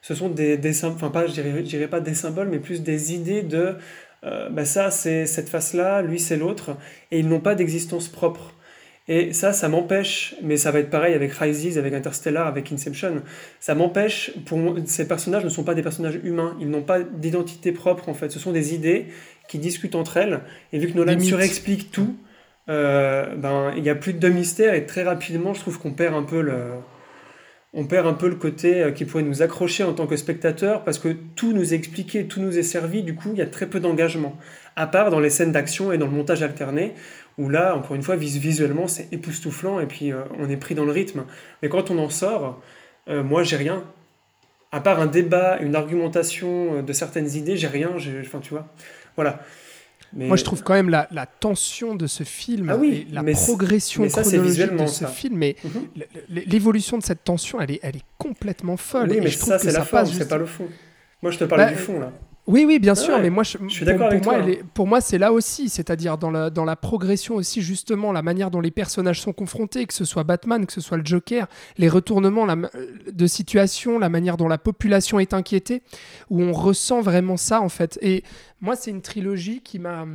ce sont des, des enfin pas, je dirais, pas des symboles, mais plus des idées de, euh, bah ça c'est cette face-là, lui c'est l'autre, et ils n'ont pas d'existence propre. Et ça, ça m'empêche, mais ça va être pareil avec Rises, avec Interstellar, avec Inception, ça m'empêche, pour ces personnages ne sont pas des personnages humains, ils n'ont pas d'identité propre en fait, ce sont des idées qui discutent entre elles, et vu que Nolan surexplique tout, euh, ben, il n'y a plus de mystère, et très rapidement, je trouve qu'on perd un peu le on perd un peu le côté euh, qui pourrait nous accrocher en tant que spectateur parce que tout nous est expliqué, tout nous est servi, du coup il y a très peu d'engagement. À part dans les scènes d'action et dans le montage alterné, où là, encore une fois, visuellement c'est époustouflant et puis euh, on est pris dans le rythme. Mais quand on en sort, moi j'ai rien. À part un débat, une argumentation de certaines idées, j'ai rien, enfin tu vois. Voilà. Mais... Moi, je trouve quand même la, la tension de ce film Ah oui, et la mais progression mais ça, chronologique de ce ça. film et l- l- l'évolution de cette tension, elle est, elle est complètement folle. Oui, et mais je trouve ça, que c'est la forme, c'est pas le fond. Moi, je te parlais Bah, du fond, là. Oui, oui, bien sûr, Ouais, mais moi, je, je suis pour- avec pour, moi, est- pour moi, c'est là aussi, c'est-à-dire dans la, dans la progression aussi, justement, la manière dont les personnages sont confrontés, que ce soit Batman, que ce soit le Joker, les retournements la de situation, la manière dont la population est inquiétée, où on ressent vraiment ça, en fait. Et moi, c'est une trilogie qui m'a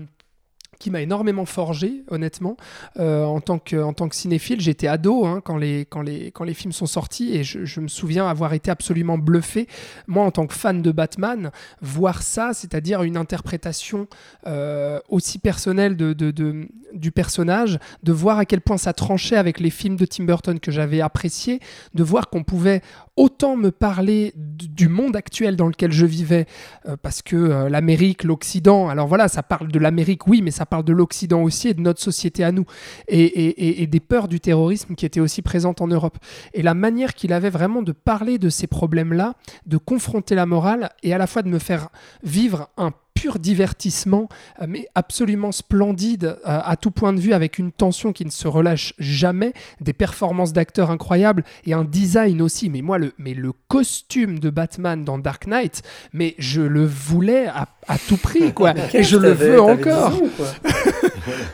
m'a énormément forgé, honnêtement, euh, en, tant que, cinéphile. J'étais ado hein, quand, les, quand, les, quand les films sont sortis et je, je me souviens avoir été absolument bluffé. Moi, en tant que fan de Batman, voir ça, c'est-à-dire une interprétation euh, aussi personnelle de, de- de- du personnage, de voir à quel point ça tranchait avec les films de Tim Burton que j'avais appréciés, de voir qu'on pouvait autant me parler du monde actuel dans lequel je vivais, euh, parce que euh, l'Amérique, l'Occident, alors voilà, ça parle de l'Amérique, oui, mais ça parle de l'Occident aussi et de notre société à nous, et- et des peurs du terrorisme qui étaient aussi présentes en Europe. Et la manière qu'il avait vraiment de parler de ces problèmes-là, de confronter la morale, et à la fois de me faire vivre un pur divertissement, euh, mais absolument splendide euh, à tout point de vue, avec une tension qui ne se relâche jamais, des performances d'acteurs incroyables et un design aussi. Mais moi, le, mais le costume de Batman dans Dark Knight, mais je le voulais à, à tout prix, quoi. et je le veux encore. 10 ans, quoi.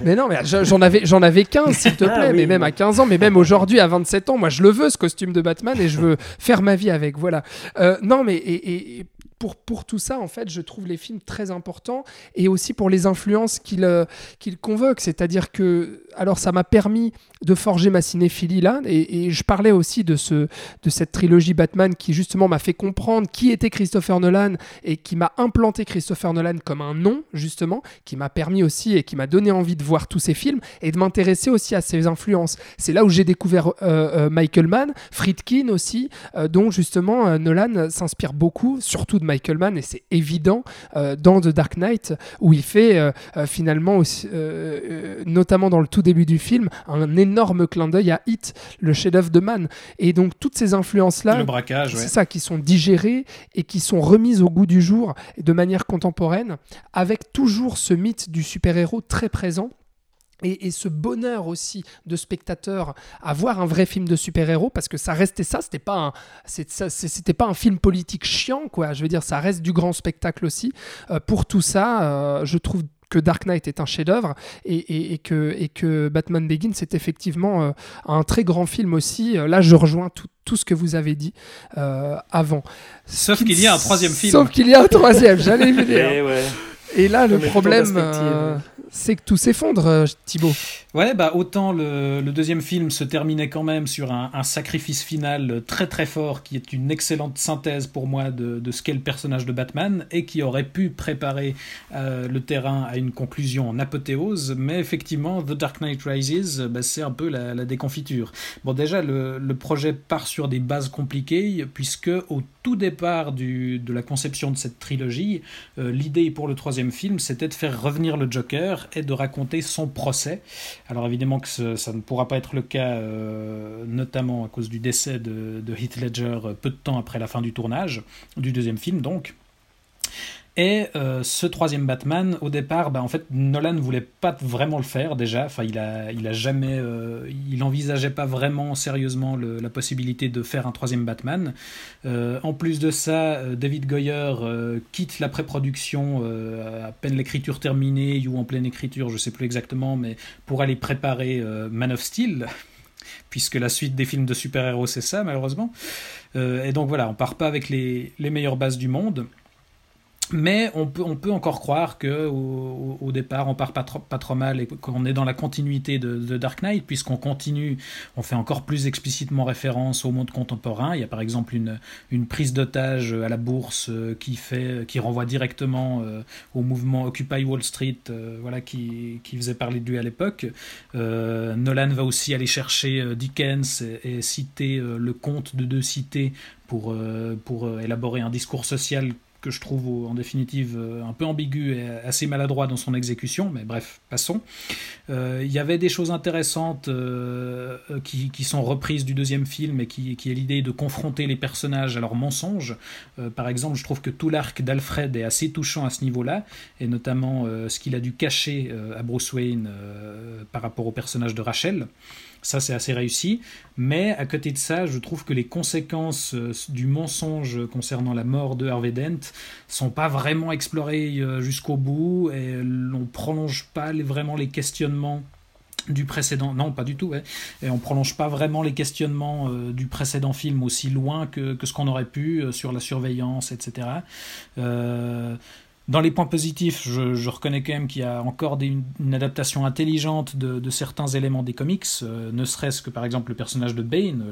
Mais non, mais je- j'en avais, j'en avais 15, s'il te Ah plaît, oui, mais même à 15 ans, mais même aujourd'hui, à 27 ans, moi, je le veux, ce costume de Batman, et je veux faire ma vie avec, voilà. Euh, non, mais et pour, pour tout ça, en fait, je trouve les films très importants, et aussi pour les influences qu'ils euh, qu'ils convoquent, c'est-à-dire que, alors, ça m'a permis de forger ma cinéphilie, là, et, je parlais aussi de, ce, de cette trilogie Batman qui, justement, m'a fait comprendre qui était Christopher Nolan, et qui m'a implanté Christopher Nolan comme un nom, justement, qui m'a permis aussi et qui m'a donné envie de voir tous ces films et de m'intéresser aussi à ses influences. C'est là où j'ai découvert euh, euh, Michael Mann, Friedkin aussi, euh, dont justement Nolan s'inspire beaucoup, surtout de Michael Mann, et c'est évident dans The Dark Knight, où il fait finalement, aussi, notamment dans le tout début du film, un énorme clin d'œil à Hit, le chef-d'œuvre de Mann. Et donc toutes ces influences-là, ouais. c'est ça, qui sont digérées et qui sont remises au goût du jour de manière contemporaine, avec toujours ce mythe du super-héros très présent. Et, et ce bonheur aussi de spectateur à voir un vrai film de super-héros parce que ça restait ça, c'était pas un, c'était pas un film politique chiant quoi. Je veux dire, ça reste du grand spectacle aussi. Euh, pour tout ça, euh, je trouve que Dark Knight est un chef-d'œuvre et, et- et que, et que Batman Begins c'est effectivement euh, un très grand film aussi. Euh, Là, je rejoins tout, tout ce que vous avez dit euh, avant. Sauf qu'il y a un troisième film. Sauf qu'il y a un troisième, j'allais le dire. Et ouais. Et là, le problème, euh, c'est que tout s'effondre, Thibaut. Ouais, bah autant le, le deuxième film se terminait quand même sur un, un sacrifice final très très fort qui est une excellente synthèse pour moi de, de ce qu'est le personnage de Batman et qui aurait pu préparer euh, le terrain à une conclusion en apothéose, mais effectivement The Dark Knight Rises, bah, c'est un peu la, la déconfiture. Bon déjà le, le projet part sur des bases compliquées puisque au tout départ du, de la conception de cette trilogie, euh, l'idée pour le troisième film c'était de faire revenir le Joker et de raconter son procès. Alors évidemment que ça ne pourra pas être le cas, euh, notamment à cause du décès de, de Heath Ledger euh, peu de temps après la fin du tournage, du deuxième film donc. Et euh, ce troisième Batman, au départ, bah, en fait, Nolan ne voulait pas vraiment le faire déjà. Enfin, il a, il a jamais, euh, il envisageait pas vraiment sérieusement la possibilité de faire un troisième Batman. Euh, en plus de ça, David Goyer quitte la pré-production à peine l'écriture terminée ou en pleine écriture, je sais plus exactement, mais pour aller préparer Man of Steel, puisque la suite des films de super-héros c'est ça malheureusement. Et donc voilà, on part pas avec les meilleures bases du monde. Mais on peut, on peut encore croire que au, départ on part pas trop, mal et qu'on est dans la continuité de, Dark Knight puisqu'on continue, on fait encore plus explicitement référence au monde contemporain. Il y a par exemple une, prise d'otage à la bourse euh, qui fait, qui renvoie directement euh, au mouvement Occupy Wall Street, euh, voilà qui, qui faisait parler de lui à l'époque. Euh, Nolan va aussi aller chercher euh, Dickens et, citer euh, le conte de deux cités pour, euh, pour euh, élaborer un discours social que je trouve en définitive euh, un peu ambigu et assez maladroit dans son exécution, mais bref, passons. Euh, il y avait des choses intéressantes euh, qui, qui, sont reprises du deuxième film et qui, qui est l'idée de confronter les personnages à leurs mensonges. par exemple, je trouve que tout l'arc d'Alfred est assez touchant à ce niveau-là, et notamment ce qu'il a dû cacher à Bruce Wayne par rapport au personnage de Rachel. Ça, c'est assez réussi. Mais à côté de ça, je trouve que les conséquences euh, du mensonge concernant la mort de Harvey Dent sont pas vraiment explorées euh, jusqu'au bout et on prolonge pas vraiment les questionnements du précédent non pas du tout et on prolonge pas vraiment les questionnements euh, du précédent film aussi loin que, ce qu'on aurait pu sur la surveillance etc dans les points positifs, je, reconnais quand même qu'il y a encore une, adaptation intelligente de, certains éléments des comics, euh, ne serait-ce que par exemple le personnage de Bane,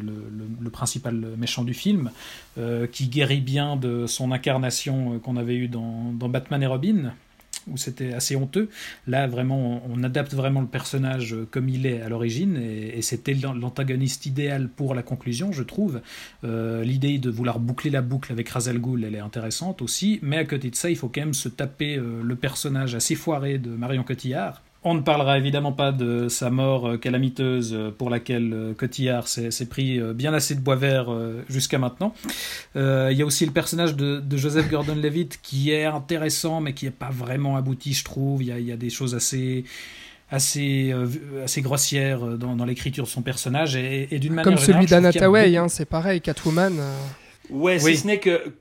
le, principal méchant du film, euh, qui guérit bien de son incarnation euh, qu'on avait eue dans, Batman et Robin, où c'était assez honteux. Là, vraiment, on, adapte vraiment le personnage euh, comme il est à l'origine, et, c'était l'antagoniste idéal pour la conclusion, je trouve. Euh, l'idée de vouloir boucler la boucle avec Razal Ghul, elle est intéressante aussi, mais à côté de ça, il faut quand même se taper euh, le personnage assez foiré de Marion Cotillard, on ne parlera évidemment pas de sa mort euh, calamiteuse euh, pour laquelle euh, Cotillard s'est pris bien assez de bois vert jusqu'à maintenant. Il y a aussi le personnage de, Joseph Gordon-Levitt qui est intéressant mais qui n'est pas vraiment abouti, je trouve. Il y a, des choses assez assez assez grossières dans, l'écriture de son personnage et, d'une manière comme celui d'Anna hein, c'est pareil Catwoman ouais si ce n'est que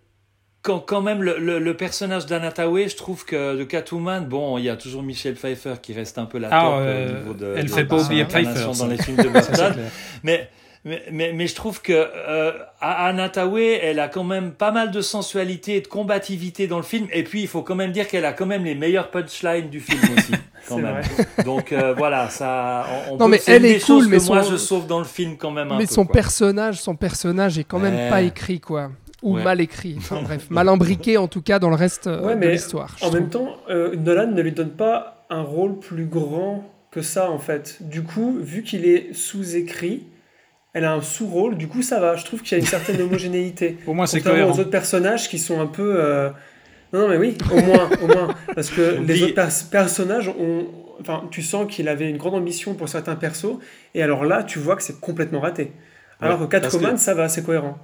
quand, quand même, le, le, personnage d'Anatawe, je trouve que de Catwoman, bon, il y a toujours Michelle Pfeiffer qui reste un peu la ah, top euh, au niveau de. Elle fait pas oublier Pfeiffer dans les films de Batman. mais, mais, mais, mais, je trouve que euh, elle a quand même pas mal de sensualité et de combativité dans le film. Et puis, il faut quand même dire qu'elle a quand même les meilleures punchlines du film aussi. quand même. Donc euh, voilà, ça. On, non, mais elle est cool, mais moi je sauve dans le film quand même un mais peu. son personnage, son personnage est quand même pas écrit quoi ou mal écrit. Enfin bref, mal imbriqué en tout cas dans le reste euh, de l'histoire. En même temps, euh, Nolan ne lui donne pas un rôle plus grand que ça en fait. Du coup, vu qu'il est sous-écrit, elle a un sous-rôle. Du coup, ça va. Je trouve qu'il y a une certaine homogénéité. Au moins, c'est cohérent. aux autres personnages qui sont un peu. Euh, non, mais oui, au moins, au moins, parce que les autres personnages ont. Enfin, tu sens qu'il avait une grande ambition pour certains persos, et alors là, tu vois que c'est complètement raté. Alors que Catwoman, ça va, c'est cohérent.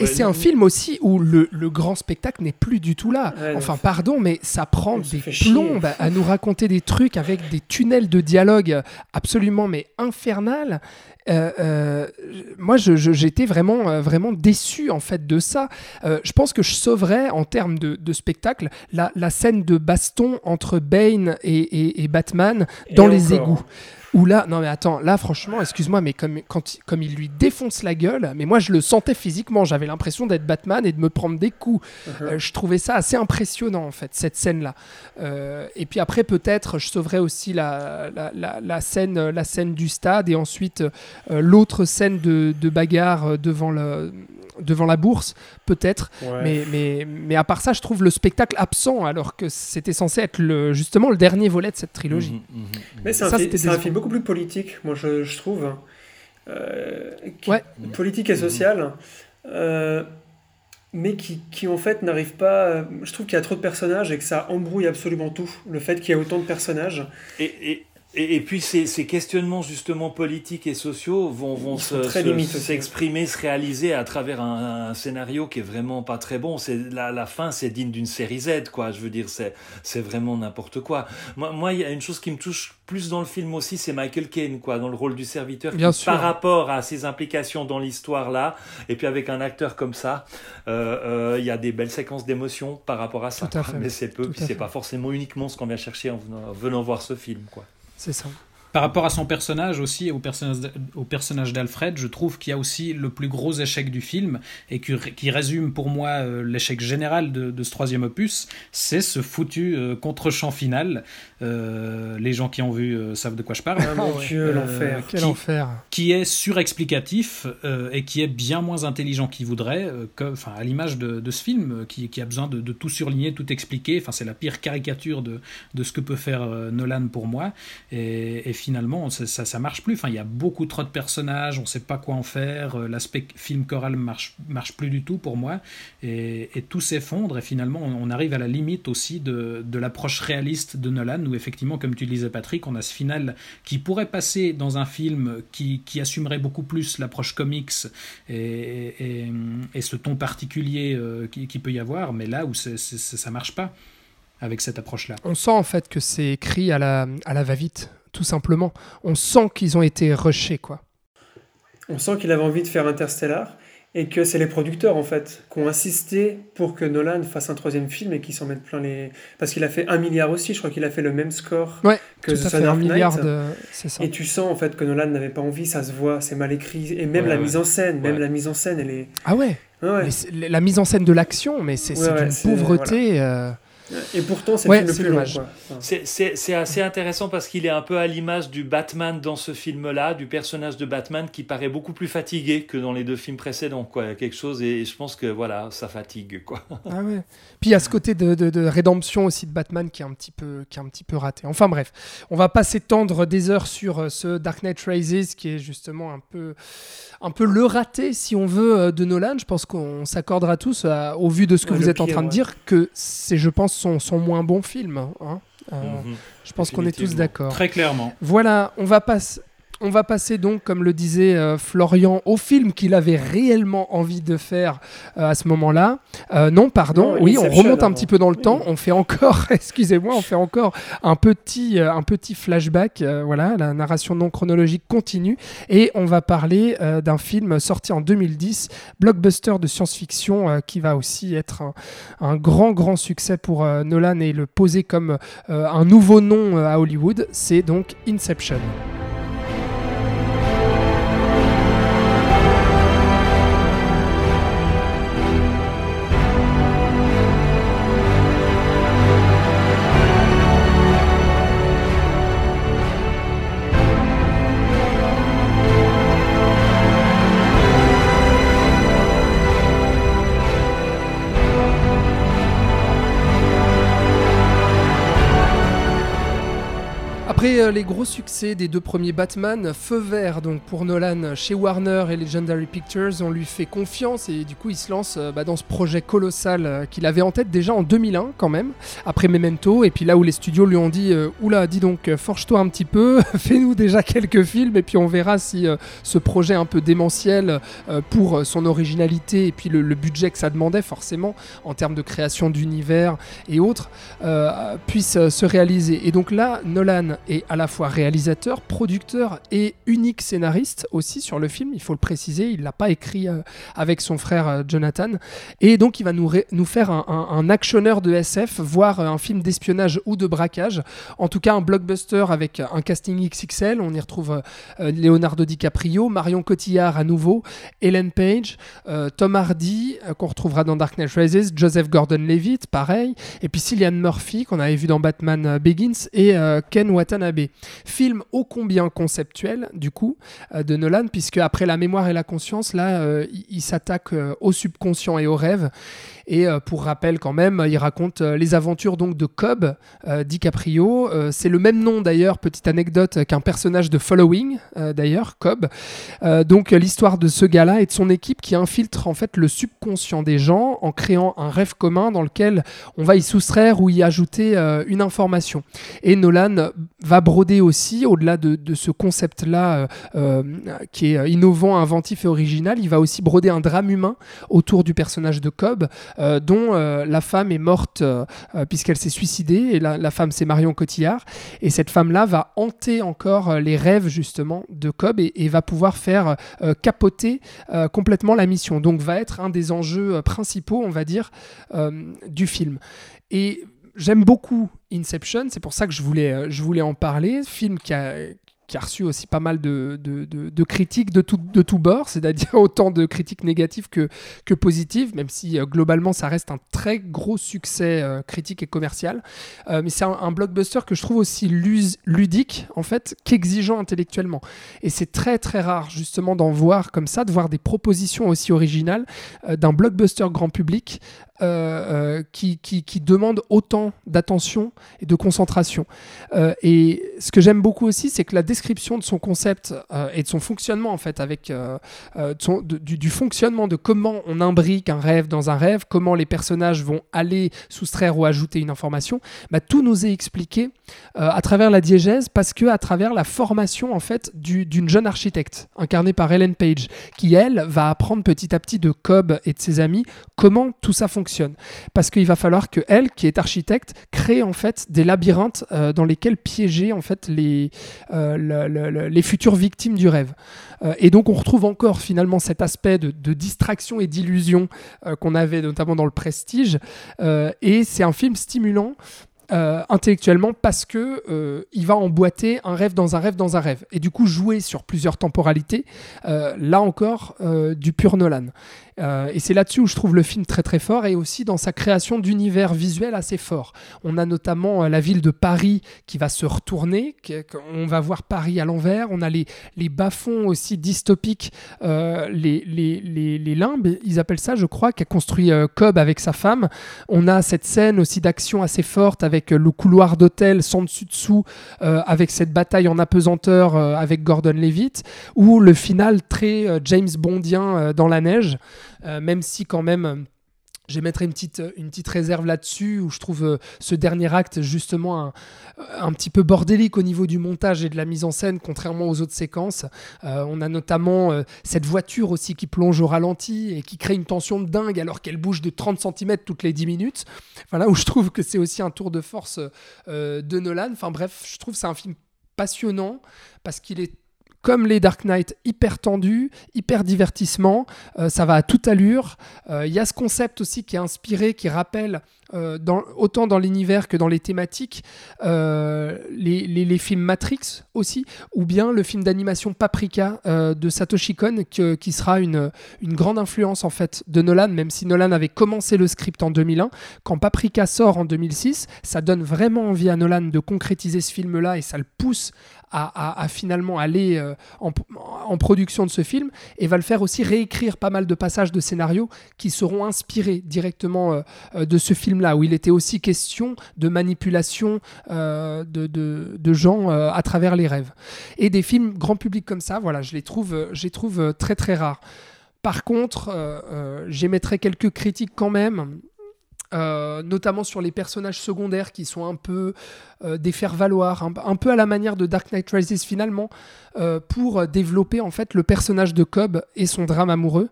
Et c'est un film aussi où le, le grand spectacle n'est plus du tout là. enfin, pardon, mais ça prend des plombes à nous raconter des trucs avec des tunnels de dialogue absolument mais infernal. Euh, euh, moi, j'étais vraiment, euh, vraiment déçu en fait de ça. je pense que je sauverais en termes de, de spectacle la, la, scène de baston entre Bane et, et, Batman dans les égouts. Ou là, non mais attends, là franchement, excuse-moi, mais comme, quand, comme il lui défonce la gueule, mais moi je le sentais physiquement, j'avais l'impression d'être Batman et de me prendre des coups. Uh-huh. Euh, je trouvais ça assez impressionnant en fait, cette scène-là. Euh, et puis après, peut-être, je sauverais aussi la, la, la, scène, la scène du stade et ensuite euh, l'autre scène de, de bagarre devant le devant la bourse, peut-être. Mais, mais, mais à part ça, je trouve le spectacle absent, alors que c'était censé être le, justement le dernier volet de cette trilogie. Mhm, mhm, mhm. Mais c'est un, film beaucoup plus politique, moi je, je trouve. Euh, politique et social. Euh, mais qui, qui, en fait n'arrive pas. Je trouve qu'il y a trop de personnages et que ça embrouille absolument tout. Le fait qu'il y ait autant de personnages. Et, et, puis ces, ces, questionnements justement politiques et sociaux vont, vont s'exprimer, se, se, réaliser à travers un, un, scénario qui est vraiment pas très bon. C'est la, la fin, c'est digne d'une série Z, quoi. Je veux dire, c'est c'est vraiment n'importe quoi. Moi, moi, il y a une chose qui me touche plus dans le film aussi, c'est Michael Caine, quoi, dans le rôle du serviteur, Bien sûr. par rapport à ses implications dans l'histoire là, et puis avec un acteur comme ça, euh, euh, il y a des belles séquences d'émotions par rapport à ça. Tout à fait. Mais c'est peu, puis c'est pas forcément uniquement ce qu'on vient chercher en venant, en venant voir ce film, quoi. C'est ça. Par rapport à son personnage aussi, au personnage, au personnage d'Alfred, je trouve qu'il y a aussi le plus gros échec du film, et qui, résume pour moi euh, l'échec général de, ce troisième opus, c'est ce foutu euh, contre-champ final. Euh, les gens qui ont vu savent de quoi je parle. Ah, mon Dieu, l'enfer. Quel enfer. Qui est surexplicatif et qui est bien moins intelligent qu'il voudrait, que, enfin, à l'image de, ce film, qui, a besoin de, tout surligner, tout expliquer. Enfin, c'est la pire caricature de, de ce que peut faire Nolan pour moi. Et, et finalement, ça, ça, marche plus. Enfin, il y a beaucoup trop de personnages, on ne sait pas quoi en faire. Euh, l'aspect film choral marche, marche plus du tout pour moi. Et, tout s'effondre. Et finalement, on, arrive à la limite aussi de, l'approche réaliste de Nolan, où effectivement, comme tu le disais, Patrick, on a ce final qui pourrait passer dans un film qui, assumerait beaucoup plus l'approche comics et, ce ton particulier euh, qui, peut y avoir, mais là où ça ne marche pas avec cette approche-là. On sent en fait que c'est écrit à la, à la va-vite, tout simplement. On sent qu'ils ont été rushés, quoi. On sent qu'il avait envie de faire Interstellar et que c'est les producteurs en fait qui ont insisté pour que Nolan fasse un troisième film et qu'ils s'en mettent plein les parce qu'il a fait un milliard aussi je crois qu'il a fait le même score que The un milliard de... ça. et tu sens en fait que Nolan n'avait pas envie ça se voit c'est mal écrit. Et même la mise en scène même la mise en scène elle est ah ouais, la mise en scène de l'action mais c'est une pauvreté euh, et pourtant, c'est le plus long. C'est assez intéressant parce qu'il est un peu à l'image du Batman dans ce film-là, du personnage de Batman qui paraît beaucoup plus fatigué que dans les deux films précédents. Quoi. Quelque chose, et je pense que voilà, ça fatigue. Quoi. Ah ouais. Puis il y a ce côté de, de, rédemption aussi de Batman qui est, un petit peu, qui est un petit peu raté. Enfin bref, on va pas s'étendre des heures sur euh, ce Dark Knight Rises qui est justement un peu, un peu le raté, si on veut, euh, de Nolan. Je pense qu'on s'accordera tous, euh, au vu de ce que vous êtes en train de dire, que c'est, je pense, son, moins bon film. Hein. Euh, mhm. je pense qu'on est tous d'accord. Très clairement. Voilà, on va passer. On va passer donc, comme le disait euh, Florian, au film qu'il avait réellement envie de faire euh, à ce moment-là. Euh, non, pardon, oui, on remonte un petit peu dans le temps. On fait encore, excusez-moi, on fait encore un petit, un petit flashback. voilà, la narration non chronologique continue. Et on va parler d'un film sorti en 2010, blockbuster de science-fiction, qui va aussi être un, un, grand, grand succès pour Nolan et le poser comme un nouveau nom à Hollywood. C'est donc Inception. Après euh, les gros succès des deux premiers Batman, feu vert donc pour Nolan chez Warner et Legendary Pictures, on lui fait confiance et du coup il se lance euh, bah, dans ce projet colossal euh, qu'il avait en tête déjà en 2001 quand même, après Memento, et puis là où les studios lui ont dit oula dis donc forge-toi un petit peu, fais-nous déjà quelques films et puis on verra si ce projet un peu démentiel pour son originalité et puis le, le, budget que ça demandait forcément en termes de création d'univers et autres puisse se réaliser. Et donc là Nolan est à la fois réalisateur, producteur et unique scénariste aussi sur le film, il faut le préciser, il l'a pas écrit euh, avec son frère euh, Jonathan. Et donc il va nous, faire un, actionneur de SF, voire un film d'espionnage ou de braquage. En tout cas un blockbuster avec un casting XXL, on y retrouve euh, Leonardo DiCaprio, Marion Cotillard à nouveau, Ellen Page, Tom Hardy qu'on retrouvera dans Dark Knight Rises, Joseph Gordon-Levitt, pareil, et puis Cillian Murphy qu'on avait vu dans Batman Begins et Ken Watanabe Film ô combien conceptuel, du coup, euh, de Nolan, puisque après la mémoire et la conscience, là, euh, il s'attaque euh, au subconscient et au rêve. Et euh, pour rappel, quand même, il raconte euh, les aventures donc de Cobb euh, DiCaprio. c'est le même nom d'ailleurs, petite anecdote, qu'un personnage de Following, d'ailleurs, Cobb. donc l'histoire de ce gars-là et de son équipe qui infiltre en fait le subconscient des gens en créant un rêve commun dans lequel on va y soustraire ou y ajouter une information. Et Nolan va broder aussi, au-delà de, de, ce concept-là qui est innovant, inventif et original, il va aussi broder un drame humain autour du personnage de Cobb, euh, dont euh, la femme est morte euh, puisqu'elle s'est suicidée, et la, femme c'est Marion Cotillard, et cette femme-là va hanter encore les rêves justement de Cobb et, va pouvoir faire capoter complètement la mission. Donc va être un des enjeux principaux, on va dire, du film. Et j'aime beaucoup Inception, c'est pour ça que je voulais, je voulais en parler. Film qui a, qui a reçu aussi pas mal de, de, de, critiques de tout, de tout bord, c'est-à-dire autant de critiques négatives que, que positives, même si euh, globalement ça reste un très gros succès euh, critique et commercial. Euh, mais c'est un, blockbuster que je trouve aussi ludique en fait qu'exigeant intellectuellement. Et c'est très très rare justement d'en voir comme ça, de voir des propositions aussi originales d'un blockbuster grand public euh, euh, qui, qui, qui, demande autant d'attention et de concentration. Euh, et ce que j'aime beaucoup aussi, c'est que la description de son concept et de son fonctionnement, en fait, avec du, fonctionnement de comment on imbrique un rêve dans un rêve, comment les personnages vont aller soustraire ou ajouter une information, bah, tout nous est expliqué à travers la diégèse parce que à travers la formation, en fait, d'une jeune architecte incarnée par Ellen Page, qui, elle, va apprendre petit à petit de Cobb et de ses amis comment tout ça fonctionne parce qu'il va falloir que elle, qui est architecte, crée en fait des labyrinthes euh, dans lesquels piéger en fait les, euh, les futures victimes du rêve. Euh, et donc on retrouve encore finalement cet aspect de, distraction et d'illusion qu'on avait notamment dans le Prestige. et c'est un film stimulant intellectuellement parce que il va emboîter un rêve dans un rêve dans un rêve et du coup jouer sur plusieurs temporalités là encore du pur Nolan et c'est là-dessus où je trouve le film très très fort et aussi dans sa création d'univers visuel assez fort on a notamment la ville de Paris qui va se retourner on va voir Paris à l'envers. On a les, les bas-fonds aussi dystopiques les, les, les, les, limbes ils appellent ça je crois qu'a construit Cobb avec sa femme. On a cette scène aussi d'action assez forte avec le couloir d'hôtel sans dessus-dessous, euh, avec cette bataille en apesanteur euh, avec Gordon Levitt, ou le final très euh, James Bondien dans la neige, même si quand même J'émettrai une petite, une petite réserve là-dessus, où je trouve euh, ce dernier acte justement un, un, petit peu bordélique au niveau du montage et de la mise en scène, contrairement aux autres séquences. Euh, on a notamment euh, cette voiture aussi qui plonge au ralenti et qui crée une tension de dingue alors qu'elle bouge de 30 cm toutes les 10 minutes. Voilà, où je trouve que c'est aussi un tour de force de Nolan. Enfin bref, je trouve que c'est un film passionnant parce qu'il est comme les Dark Knight, hyper tendu, hyper divertissement, euh, ça va à toute allure. Euh, il y a ce concept aussi qui est inspiré, qui rappelle euh, autant dans l'univers que dans les thématiques les, films Matrix aussi, ou bien le film d'animation Paprika de Satoshi Kon, qui sera une, une grande influence en fait de Nolan, même si Nolan avait commencé le script en 2001. Quand Paprika sort en 2006, ça donne vraiment envie à Nolan de concrétiser ce film-là et ça le pousse à, finalement aller euh, en, production de ce film et va le faire aussi réécrire pas mal de passages de scénario qui seront inspirés directement euh, euh, de ce film-là, où il était aussi question de manipulation de, de, gens à travers les rêves. Et des films grand public comme ça, voilà, je les trouve, je les trouve très très rares. Par contre, j'émettrai quelques critiques quand même euh, notamment sur les personnages secondaires qui sont un peu euh, des faire-valoir, un, peu à la manière de Dark Knight Rises finalement, euh, pour développer en fait le personnage de Cobb et son drame amoureux,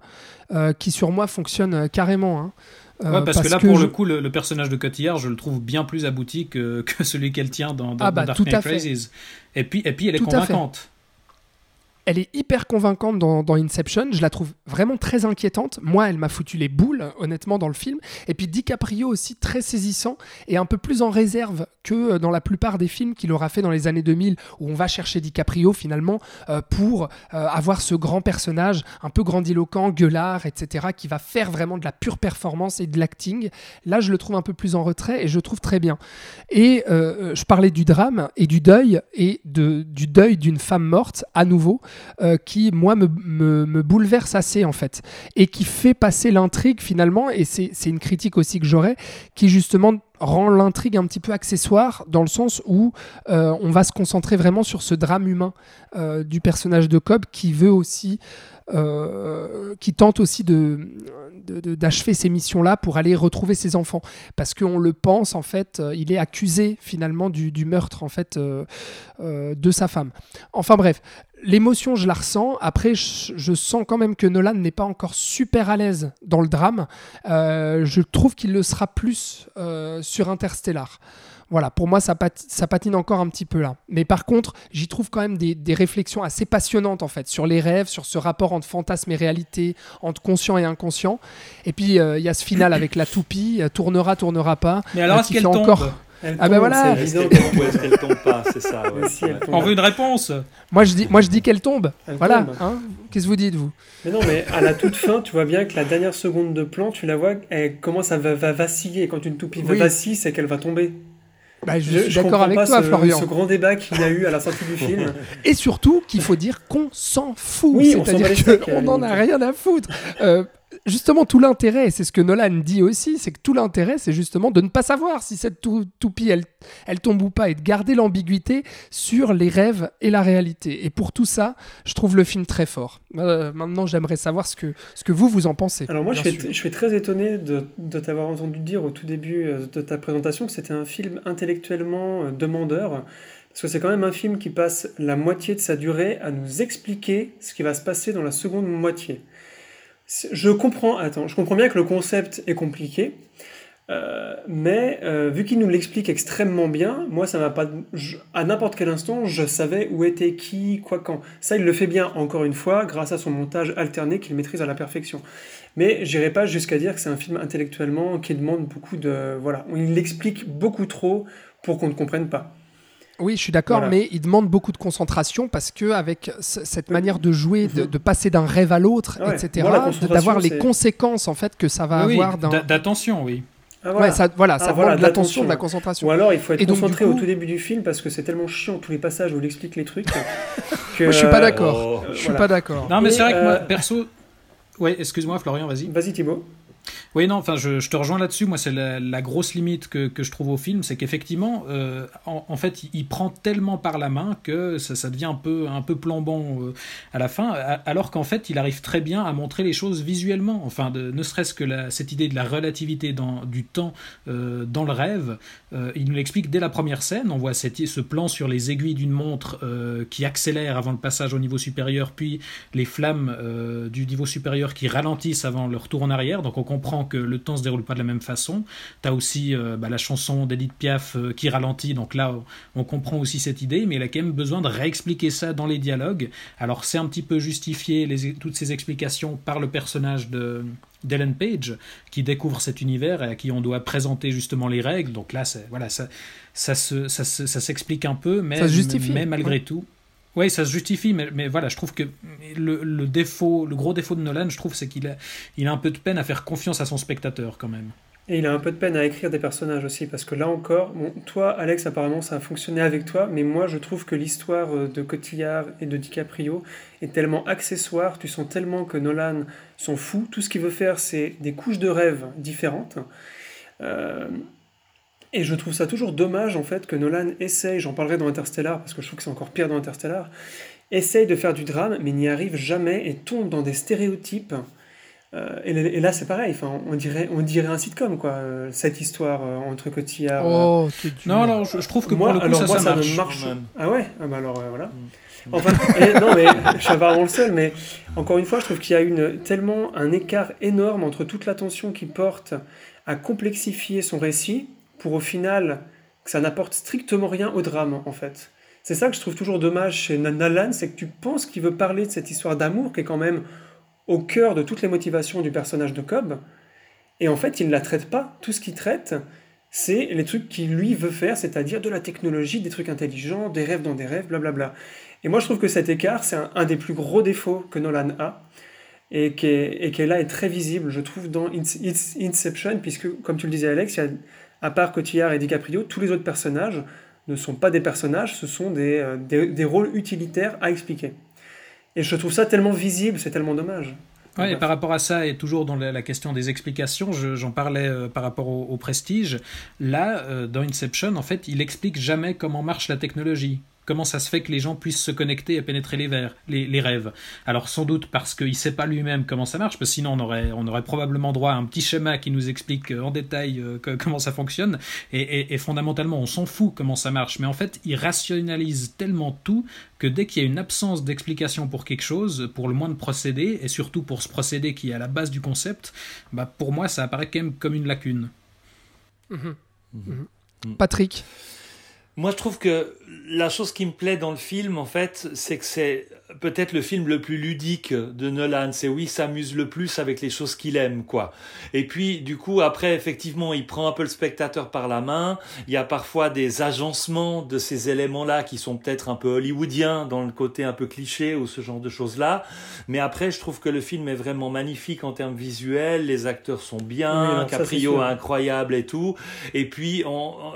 qui sur moi fonctionne carrément. Hein. parce, que là, pour le coup, le, personnage de Cotillard, je le trouve bien plus abouti que, que celui qu'elle tient dans, ah bah, Dark Knight Rises. Et puis, et puis, elle est convaincante elle est hyper convaincante dans, Inception. Je la trouve vraiment très inquiétante. Moi, elle m'a foutu les boules, honnêtement, dans le film. Et puis DiCaprio aussi très saisissant et un peu plus en réserve que euh, dans la plupart des films qu'il aura fait dans les années 2000, où on va chercher DiCaprio finalement euh, pour euh, avoir ce grand personnage un peu grandiloquent, gueulard, etc., qui va faire vraiment de la pure performance et de l'acting. Là, je le trouve un peu plus en retrait et je trouve très bien. Et je parlais du drame et du deuil et du deuil d'une femme morte à nouveau. Qui, moi, me, me, bouleverse assez, en fait, et qui fait passer l'intrigue, finalement, et c'est une critique aussi que j'aurais, qui, justement, rend l'intrigue un petit peu accessoire dans le sens où euh, on va se concentrer vraiment sur ce drame humain euh, du personnage de Cobb qui veut aussi qui tente aussi de, d'achever ces missions-là pour aller retrouver ses enfants. Parce qu'on le pense, en fait, il est accusé finalement du, du meurtre en fait, de sa femme. Enfin bref, l'émotion, je la ressens. Après, je, sens quand même que Nolan n'est pas encore super à l'aise dans le drame. Euh, je trouve qu'il le sera plus euh, sur Interstellar. Voilà, pour moi, ça, patine encore un petit peu là. Mais par contre, j'y trouve quand même des, réflexions assez passionnantes en fait sur les rêves, sur ce rapport entre fantasme et réalité, entre conscient et inconscient. Et puis, euh, il y a ce final avec la toupie, tournera, tournera pas. Mais alors, est-ce qu'elle tombe Elle Ah bah tombe, voilà. c'est Est-ce évident qu'elle qu'elle tombe ou est-ce qu'elle tombe pas? C'est ça. ouais. Ouais. tombe. On veut une réponse Moi je dis, moi je dis qu'elle tombe. Elle voilà. hein. Qu'est-ce que vous dites vous? Mais non, mais à la toute fin, tu vois bien que la dernière seconde de plan, tu la vois, elle commence à va, va vaciller. Quand une toupie va Oui. vacille, c'est qu'elle va tomber. bah, Je, suis d'accord avec pas toi, ce, Florian. ce grand débat qu'il y a eu à la sortie du film. Et surtout qu'il faut dire qu'on s'en fout. Oui, C'est-à-dire qu'on n'en a rien à foutre. Euh, justement, tout l'intérêt, c'est ce que Nolan dit aussi, c'est que tout l'intérêt, c'est justement de ne pas savoir si cette tou- toupie, elle, elle tombe ou pas, et de garder l'ambiguïté sur les rêves et la réalité. Et pour tout ça, je trouve le film très fort. Euh, maintenant, j'aimerais savoir ce que, ce que vous, vous en pensez. Alors moi, je suis, je suis très étonné de, de t'avoir entendu dire au tout début euh, de ta présentation que c'était un film intellectuellement euh, demandeur. Parce que c'est quand même un film qui passe la moitié de sa durée à nous expliquer ce qui va se passer dans la seconde moitié. Je comprends, attends, je comprends bien que le concept est compliqué, euh, mais euh, vu qu'il nous l'explique extrêmement bien, moi ça m'a pas, à n'importe quel instant, je savais où était qui, quoi, quand. Ça, il le fait bien, encore une fois, grâce à son montage alterné qu'il maîtrise à la perfection. Mais j'irai pas jusqu'à dire que c'est un film intellectuellement qui demande beaucoup de, voilà, il l'explique beaucoup trop pour qu'on ne comprenne pas. Oui, je suis d'accord, Voilà. mais il demande beaucoup de concentration parce que avec ce- cette Oui. manière de jouer, de, Mhm. de passer d'un rêve à l'autre, Ouais. etc., d'avoir les conséquences en fait que ça va Oui, avoir d'attention, oui. Ah, Ouais, ça, voilà, Ah, ça voilà, demande de l'attention, de la ouais. concentration. Ou alors il faut être Et concentré coup- au tout début du film parce que c'est tellement chiant tous les passages où il explique les trucs. que, Moi, je suis pas euh, d'accord. Oh. je suis voilà. pas d'accord. Non, mais Et, c'est vrai que moi, euh, perso. Ouais, excuse-moi, Florian, vas-y. Vas-y Thibaut. Oui, non, enfin, je, je te rejoins là-dessus. Moi, c'est la, grosse limite que, que je trouve au film, c'est qu'effectivement, euh, en, en fait, il, prend tellement par la main que ça, ça devient un peu, un peu plombant euh, à la fin, alors qu'en fait, il arrive très bien à montrer les choses visuellement. Enfin, de, ne serait-ce que cette idée de la relativité dans, du temps euh, dans le rêve, il nous l'explique dès la première scène. On voit cette, ce plan sur les aiguilles d'une montre qui accélère avant le passage au niveau supérieur, puis les flammes du niveau supérieur qui ralentissent avant le retour en arrière. Donc que le temps se déroule pas de la même façon. Tu as aussi euh, bah, la chanson d'Edith Piaf euh, qui ralentit. Donc là, on comprend aussi cette idée, mais il a quand même besoin de réexpliquer ça dans les dialogues. Alors c'est un petit peu justifié les, toutes ces explications par le personnage de d'Ellen Page qui découvre cet univers et à qui on doit présenter justement les règles. Donc là, voilà, ça, ça, se- ça, se- ça s'explique un peu, mais, Ça justifie. mais malgré tout. Oui, ça se justifie, mais, mais voilà, je trouve que le, le défaut, le gros défaut de Nolan, je trouve, c'est qu'il a, il a un peu de peine à faire confiance à son spectateur quand même. Et il a un peu de peine à écrire des personnages aussi, parce que là encore, bon, toi, Alex, apparemment, ça a fonctionné avec toi, mais moi, je trouve que l'histoire euh, de Cotillard et de DiCaprio est tellement accessoire, tu sens tellement que Nolan s'en fout, tout ce qu'il veut faire, c'est des couches de rêve différentes. Euh, et je trouve ça toujours dommage, en fait, que Nolan essaye, j'en parlerai dans Interstellar, parce que je trouve que c'est encore pire dans Interstellar, essaye de faire du drame, mais n'y arrive jamais et tombe dans des stéréotypes. Euh, et, et là, c'est pareil. Enfin, on dirait, on dirait un sitcom, quoi. euh, cette histoire euh, entre Cotillard. Oh. Non, alors je, je trouve que moi, pour le coup, alors ça, moi, ça ça marche. ne marche. Ah ouais? Ah bah alors euh, voilà. Enfin, et- non mais je suis pas vraiment le seul, mais encore une fois, je trouve qu'il y a une tellement un écart énorme entre toute l'attention qu'il porte à complexifier son récit pour au final que ça n'apporte strictement rien au drame en fait. C'est ça que je trouve toujours dommage chez Nolan, c'est que tu penses qu'il veut parler de cette histoire d'amour qui est quand même au cœur de toutes les motivations du personnage de Cobb, et en fait il ne la traite pas. Tout ce qu'il traite, c'est les trucs qu'il lui veut faire, c'est-à-dire de la technologie, des trucs intelligents, des rêves dans des rêves, blablabla. Et moi je trouve que cet écart, c'est un, des plus gros défauts que Nolan a, et qui, et qui est là est très visible, je trouve, dans Ince- Ince- Inception, puisque, comme tu le disais Alex, il y a, à part Cotillard et DiCaprio, tous les autres personnages ne sont pas des personnages, ce sont des, euh, des, des rôles utilitaires à expliquer. Et je trouve ça tellement visible, c'est tellement dommage. Ouais, et par rapport à ça, et toujours dans la, question des explications, je- j'en parlais euh, par rapport au, au prestige. Là, euh, dans Inception, en fait, il explique jamais comment marche la technologie. Comment ça se fait que les gens puissent se connecter et pénétrer les, vers- les, les rêves Alors sans doute parce qu'il ne sait pas lui-même comment ça marche, parce que sinon on aurait, on aurait probablement droit à un petit schéma qui nous explique euh, en détail euh, que- comment ça fonctionne. Et, et- et fondamentalement, on s'en fout comment ça marche. Mais en fait, il rationalise tellement tout que dès qu'il y a une absence d'explication pour quelque chose, pour le moins de procédé, et surtout pour ce procédé qui est à la base du concept, bah pour moi ça apparaît quand même comme une lacune. Mhm. Mhm. Patrick. Moi, je trouve que la chose qui me plaît dans le film, en fait, c'est que c'est peut-être le film le plus ludique de Nolan. C'est où il s'amuse le plus avec les choses qu'il aime, quoi. Et puis, du coup, après, effectivement, il prend un peu le spectateur par la main. Il y a parfois des agencements de ces éléments-là qui sont peut-être un peu hollywoodiens dans le côté un peu cliché ou ce genre de choses-là. Mais après, je trouve que le film est vraiment magnifique en termes visuels. Les acteurs sont bien, Caprio incroyable et tout. Et puis,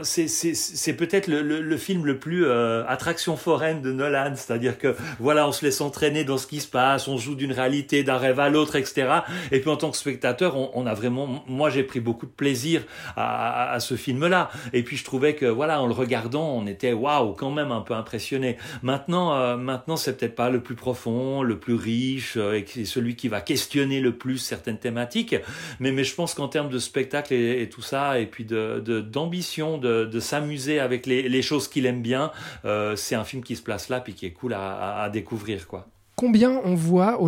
c'est peut-être le, le, film le plus euh, attraction foraine de Nolan. C'est-à-dire que, voilà, on se laisse entraîner dans ce qui se passe, on joue d'une réalité, d'un rêve à l'autre, etc. Et puis, en tant que spectateur, on, a vraiment, moi, j'ai pris beaucoup de plaisir à, ce film-là. Et puis, je trouvais que, voilà, en le regardant, on était, waouh, quand même un peu impressionné. Maintenant, euh, maintenant, c'est peut-être pas le plus profond, le plus riche, euh, et celui qui va questionner le plus certaines thématiques. Mais, mais je pense qu'en termes de spectacle et, tout ça, et puis d'ambition, de, de, s'amuser avec les, les choses qu'il aime bien, euh, c'est un film qui se place là, puis qui est cool à, découvrir, quoi. Combien on voit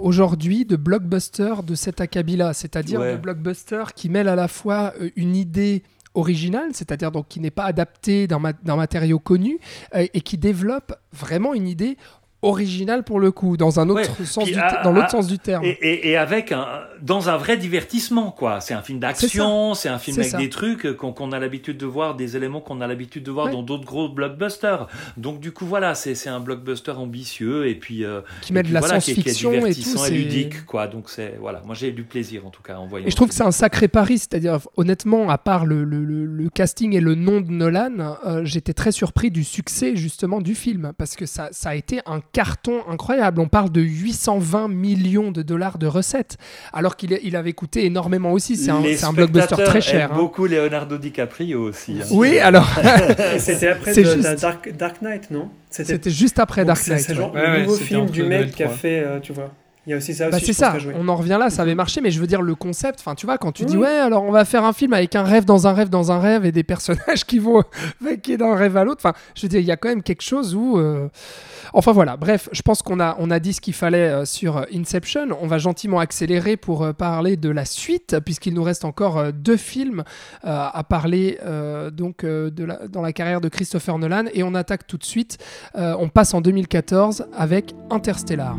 aujourd'hui de blockbusters de cet acabit-là, c'est-à-dire de blockbusters qui mêlent à la fois euh, une idée originale, c'est-à-dire donc qui n'est pas adaptée d'un matériau connu euh, et qui développe vraiment une idée original pour le coup, dans un autre sens, du dans l'autre sens du terme. Et, et, avec un, dans un vrai divertissement, quoi. C'est un film d'action, c'est un film avec des trucs qu'on a l'habitude de voir, des éléments qu'on a l'habitude de voir dans d'autres gros blockbusters. Donc du coup, voilà, c'est un blockbuster ambitieux et puis euh, qui met de la science-fiction et tout, et ludique, quoi. Donc c'est voilà, moi j'ai eu du plaisir en tout cas en voyant. Et je trouve que c'est un sacré pari, c'est-à-dire honnêtement, à part le, le, le, casting et le nom de Nolan, euh, j'étais très surpris du succès justement du film parce que ça, ça a été un carton incroyable. On parle de 820 millions de dollars de recettes, alors qu'il il avait coûté énormément aussi. C'est un, un, blockbuster très cher. Hein. Beaucoup Leonardo DiCaprio aussi. Hein. Oui, alors. C'était après juste... Dark, Knight, non? C'était juste après Dark Knight. C'est genre le nouveau film du mec qui a fait, euh, tu vois. Il y a aussi ça bah, c'est ça, on en revient là, ça avait marché, mais je veux dire le concept, enfin tu vois, quand tu dis ouais, alors on va faire un film avec un rêve dans un rêve dans un rêve et des personnages qui vont vaquer d'un rêve à l'autre, enfin je veux dire, il y a quand même quelque chose où... Euh, enfin voilà, bref, je pense qu'on a, on a dit ce qu'il fallait euh, sur Inception, on va gentiment accélérer pour euh, parler de la suite, puisqu'il nous reste encore deux films à parler donc de la, dans la carrière de Christopher Nolan, et on attaque tout de suite, on passe en 2014 avec Interstellar.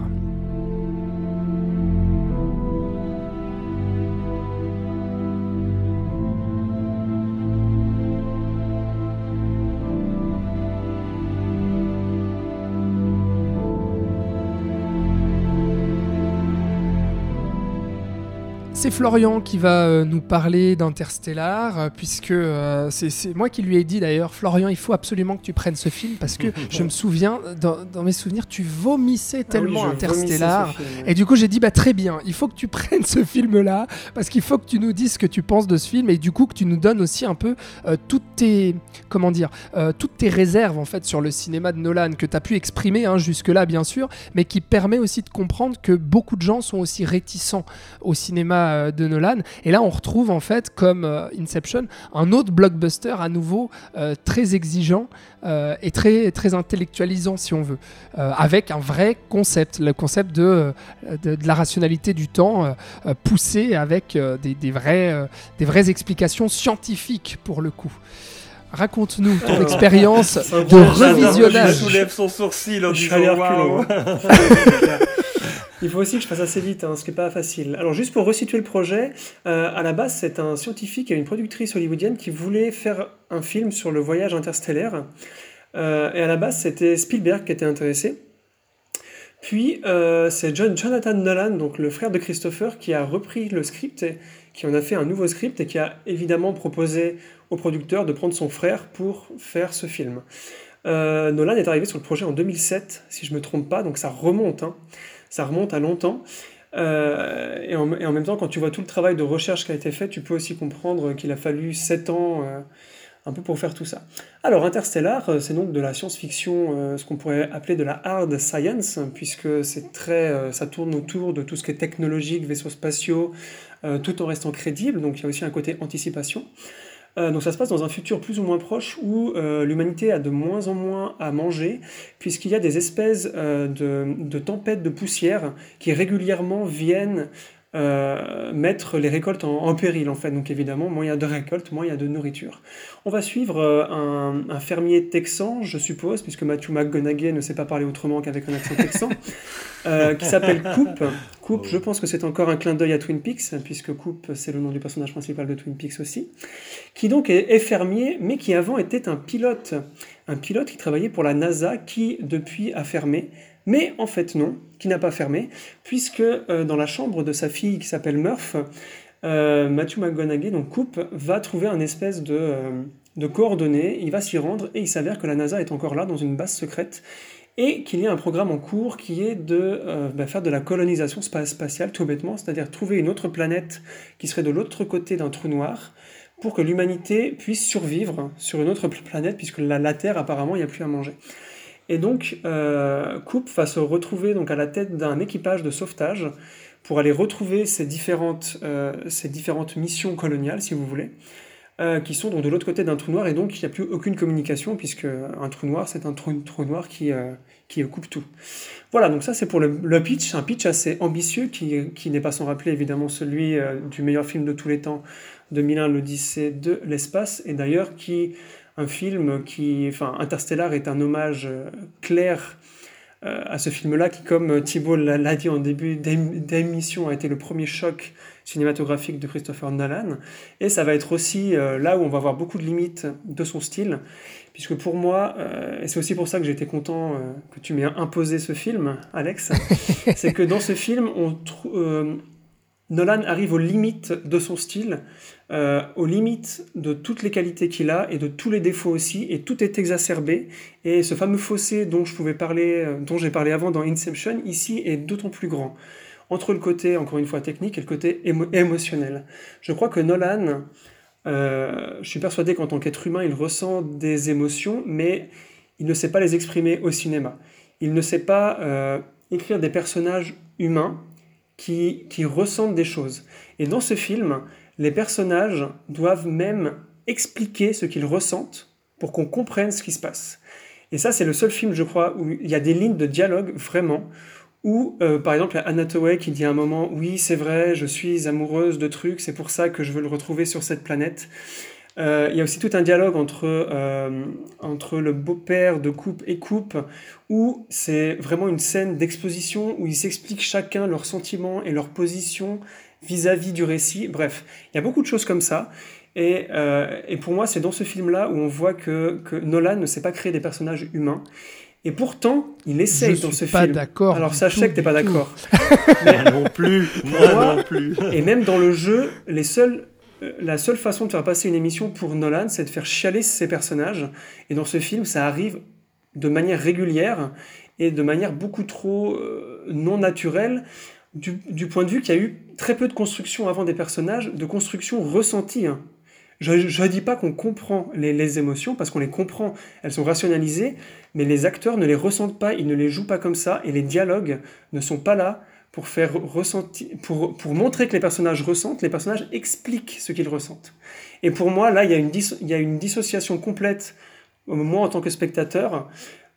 C'est Florian qui va euh, nous parler d'Interstellar, euh, puisque euh, c'est moi qui lui ai dit d'ailleurs, Florian, il faut absolument que tu prennes ce film, parce que je me souviens, dans, mes souvenirs, tu vomissais ah tellement Interstellar. Et du coup, j'ai dit, bah très bien, il faut que tu prennes ce film-là, parce qu'il faut que tu nous dises ce que tu penses de ce film, et du coup, que tu nous donnes aussi un peu toutes tes, comment dire, toutes tes réserves en fait sur le cinéma de Nolan, que tu as pu exprimer hein, jusque-là, bien sûr, mais qui permet aussi de comprendre que beaucoup de gens sont aussi réticents au cinéma euh, de Nolan. Et là, on retrouve en fait, comme euh, Inception, un autre blockbuster à nouveau euh, très exigeant et très, très intellectualisant, si on veut, avec un vrai concept, le concept de, de, la rationalité du temps poussé avec des, des, vrais, des vraies explications scientifiques pour le coup. Raconte-nous ton expérience de revisionnage. Je soulève son sourcil en disant Il faut aussi que je fasse assez vite, hein, ce qui n'est pas facile. Alors juste pour resituer le projet, euh, à la base c'est un scientifique et une productrice hollywoodienne qui voulait faire un film sur le voyage interstellaire. Euh, et à la base c'était Spielberg qui était intéressé. Puis euh, c'est John, Jonathan Nolan, donc le frère de Christopher, qui a repris le script et qui en a fait un nouveau script et qui a évidemment proposé au producteur de prendre son frère pour faire ce film. Nolan est arrivé sur le projet en 2007, si je ne me trompe pas, donc ça remonte. Hein ça remonte à longtemps. Euh, et, en, même temps, quand tu vois tout le travail de recherche qui a été fait, tu peux aussi comprendre qu'il a fallu 7 ans euh, un peu pour faire tout ça. Alors, Interstellar, euh, c'est donc de la science-fiction, ce qu'on pourrait appeler de la hard science, puisque c'est très, ça tourne autour de tout ce qui est technologique, vaisseaux spatiaux, tout en restant crédible, donc il y a aussi un côté anticipation. Euh, donc ça se passe dans un futur plus ou moins proche où euh, l'humanité a de moins en moins à manger, puisqu'il y a des espèces euh, de, tempêtes de poussière qui régulièrement viennent euh, mettre les récoltes en, en péril en fait. Donc évidemment, moins il y a de récoltes, moins il y a de nourriture. On va suivre euh, un, un fermier texan, je suppose, puisque Matthew McGonaghy ne sait pas parler autrement qu'avec un accent texan, euh, qui s'appelle Coupe. Coupe, je pense que c'est encore un clin d'œil à Twin Peaks, puisque Coupe, c'est le nom du personnage principal de Twin Peaks aussi, qui donc est, est fermier, mais qui avant était un pilote. Un pilote qui travaillait pour la NASA, qui depuis a fermé. Mais en fait non, qui n'a pas fermé, puisque euh, dans la chambre de sa fille qui s'appelle Murph, euh, Matthew McGonaghy, donc Coupe, va trouver un espèce de, euh, de coordonnées, il va s'y rendre, et il s'avère que la NASA est encore là, dans une base secrète, et qu'il y a un programme en cours qui est de bah, faire de la colonisation spa- spatiale, tout bêtement, c'est-à-dire trouver une autre planète qui serait de l'autre côté d'un trou noir, pour que l'humanité puisse survivre sur une autre planète, puisque la Terre, apparemment, il n'y a plus à manger. Et donc, euh, Coupe va se retrouver donc à la tête d'un équipage de sauvetage pour aller retrouver ces différentes, euh, ces différentes missions coloniales, si vous voulez, euh, qui sont donc de l'autre côté d'un trou noir, et donc il n'y a plus aucune communication, puisque un trou noir, c'est un trou, trou noir qui, qui coupe tout. Voilà, donc ça c'est pour le, pitch, un pitch assez ambitieux, qui, qui n'est pas sans rappeler évidemment celui du meilleur film de tous les temps, 2001, l'Odyssée de l'espace, et d'ailleurs qui un film qui, enfin, Interstellar est un hommage euh, clair euh, à ce film-là, qui, comme Thibault l'a dit en début d'ém- d'émission, a été le premier choc cinématographique de Christopher Nolan. Et ça va être aussi euh, là où on va voir beaucoup de limites de son style, puisque pour moi, euh, et c'est aussi pour ça que été content euh, que tu m'aies imposé ce film, Alex, c'est que dans ce film, on euh, Nolan arrive aux limites de son style, euh, aux limites de toutes les qualités qu'il a et de tous les défauts aussi, et tout est exacerbé. Et ce fameux fossé dont je pouvais parler, euh, dont j'ai parlé avant dans Inception, ici est d'autant plus grand. Entre le côté, encore une fois, technique et le côté émo- émotionnel. Je crois que Nolan, euh, je suis persuadé qu'en tant qu'être humain, il ressent des émotions, mais il ne sait pas les exprimer au cinéma. Il ne sait pas écrire des personnages humains qui, qui ressentent des choses. Et dans ce film, les personnages doivent même expliquer ce qu'ils ressentent pour qu'on comprenne ce qui se passe. Et ça, c'est le seul film, je crois, où il y a des lignes de dialogue vraiment, où, euh, par exemple, il y a Anna Hathaway qui dit à un moment, oui, c'est vrai, je suis amoureuse de trucs, c'est pour ça que je veux le retrouver sur cette planète. Euh, il y a aussi tout un dialogue entre, euh, entre le beau-père de Coupe et Coupe, où c'est vraiment une scène d'exposition où ils s'expliquent chacun leurs sentiments et leur position vis-à-vis du récit. Bref, il y a beaucoup de choses comme ça. Et, euh, et pour moi, c'est dans ce film-là où on voit que, que Nolan ne sait pas créer des personnages humains. Et pourtant, il essaye Je dans suis ce pas film. d'accord Alors sachez tout, que t'es pas d'accord. Moi non plus. Moi Moi- non plus. Et même dans le jeu, les seuls, euh, la seule façon de faire passer une émission pour Nolan, c'est de faire chialer ses personnages. Et dans ce film, ça arrive de manière régulière et de manière beaucoup trop euh, non naturelle, du, point de vue qu'il y a eu très peu de construction avant des personnages, de construction ressentie. hein. Je ne dis pas qu'on comprend les, émotions, parce qu'on les comprend, elles sont rationalisées, mais les acteurs ne les ressentent pas, ils ne les jouent pas comme ça, et les dialogues ne sont pas là pour faire ressentir, pour, pour montrer que les personnages ressentent, les personnages expliquent ce qu'ils ressentent. Et pour moi, là, il y a une, y a une dissociation complète, moi en tant que spectateur,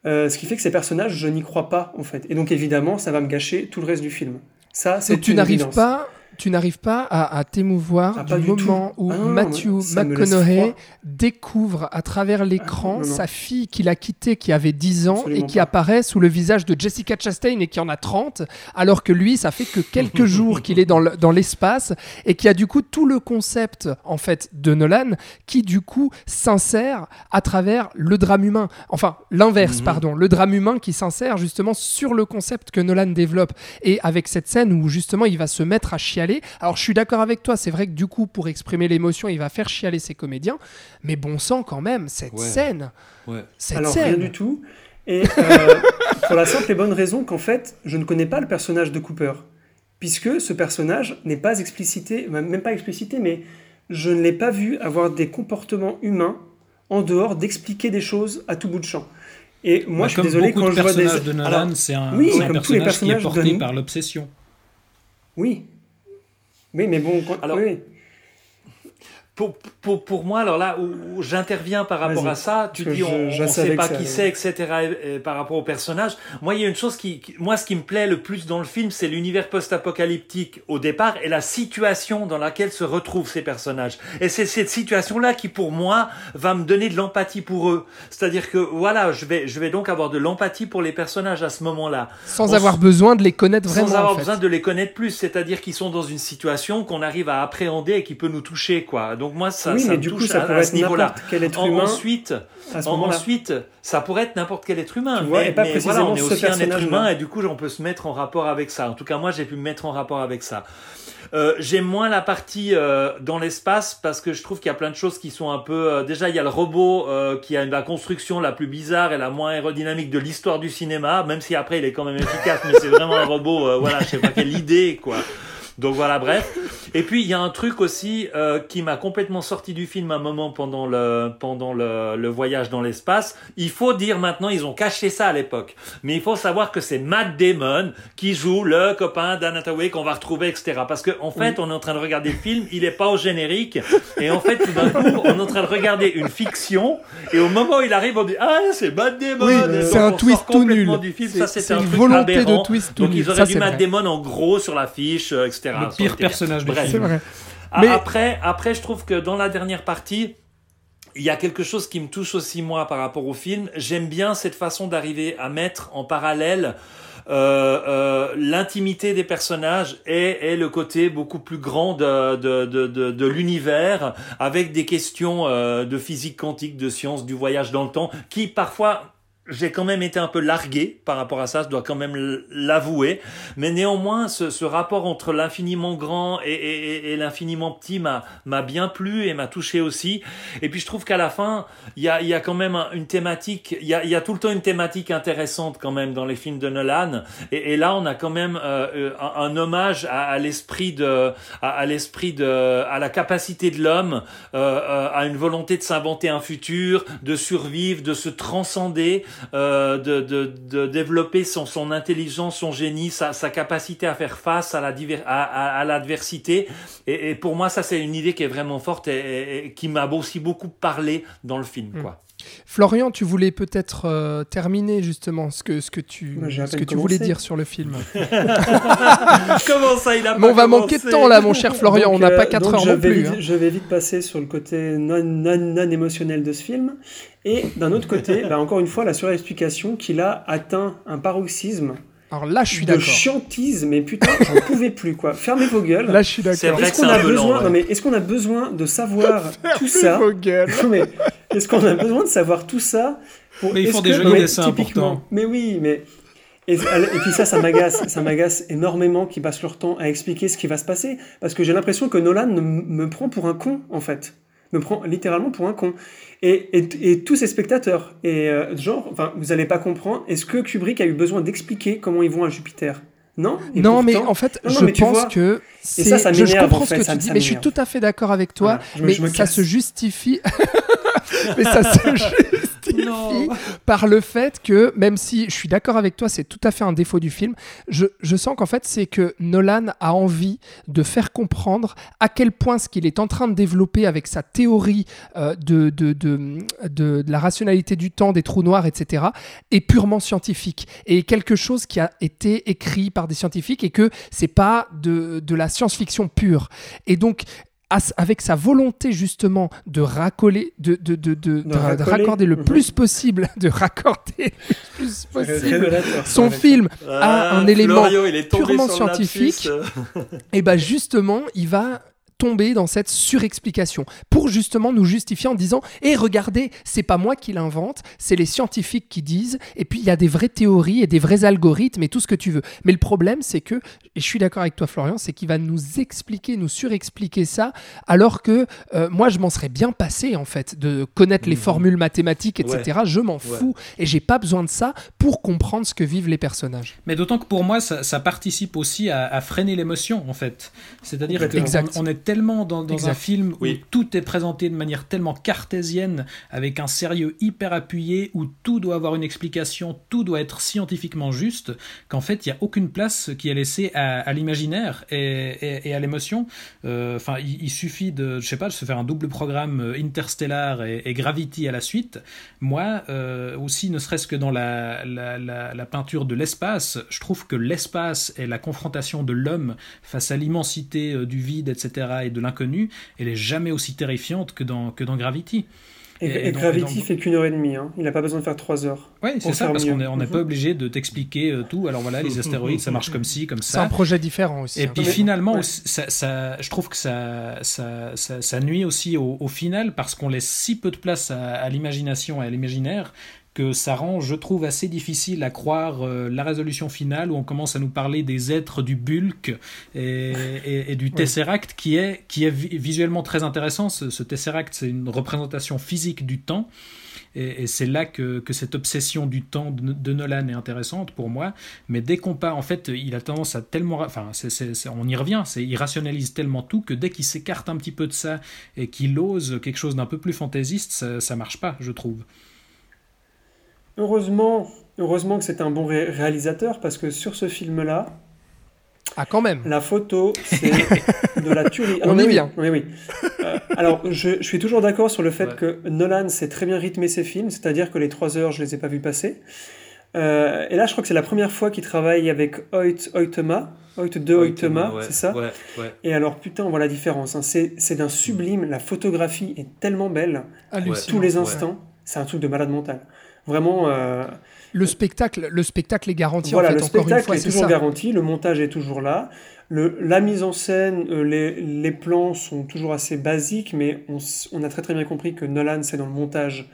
euh, ce qui fait que ces personnages, je n'y crois pas, en fait. Et donc, évidemment, ça va me gâcher tout le reste du film. Ça, c'est tu n'arrives pas, tu n'arrives pas à, à t'émouvoir Ah, du moment tout. où Ah Matthew McConaughey découvre à travers l'écran Ah, sa fille qu'il a quittée qui avait 10 ans Absolument et qui pas. apparaît sous le visage de Jessica Chastain et qui en a 30 alors que lui ça fait que quelques jours qu'il est dans l'espace et qui a du coup tout le concept en fait de Nolan qui du coup s'insère à travers le drame humain enfin l'inverse Mhm. pardon le drame humain qui s'insère justement sur le concept que Nolan développe et avec cette scène où justement il va se mettre à chialer alors je suis d'accord avec toi c'est vrai que du coup pour exprimer l'émotion il va faire chialer ses comédiens mais bon sang quand même cette Ouais. scène Ouais. cette Alors, scène rien du tout. Et euh, pour la simple et bonne raison qu'en fait, je ne connais pas le personnage de Cooper. Puisque ce personnage n'est pas explicité, même pas explicité, mais je ne l'ai pas vu avoir des comportements humains en dehors d'expliquer des choses à tout bout de champ. Et moi, Bah, je suis désolé quand je vois des. personnages de Nolan, c'est un, oui, un comme tous les personnage qui est personnages porté de- par l'obsession. oui. Oui, mais bon. quand- Alors, oui. Pour, pour, pour moi, alors là où, où j'interviens par rapport à ça, tu dis on ne sait pas ça qui c'est, etc. et- et par rapport au personnage. Moi, il y a une chose qui, qui- moi, ce qui me plaît le plus dans le film, c'est l'univers post-apocalyptique au départ et la situation dans laquelle se retrouvent ces personnages. Et c'est cette situation-là qui, pour moi, va me donner de l'empathie pour eux. C'est-à-dire que voilà, je vais, je vais donc avoir de l'empathie pour les personnages à ce moment-là Sans On avoir besoin de les connaître vraiment. sans avoir en fait. besoin de les connaître plus, c'est-à-dire qu'ils sont dans une situation qu'on arrive à appréhender et qui peut nous toucher, quoi. Donc moi, ça, oui, ça mais me du coup, ça à, ce être niveau-là. n'importe quel être En- humain ensuite, à ce en- moment-là. ensuite, ça pourrait être n'importe quel être humain, vois, mais, et pas mais voilà, on est aussi un être humain et du coup, on peut se mettre en rapport avec ça. En tout cas, moi, j'ai pu me mettre en rapport avec ça. Euh, J'aime moins la partie euh, dans l'espace parce que je trouve qu'il y a plein de choses qui sont un peu. euh, déjà, il y a le robot euh, qui a la construction la plus bizarre et la moins aérodynamique de l'histoire du cinéma, même si après il est quand même efficace, mais c'est vraiment un robot. voilà, je sais pas quelle idée quoi. Donc voilà, bref. Et puis il y a un truc aussi euh, qui m'a complètement sorti du film un moment pendant le pendant le, le voyage dans l'espace. Il faut dire maintenant, ils ont caché ça à l'époque, mais il faut savoir que c'est Matt Damon qui joue le copain Hathaway qu'on va retrouver, etc. Parce que en fait, on est en train de regarder le film, il est pas au générique, et en fait, tout d'un coup, on est en train de regarder une fiction, et au moment où il arrive, on dit ah c'est Matt Damon. Oui, c'est un twist tout nul. Du film. Ça, c'est un une volonté de twist tout Donc nul. ils auraient Ça, dû c'est Matt vrai. Damon en gros sur l'affiche, euh, etc. Le pire personnage du Bref. film. C'est vrai. A- Mais- Après, après, je trouve que dans la dernière partie, il y a quelque chose qui me touche aussi moi par rapport au film. J'aime bien cette façon d'arriver à mettre en parallèle euh, euh, l'intimité des personnages et, et le côté beaucoup plus grand de, de, de, de, de l'univers avec des questions euh, de physique quantique, de science, du voyage dans le temps, qui parfois j'ai quand même été un peu largué par rapport à ça, je dois quand même l'avouer. Mais néanmoins, ce, ce rapport entre l'infiniment grand et, et, et- l'infiniment petit m'a bien plu et m'a touché aussi. Et puis je trouve qu'à la fin, il y a, y a quand même un- une thématique, il y a, y a tout le temps une thématique intéressante quand même dans les films de Nolan. Et, et là, on a quand même euh, euh, un, un hommage à, à l'esprit de, à, à l'esprit de, à la capacité de l'homme, euh, euh, à une volonté de s'inventer un futur, de survivre, de se transcender, euh, de, de, de développer son, son intelligence, son génie, sa, sa capacité à faire face à la diver- à, à, à l'adversité. Et, et pour moi, ça, c'est une idée qui est vraiment forte et, et- et qui m'a aussi beaucoup parlé dans le film, Mm. quoi. Florian, tu voulais peut-être euh, terminer justement ce que, ce que tu, Moi, ce que tu voulais dire sur le film. Comment ça, il a Mais pas on va commencé manquer de temps là, mon cher Florian. Donc, on n'a euh, pas 4 donc heures je non vais plus. vite- hein. Je vais vite passer sur le côté non, non, non émotionnel de ce film. Et d'un autre côté, bah, encore une fois, la surexplication qu'il a atteint un paroxysme Alors là, je suis de d'accord. chiantise, mais putain, j'en pouvais plus quoi. Fermez vos gueules. Là, je suis d'accord. Est-ce qu'on a besoin ouais. Non mais est-ce qu'on a besoin de savoir tout ça Vos gueules. Non, mais est-ce qu'on a besoin de savoir tout ça pour Mais ils est-ce font des que- jolis dessins, typiquement- pourtant. Mais oui, mais et, et puis ça, ça m'agace, ça m'agace énormément qu'ils passent leur temps à expliquer ce qui va se passer, parce que j'ai l'impression que Nolan me, me prend pour un con en fait, me prend littéralement pour un con. Et, et, et tous ces spectateurs, et euh, genre, enfin, vous allez pas comprendre. Est-ce que Kubrick a eu besoin d'expliquer comment ils vont à Jupiter? Non. Et Non, mais en fait, Non, non, je pense vois, que ça, c'est. ça je, je m'énerve, comprends en ce que ça- tu dis, ça mais je suis tout à fait d'accord avec toi. Voilà, je mais je ça casse. se justifie. mais ça se justifie Par le fait que, même si je suis d'accord avec toi, c'est tout à fait un défaut du film, je, je sens qu'en fait, c'est que Nolan a envie de faire comprendre à quel point ce qu'il est en train de développer avec sa théorie euh, de, de, de, de- la rationalité du temps, des trous noirs, etc., est purement scientifique et quelque chose qui a été écrit par des scientifiques et que c'est pas de, de la science-fiction pure. Et donc, avec sa volonté justement de racoler, de, de, de, de, de- de racoler. raccorder le Mhm. plus possible, de raccorder le plus C'est possible révélateur, son film a un élément Florio, purement scientifique. et ben justement, il va tomber dans cette surexplication pour justement nous justifier en disant et regardez c'est pas moi qui l'invente c'est les scientifiques qui disent et puis il y a des vraies théories et des vrais algorithmes et tout ce que tu veux mais le problème c'est que et je suis d'accord avec toi Florian c'est qu'il va nous expliquer nous surexpliquer ça alors que euh, moi je m'en serais bien passé en fait de connaître les Mhm. formules mathématiques etc je m'en fous et j'ai pas besoin de ça pour comprendre ce que vivent les personnages. Mais d'autant que pour moi, ça, ça participe aussi à, à freiner l'émotion, en fait. C'est-à-dire qu'on on est tellement dans, dans un film où tout est présenté de manière tellement cartésienne, avec un sérieux hyper appuyé, où tout doit avoir une explication, tout doit être scientifiquement juste, qu'en fait, il n'y a aucune place qui est laissée à, à l'imaginaire et, et- et à l'émotion. Euh, Enfin, il, il suffit de, je sais pas, de se faire un double programme euh, Interstellar et, et Gravity à la suite. Moi, euh, aussi, ne serait-ce que dans la, la, la, la peinture de l'espace, je trouve que l'espace et la confrontation de l'homme face à l'immensité du vide, etc., et de l'inconnu, elle est jamais aussi terrifiante que dans, que dans Gravity. Et, Gravity fait qu'une heure et demie. Hein. Il n'a pas besoin de faire trois heures. Oui, c'est ça, parce qu'on n'est on n'est Mhm. pas obligé de t'expliquer euh, tout. Alors voilà, les astéroïdes, ça marche comme ci, comme C'est un ça. projet différent aussi. Et hein. puis finalement, ouais. ça, ça- je trouve que ça, ça, ça, ça nuit aussi au, au final parce qu'on laisse si peu de place à, à l'imagination et à l'imaginaire que ça rend, je trouve, assez difficile à croire euh, la résolution finale où on commence à nous parler des êtres du bulk et, et- et du Tesseract qui est, qui est vi- visuellement très intéressant. Ce, ce Tesseract, c'est une représentation physique du temps. Et, et c'est là que, que cette obsession du temps de, de Nolan est intéressante pour moi. Mais dès qu'on part, en fait, il a tendance à tellement. Enfin, on y revient, il rationalise tellement tout que dès qu'il s'écarte un petit peu de ça et qu'il ose quelque chose d'un peu plus fantaisiste, ça, ça marche pas, je trouve. Heureusement, heureusement que c'est un bon ré- réalisateur parce que sur ce film-là, Ah, quand même. la photo, c'est de la tuerie. On mais est oui, bien. Oui, oui. Euh, alors, je, je suis toujours d'accord sur le fait Ouais. que Nolan sait très bien rythmer ses films, c'est-à-dire que les trois heures, je les ai pas vus passer. Euh, et là, je crois que c'est la première fois qu'il travaille avec Hoyt Hoytema, Hoyt de Hoytema, ouais, c'est ça Ouais, ouais. Et alors, putain, on voit la différence. hein. C'est d'un sublime. La photographie est tellement belle. Tous les Ouais. instants, c'est un truc de malade mental. Vraiment, euh, Le spectacle, le spectacle est garanti voilà, en fait. le encore une spectacle fois, est toujours ça. garanti, le montage est toujours là. Le, la mise en scène, euh, les, les plans sont toujours assez basiques, mais on, a très très bien compris que Nolan, c'est dans le montage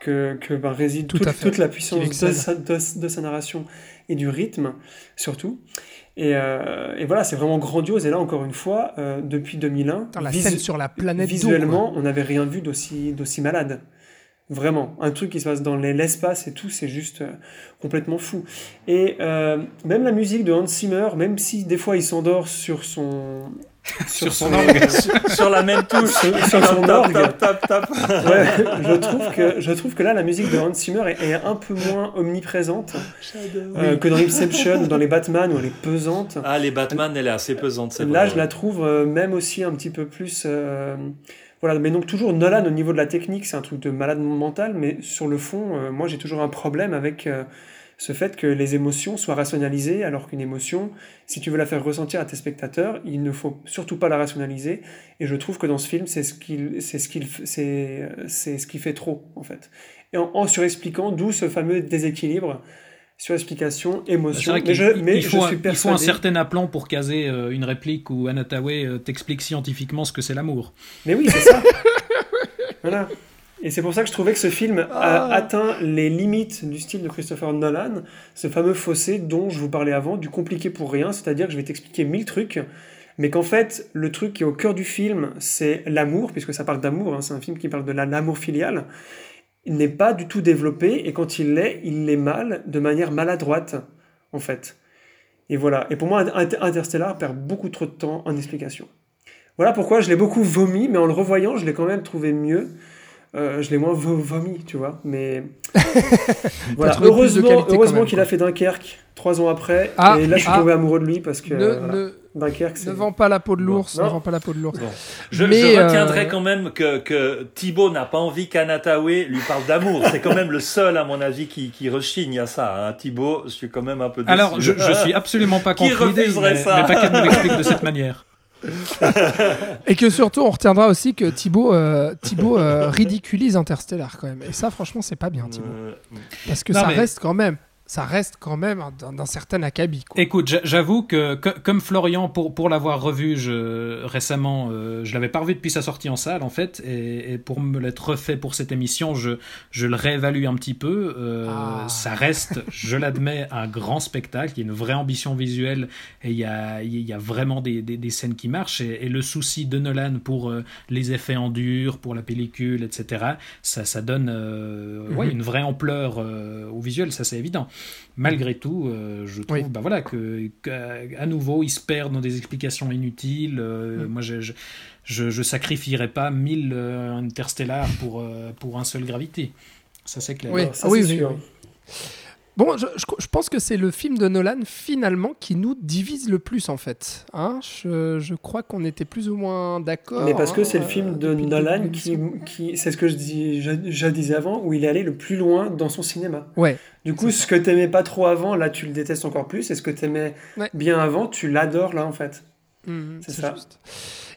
que, que ben, réside Tout toute, la puissance de sa, de- de sa narration et du rythme, surtout. Et, euh, et voilà, c'est vraiment grandiose. Et là, encore une fois, euh, depuis 2001, Putain, la scène sur la planète visuellement, on n'avait rien vu d'aussi malade. Vraiment, un truc qui se passe dans les- l'espace et tout, c'est juste euh, complètement fou. Et euh, même la musique de Hans Zimmer, même si des fois il s'endort sur son Sur son orgue. Sur la même touche. sur, sur son Tap, orgue, tap, tap, tap. ouais, je trouve que je trouve que là la musique de Hans Zimmer est, est un peu moins omniprésente euh, que dans Inception ou dans les Batman où elle est pesante. Ah, les Batman, elle est assez pesante, Là, vrai. je la trouve euh, même aussi un petit peu plus. Voilà, mais donc toujours Nolan au niveau de la technique, c'est un truc de malade mental, mais sur le fond, euh, moi j'ai toujours un problème avec euh, ce fait que les émotions soient rationalisées, alors qu'une émotion, si tu veux la faire ressentir à tes spectateurs, il ne faut surtout pas la rationaliser. Et je trouve que dans ce film, c'est ce qu'il, ce ce qui fait trop en fait. Et en, en surexpliquant, d'où ce fameux déséquilibre. Surexplication, C'est émotion. vrai Mais je, mais il faut, un, suis il faut un persuadé. certain aplomb pour caser euh, une réplique où Anataway euh, t'explique scientifiquement ce que c'est l'amour. Mais oui, c'est ça. voilà. Et c'est pour ça que je trouvais que ce film a Ah. atteint les limites du style de Christopher Nolan, ce fameux fossé dont je vous parlais avant, du compliqué pour rien, c'est-à-dire que je vais t'expliquer mille trucs, mais qu'en fait, le truc qui est au cœur du film, c'est l'amour, puisque ça parle d'amour, hein, c'est un film qui parle de la- l'amour filial, il n'est pas du tout développé, et quand il l'est, il l'est mal, de manière maladroite, en fait. Et voilà. Et pour moi, Inter- Interstellar perd beaucoup trop de temps en explication. Voilà pourquoi je l'ai beaucoup vomi, mais en le revoyant, je l'ai quand même trouvé mieux. Euh, je l'ai moins vo- vomi, tu vois. Mais voilà. Heureusement, qu'il a fait Dunkerque trois ans après. Ah, et là, je suis ah. tombé amoureux de lui parce que Ne, voilà. ne, Dunkerque, ne vends pas la peau de l'ours, Bon, ne non. vends pas la peau de l'ours. Bon. Je, Mais, je retiendrai euh, quand même que, que Thibaut n'a pas envie qu'Anatawe lui parle d'amour. C'est quand même le seul, à mon avis, qui, qui rechigne à ça. Hein. Thibaut, je suis quand même un peu déçu. Alors, je, je suis absolument pas Qui contre l'idée, mais, ça mais pas qu'elle nous l'explique de cette manière. Et que surtout, on retiendra aussi que Thibaut, euh, Thibaut euh, ridiculise Interstellar quand même. Et ça, franchement, c'est pas bien, Thibaut. Parce que Non, ça mais- reste quand même, ça reste quand même d'un certain acabit. Quoi. Écoute, j'a- j'avoue que, co- comme Florian, pour, pour l'avoir revu je, récemment, euh, je l'avais pas revu depuis sa sortie en salle, en fait, et, et pour me l'être refait pour cette émission, je, je le réévalue un petit peu. Euh, Ah. Ça reste, je l'admets, un grand spectacle, il y a une vraie ambition visuelle, et il y a, il y a vraiment des, des, des scènes qui marchent, et, et le souci de Nolan pour euh, les effets en dur, pour la pellicule, etc., ça, ça donne euh, Mhm. ouais, une vraie ampleur euh, au visuel, ça c'est évident. Malgré tout, euh, je trouve Oui. bah voilà, que, qu'à- à nouveau, il se perd dans des explications inutiles. Euh, Mm. Moi, je, je, je, je sacrifierais pas 1000 euh, interstellaires pour, euh, pour un seul gravité. Ça, c'est clair. Oui, Ça, ah oui, sûr. oui. Bon, je, je- je pense que c'est le film de Nolan finalement qui nous divise le plus en fait. Hein je, je crois qu'on était plus ou moins d'accord. Mais parce que hein, c'est le euh, film de depuis le Nolan de qui, qui c'est ce que je, dis, je, disais avant, où il est allé le plus loin dans son cinéma. Ouais, Du coup, ce que t'aimais pas trop avant, là, tu le détestes encore plus, et ce que t'aimais Ouais. bien avant, tu l'adores là, en fait. Mhm, C'est ça. juste.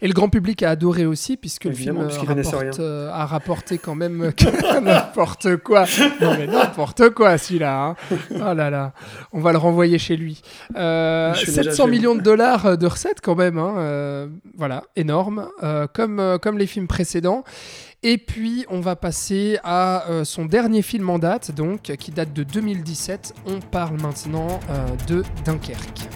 Et le grand public a adoré aussi, puisque Évidemment, le film euh, rapporte, euh, a rapporté quand même n'importe quoi. Non mais n'importe quoi celui-là. hein. Oh là là, on va le renvoyer chez lui. Euh, Je suis déjà 700 chez lui. millions de dollars de recettes quand même. hein, euh, voilà, énorme, euh, comme, euh, comme les films précédents. Et puis, on va passer à euh, son dernier film en date, donc, qui date de 2017. On parle maintenant euh, de Dunkerque.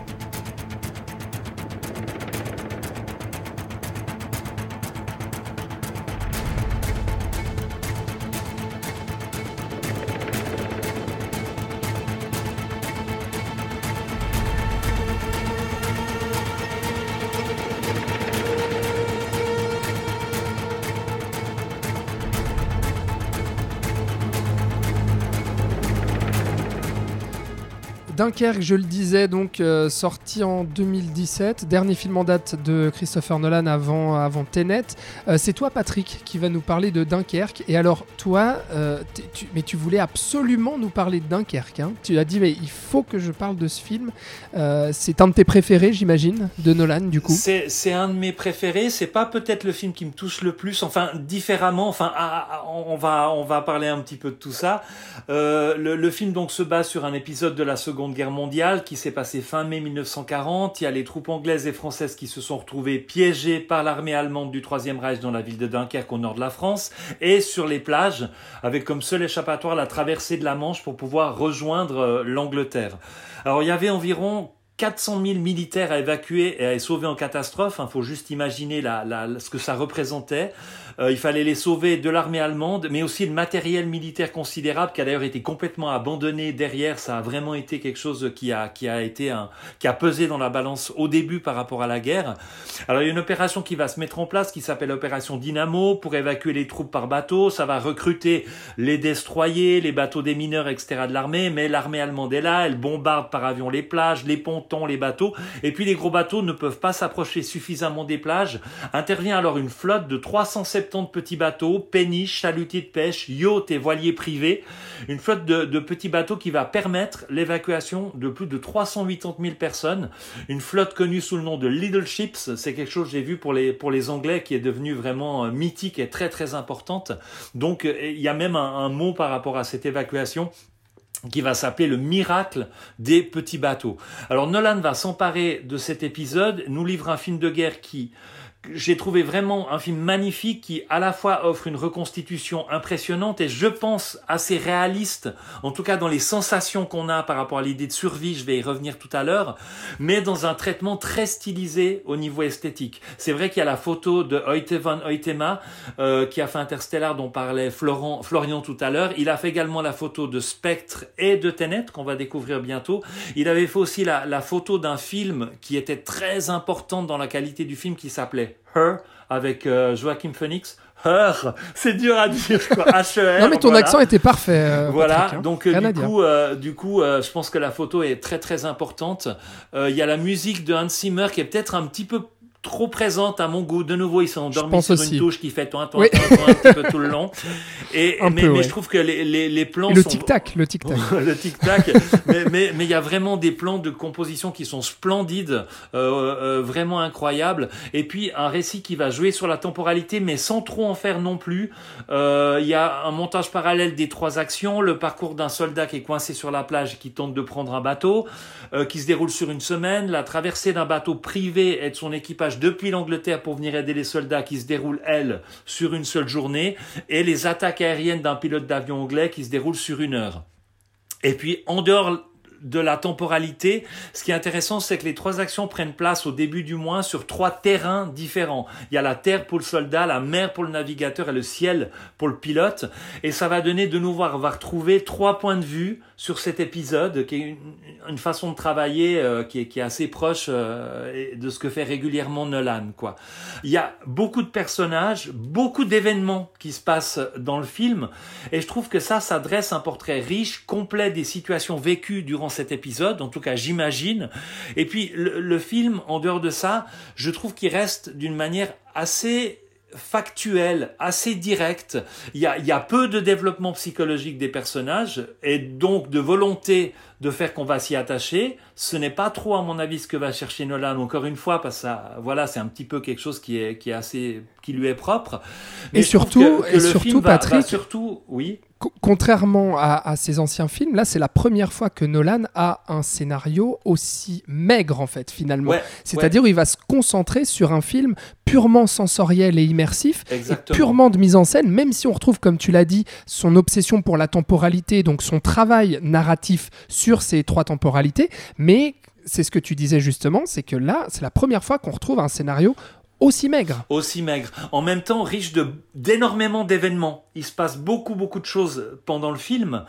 Dunkerque, je le disais, donc euh, sorti en 2017, dernier film en date de Christopher Nolan avant, avant. Euh, c'est toi, Patrick, qui va nous parler de Dunkerque. Et alors, toi, euh, tu, mais tu voulais absolument nous parler de Dunkerque. hein. Tu as dit, mais il faut que je parle de ce film. C'est un de tes préférés, j'imagine, de Nolan, du coup. C'est un de mes préférés. C'est pas peut-être le film qui me touche le plus. Enfin, différemment. Enfin, ah, ah, on va on va parler un petit peu de tout ça. Le, le film donc se base sur un épisode de la Seconde Guerre mondiale qui s'est passé fin mai 1940. Il y a les troupes anglaises et françaises qui se sont retrouvées piégées par l'armée allemande du Troisième Reich dans la ville de Dunkerque au nord de la France et sur les plages avec comme seul échappatoire la traversée de la Manche pour pouvoir rejoindre euh, l'Angleterre. Alors il y avait environ 400 000 militaires à évacuer et à sauver en catastrophe. Il faut juste imaginer ce que ça représentait. Euh, il fallait les sauver de l'armée allemande, mais aussi le matériel militaire considérable qui a d'ailleurs été complètement abandonné derrière. Ça a vraiment été quelque chose qui a, qui a été un, qui a pesé dans la balance au début par rapport à la guerre. Alors il y a une opération qui va se mettre en place qui s'appelle l'opération Dynamo pour évacuer les troupes par bateau. Ça va recruter les destroyers, les bateaux des mineurs, etc. de l'armée, mais l'armée allemande est là, elle bombarde par avion les plages, les pontons, les bateaux, et puis les gros bateaux ne peuvent pas s'approcher suffisamment des plages. Intervient alors une flotte de 370 petits bateaux, péniches, chalutiers de pêche, yachts et voiliers privés, une flotte de, petits bateaux qui va permettre l'évacuation de plus de 380 000 personnes, une flotte connue sous le nom de Little Ships, c'est quelque chose que j'ai vu pour les, pour les Anglais qui est devenu vraiment euh, mythique et très très importante. Donc euh, il y a même un mot par rapport à cette évacuation qui va s'appeler le miracle des petits bateaux. Alors Nolan va s'emparer de cet épisode, nous livre un film de guerre qui j'ai trouvé vraiment un film magnifique qui à la fois offre une reconstitution impressionnante et je pense assez réaliste, en tout cas dans les sensations qu'on a par rapport à l'idée de survie, je vais y revenir tout à l'heure, mais dans un traitement très stylisé au niveau esthétique. C'est vrai qu'il y a la photo de Hoyte van Hoytema euh, qui a fait Interstellar dont parlait Florent, Florian tout à l'heure. Il a fait également la photo de Spectre et de Tenet qu'on va découvrir bientôt. Il avait fait aussi la, la photo d'un film qui était très importante dans la qualité du film qui s'appelait Her avec euh, Joachim Phoenix. Her, c'est dur à dire quoi. H-E-R. non mais ton voilà. accent était parfait. euh, Voilà, Patrick, hein. donc euh, à du coup, euh, du coup, euh, je pense que la photo est très très importante. Euh, Il y a la musique de Hans Zimmer qui est peut-être un petit peu trop présente à mon goût. De nouveau, ils sont endormis sur aussi. une touche qui fait Oui. un petit peu tout le long. Et mais, peu, mais ouais. je trouve que les, les, les plans le sont tic-tac, le tic-tac. le tic tac mais mais mais il y a vraiment des plans de composition qui sont splendides euh, euh, vraiment incroyables et puis un récit qui va jouer sur la temporalité mais sans trop en faire non plus Euh, il y a un montage parallèle des trois actions le parcours d'un soldat qui est coincé sur la plage et qui tente de prendre un bateau qui se déroule sur une semaine la traversée d'un bateau privé et de son équipage depuis l'Angleterre pour venir aider les soldats qui se déroule elle sur une seule journée et les attaques aériennes d'un pilote d'avion anglais qui se déroulent sur une heure. Et puis, en dehors de la temporalité, ce qui est intéressant, c'est que les trois actions prennent place au début du mois sur trois terrains différents. Il y a la terre pour le soldat, la mer pour le navigateur et le ciel pour le pilote. Et ça va donner de nouveau, on va retrouver trois points de vue sur cet épisode, qui est une, façon de travailler euh, qui, est, assez proche euh, de ce que fait régulièrement Nolan. Quoi. Il y a beaucoup de personnages, beaucoup d'événements qui se passent dans le film, et je trouve que ça, ça dresse un portrait riche, complet des situations vécues durant cet épisode, en tout cas j'imagine. Et puis le, film, en dehors de ça, je trouve qu'il reste d'une manière assez factuel, assez direct. Il y, a, il y a peu de développement psychologique des personnages et donc de volonté de faire qu'on va s'y attacher. Ce n'est pas trop, à mon avis, ce que va chercher Nolan. Encore une fois, parce que ça, voilà, c'est un petit peu quelque chose qui est, qui est assez, qui lui est propre. Mais et surtout, et surtout, Patrick, surtout, oui contrairement à, ses anciens films, là c'est la première fois que Nolan a un scénario aussi maigre en fait finalement. C'est-à-dire où il va se concentrer sur un film purement sensoriel et immersif, et purement de mise en scène, même si on retrouve comme tu l'as dit son obsession pour la temporalité, donc son travail narratif sur ces trois temporalités, mais c'est ce que tu disais justement, c'est que là c'est la première fois qu'on retrouve un scénario aussi maigre. Aussi maigre. En même temps, riche de d'énormément d'événements. Il se passe beaucoup beaucoup de choses pendant le film,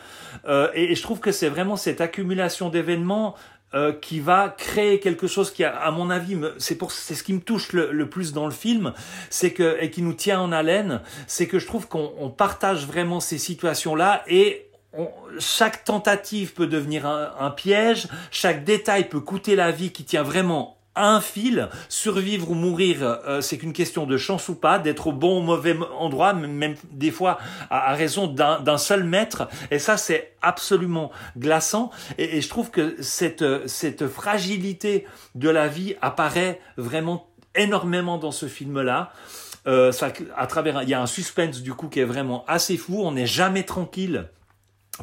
euh, et, je trouve que c'est vraiment cette accumulation d'événements euh, qui va créer quelque chose qui, à, mon avis, c'est pour c'est ce qui me touche le, plus dans le film, c'est que et qui nous tient en haleine, c'est que je trouve qu'on partage vraiment ces situations-là et chaque tentative peut devenir un, piège, chaque détail peut coûter la vie qui tient vraiment un fil. Survivre ou mourir, euh, c'est qu'une question de chance ou pas, d'être au bon ou mauvais endroit, même des fois à, raison d'un seul mètre. Et ça, c'est absolument glaçant. Et, je trouve que cette, cette fragilité de la vie apparaît vraiment énormément dans ce film-là. Euh, à travers, il y a un suspense du coup qui est vraiment assez fou. On n'est jamais tranquille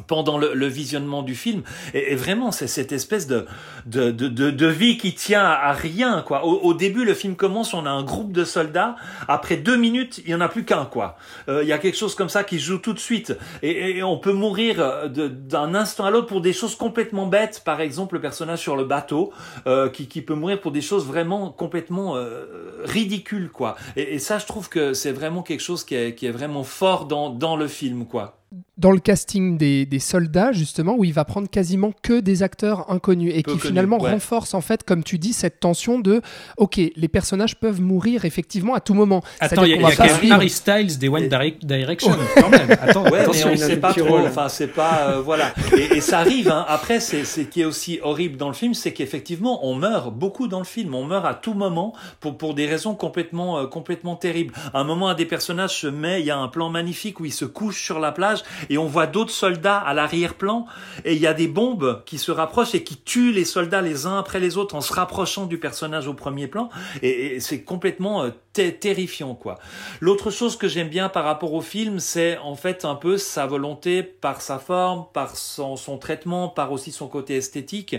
pendant le, visionnement du film. Et, vraiment c'est cette espèce de de, de, de vie qui tient à rien quoi. Au, début le film commence on a un groupe de soldats. Après deux minutes il y en a plus qu'un quoi. Euh, il y a quelque chose comme ça qui joue tout de suite. Et, on peut mourir d'un instant à l'autre pour des choses complètement bêtes. Par exemple le personnage sur le bateau euh, qui, qui peut mourir pour des choses vraiment complètement euh, ridicules quoi. Et, ça je trouve que c'est vraiment quelque chose qui est, qui est vraiment fort dans dans le film quoi dans le casting des, soldats, justement, où il va prendre quasiment que des acteurs inconnus et qui finalement renforce, en fait, comme tu dis, cette tension de OK, les personnages peuvent mourir effectivement à tout moment. Attends, il y a, y a Harry Styles des One Direction, quand même. Attends, ouais, mais on sait pas trop. Enfin, c'est pas. Euh, voilà. Et, ça arrive. Hein. Après, c'est ce qui est aussi horrible dans le film, c'est qu'effectivement, on meurt beaucoup dans le film. On meurt à tout moment pour, pour des raisons complètement, euh, complètement terribles. À un moment, un des personnages se met, il y a un plan magnifique où il se couche sur la plage et on voit d'autres soldats à l'arrière-plan et il y a des bombes qui se rapprochent et qui tuent les soldats les uns après les autres en se rapprochant du personnage au premier plan et, c'est complètement euh, terrifiant quoi. L'autre chose que j'aime bien par rapport au film, c'est en fait un peu sa volonté par sa forme, par son, traitement, par aussi son côté esthétique,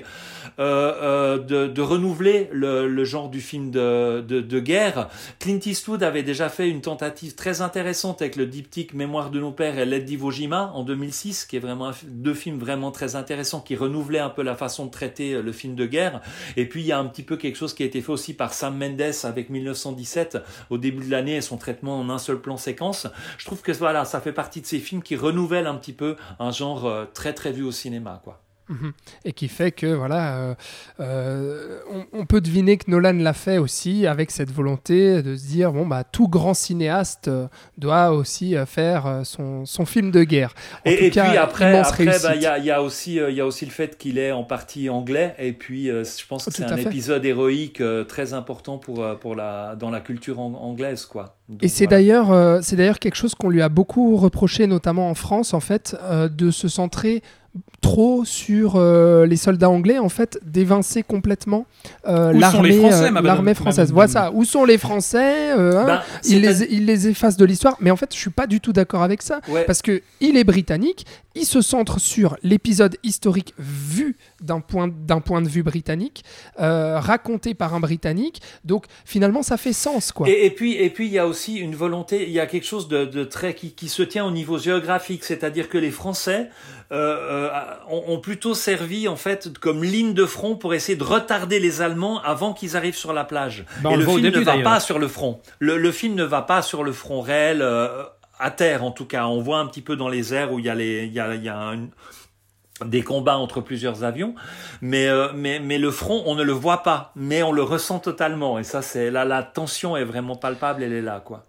euh, euh, de, renouveler le, genre du film de, guerre. Clint Eastwood avait déjà fait une tentative très intéressante avec le diptyque Mémoire de nos pères et L'aide d'Iwo Jima en 2006, qui est vraiment deux films vraiment très intéressants qui renouvelaient un peu la façon de traiter euh, le film de guerre. Et puis il y a un petit peu quelque chose qui a été fait aussi par Sam Mendes avec 1917 au début de l'année et son traitement en un seul plan séquence. Je trouve que voilà, ça fait partie de ces films qui renouvellent un petit peu un genre euh, très très vu au cinéma, quoi. Mhm. Et qui fait que voilà, euh, euh, on, peut deviner que Nolan l'a fait aussi avec cette volonté de se dire bon bah tout grand cinéaste doit aussi faire son, son, film de guerre. et, puis après, bah, il y, a, y, a aussi y a aussi le fait qu'il est en partie anglais. Et puis je pense que c'est un épisode héroïque très important pour pour la dans la culture anglaise quoi. Et c'est d'ailleurs, euh, c'est d'ailleurs quelque chose qu'on lui a beaucoup reproché, notamment en France, en fait, euh, de se centrer trop sur euh, les soldats anglais, en fait, d'évincer complètement l'armée, l'armée française. Voilà ça. Où sont les Français hein ben, il, les, il les efface de l'histoire. Mais en fait, je suis pas du tout d'accord avec ça, parce que il est britannique. Il se centre sur l'épisode historique vu d'un point, d'un point de vue britannique, raconté par un Britannique. Donc finalement, ça fait sens, quoi. Et, et puis, et puis, il y a aussi aussi une volonté, il y a quelque chose de, très qui, se tient au niveau géographique, c'est-à-dire que les Français euh, euh, ont, plutôt servi en fait comme ligne de front pour essayer de retarder les Allemands avant qu'ils arrivent sur la plage. Bah, Et le film ne va pas sur le front. Le, le film ne va pas sur le front réel, euh, à terre en tout cas. On voit un petit peu dans les airs où il y a les, il y a, il y a un- des combats entre plusieurs avions, mais, euh, mais, mais le front, on ne le voit pas, mais on le ressent totalement. Et ça, c'est là, la tension est vraiment palpable, elle est là, quoi.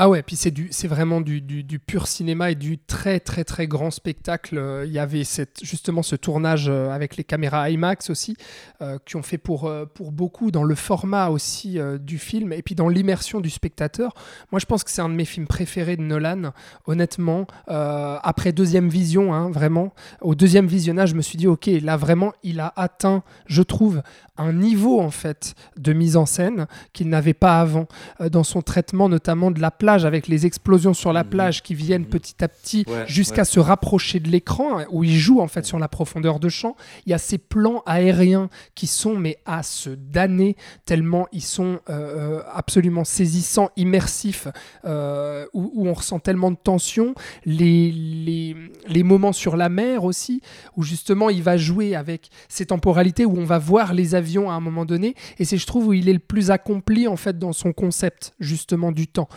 Ah ouais, puis c'est du, c'est vraiment du, du, pur cinéma et du très très très grand spectacle. Euh, Il y avait cette, justement ce tournage euh, avec les caméras IMAX aussi, euh, qui ont fait pour, pour beaucoup dans le format aussi du film et puis dans l'immersion du spectateur. Moi, je pense que c'est un de mes films préférés de Nolan, honnêtement. Après deuxième vision, hein, vraiment, au deuxième visionnage, je me suis dit, ok, là vraiment, il a atteint, je trouve, un niveau en fait de mise en scène qu'il n'avait pas avant dans son traitement notamment de la plage avec les explosions sur la Mhm. plage qui viennent Mhm. petit à petit Ouais, jusqu'à ouais. se rapprocher de l'écran hein, où il joue en fait sur la profondeur de champ. Il y a ces plans aériens qui sont mais à se damner tellement ils sont euh, euh, absolument saisissants, immersifs, euh, où, où on ressent tellement de tension. Les, les, les moments sur la mer aussi, où justement il va jouer avec ces temporalités où on va voir les avions à un moment donné. Et c'est, je trouve, où il est le plus accompli en fait dans son concept justement du temps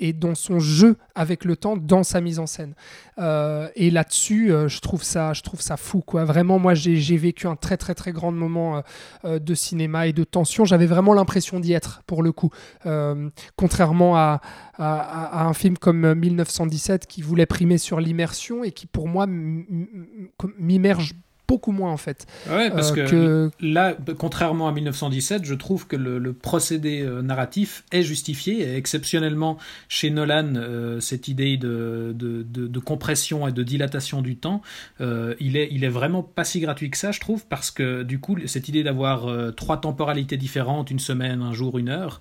et dans son jeu avec le temps, dans sa mise en scène. Euh, et là-dessus, euh, je trouve ça, je trouve ça fou, quoi. Vraiment, moi, j'ai vécu un très, très, très grand moment euh, de cinéma et de tension. J'avais vraiment l'impression d'y être, pour le coup. Contrairement à, un film comme euh, 1917 qui voulait primer sur l'immersion et qui, pour moi, m'immerge beaucoup moins, en fait. Ouais, parce Euh, que, là, contrairement à 1917, je trouve que le, le procédé euh, narratif est justifié. Et exceptionnellement, chez Nolan, euh, cette idée de, de, de- de compression et de dilatation du temps, il, est, il est vraiment pas si gratuit que ça, je trouve, parce que du coup, cette idée d'avoir trois temporalités différentes, une semaine, un jour, une heure,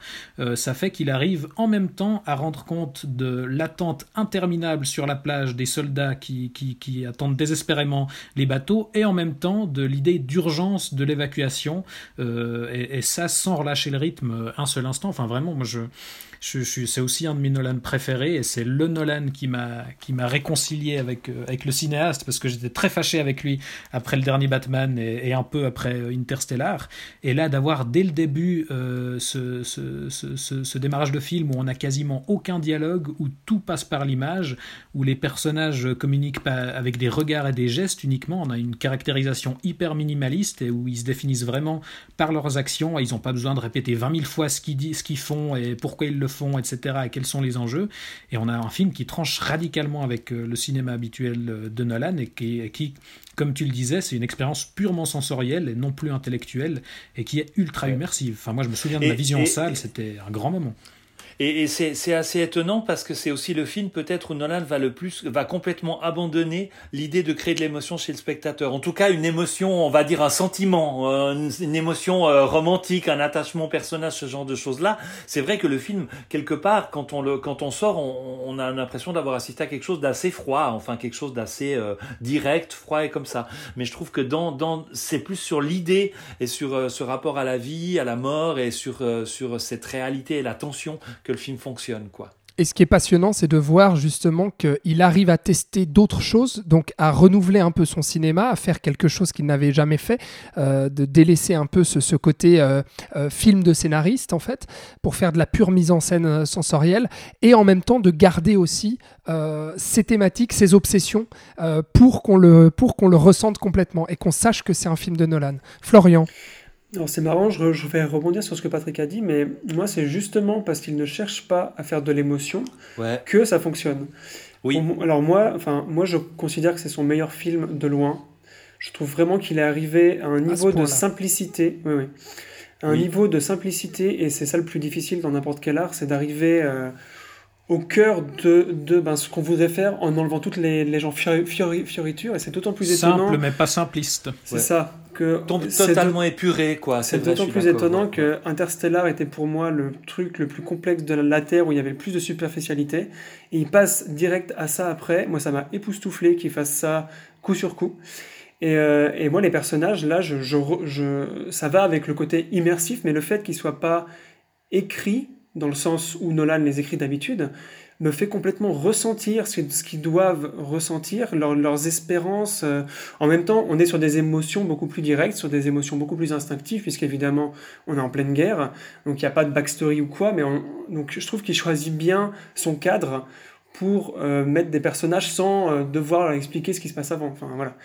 ça fait qu'il arrive en même temps à rendre compte de l'attente interminable sur la plage des soldats qui, qui, qui attendent désespérément les bateaux et en même temps de l'idée d'urgence de l'évacuation euh, et, et ça sans relâcher le rythme euh, un seul instant. Enfin vraiment, moi je, c'est aussi un de mes Nolan préférés et c'est le Nolan qui m'a qui m'a réconcilié avec euh, avec le cinéaste parce que j'étais très fâché avec lui après le dernier Batman et, un peu après euh, Interstellar. Et là d'avoir dès le début euh, ce, ce, ce, ce- démarrage de film où on a quasiment aucun dialogue où tout passe par l'image où les personnages communiquent pas avec des regards et des gestes uniquement on a une caractérisation hyper minimaliste et où ils se définissent vraiment par leurs actions et ils n'ont pas besoin de répéter 20 000 fois ce qu'ils disent, ce qu'ils font et pourquoi ils le font, etc. et quels sont les enjeux. Et on a un film qui tranche radicalement avec euh, le cinéma habituel euh, de Nolan et qui, comme tu le disais, c'est une expérience purement sensorielle et non plus intellectuelle et qui est ultra immersive. Enfin, moi, je me souviens de ma vision en salle, c'était un grand moment. Et, et c'est assez étonnant parce que c'est aussi le film peut-être où Nolan va le plus va complètement abandonner l'idée de créer de l'émotion chez le spectateur. En tout cas, une émotion, on va dire un sentiment, euh, une, émotion euh, romantique, un attachement au personnage, ce genre de choses-là. C'est vrai que le film, quelque part, quand on le quand on sort, on, a l'impression d'avoir assisté à quelque chose d'assez froid, enfin quelque chose d'assez euh, direct, froid et comme ça. Mais je trouve que dans dans c'est plus sur l'idée et sur ce rapport à la vie, à la mort et sur sur cette réalité et la tension le film fonctionne, quoi. Et ce qui est passionnant, c'est de voir justement qu'il arrive à tester d'autres choses, donc à renouveler un peu son cinéma, à faire quelque chose qu'il n'avait jamais fait, euh, de délaisser un peu ce, côté euh, euh, film de scénariste en fait, pour faire de la pure mise en scène sensorielle, et en même temps de garder aussi ses thématiques, ses obsessions, pour qu'on le, pour qu'on le ressente complètement et qu'on sache que c'est un film de Nolan. Florian. Alors c'est marrant, je, vais rebondir sur ce que Patrick a dit, mais moi c'est justement parce qu'il ne cherche pas à faire de l'émotion Ouais. que ça fonctionne. Oui. Alors moi, enfin, moi je considère que c'est son meilleur film de loin. Je trouve vraiment qu'il est arrivé à un niveau de simplicité. Oui, oui. À un Oui. niveau de simplicité, et c'est ça le plus difficile dans n'importe quel art, c'est d'arriver euh, au cœur de, de ben, ce qu'on voudrait faire en enlevant toutes les, les gens fiori- fiori- fioritures, et c'est d'autant plus étonnant. Simple mais pas simpliste. C'est Ouais. ça. Que totalement épuré, quoi. c'est d'autant plus étonnant ouais. que Interstellar était pour moi le truc le plus complexe de la Terre où il y avait le plus de superficialité. Et il passe direct à ça après. Moi, ça m'a époustouflé qu'il fasse ça coup sur coup. Et, euh, et moi, les personnages, là, je, je je- ça va avec le côté immersif, mais le fait qu'ils ne soient pas écrits dans le sens où Nolan les écrit d'habitude, me fait complètement ressentir ce, qu'ils doivent ressentir, leur- leurs espérances. euh. En même temps, on est sur des émotions beaucoup plus directes, sur des émotions beaucoup plus instinctives, puisqu'évidemment, on est en pleine guerre, donc il n'y a pas de backstory ou quoi, mais on- donc je trouve qu'il choisit bien son cadre pour euh, mettre des personnages sans euh, devoir leur expliquer ce qui se passe avant. Enfin, voilà.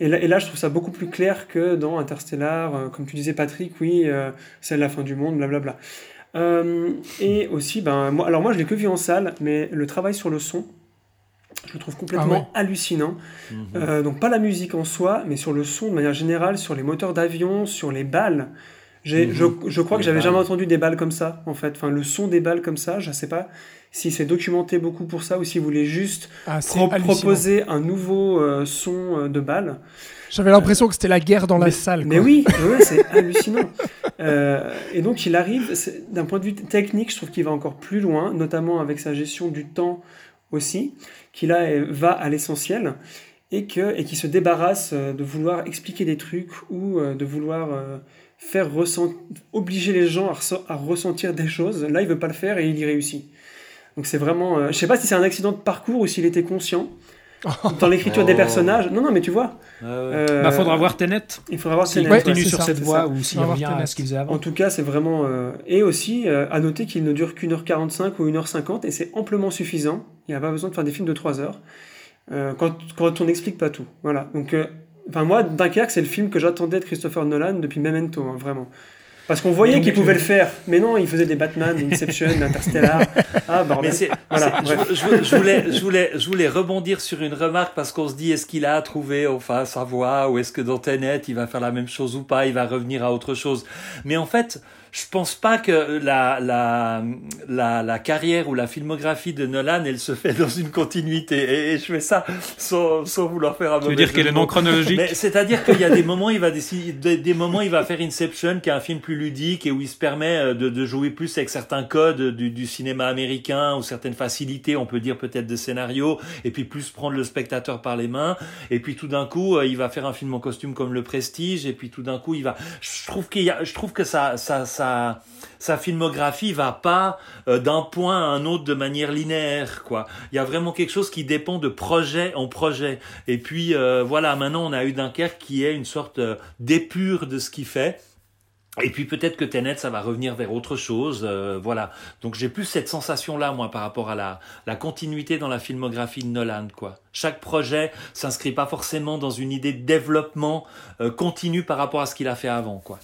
Et là, et là, je trouve ça beaucoup plus clair que dans Interstellar, comme tu disais Patrick, oui, c'est la fin du monde, blablabla. Euh, et aussi, ben, moi, alors moi je l'ai que vu en salle, mais le travail sur le son, je le trouve complètement Ah hallucinant. Mhm. Euh, donc pas la musique en soi, mais sur le son de manière générale, sur les moteurs d'avion, sur les balles. J'ai, Mhm. je, je crois que j'avais balles. jamais entendu des balles comme ça, en fait. Enfin, le son des balles comme ça, je sais pas si c'est documenté beaucoup pour ça ou si vous voulez juste Ah, pro- proposer un nouveau euh, son euh, de balles. J'avais l'impression que c'était la guerre dans la salle. Mais oui, ouais, c'est hallucinant. Euh, et donc il arrive, d'un point de vue technique, je trouve qu'il va encore plus loin, notamment avec sa gestion du temps aussi, qui là va à l'essentiel et que et qui se débarrasse euh, de vouloir expliquer des trucs ou euh, de vouloir faire obliger les gens à, ressentir des choses. Là, il veut pas le faire et il y réussit. Donc c'est vraiment, je sais pas si c'est un accident de parcours ou s'il était conscient dans l'écriture des personnages. Non, non, mais tu vois. Ah ouais. euh, Bah, faudra voir Tenet. Il faudra voir S'il Tenet, Ouais, continue sur ça, cette voie ou s'il revient à ce qu'il faisait En tout cas, c'est vraiment. euh, Et aussi, euh, à noter qu'il ne dure qu'une heure 45 ou une heure 50 et c'est amplement suffisant. Il n'y a pas besoin de faire des films de 3 heures euh, quand, quand on n'explique pas tout. Voilà. Donc, euh, enfin, moi, Dunkerque, c'est le film que j'attendais de Christopher Nolan depuis Memento, hein, vraiment. Parce qu'on voyait qu'il pouvait le faire. Mais non, il faisait des Batman, Inception, Interstellar. Ah, bordel. Mais c'est, Voilà, je- je voulais, je voulais, je voulais rebondir sur une remarque parce qu'on se dit est-ce qu'il a trouvé enfin sa voix ou est-ce que dans Tenet il va faire la même chose ou pas, il va revenir à autre chose. Mais en fait, je pense pas que la, la, la, la carrière ou la filmographie de Nolan elle se fait dans une continuité et, et je fais ça sans, sans vouloir faire un Tu veux dire qu'elle est non chronologique c'est-à-dire qu'il y a des moments, il va décider, des, des moments, il va faire Inception, qui est un film plus ludique et où il se permet euh, de, de jouer plus avec certains codes du, du cinéma américain ou certaines facilités, on peut dire peut-être de scénario, et puis plus prendre le spectateur par les mains. Et puis tout d'un coup, euh, il va faire un film en costume comme Le Prestige, et puis tout d'un coup, il va. Je trouve qu'il y a, je trouve que ça, ça, ça, sa filmographie va pas euh, d'un point à un autre de manière linéaire, quoi. Il y a vraiment quelque chose qui dépend de projet en projet. Et puis euh, voilà, maintenant on a eu Dunkerque qui est une sorte euh, d'épure de ce qu'il fait. Et puis peut-être que Tenet, ça va revenir vers autre chose, voilà. Donc j'ai plus cette sensation-là, moi, par rapport à la, la continuité dans la filmographie de Nolan, quoi. Chaque projet s'inscrit pas forcément dans une idée de développement continu par rapport à ce qu'il a fait avant, quoi.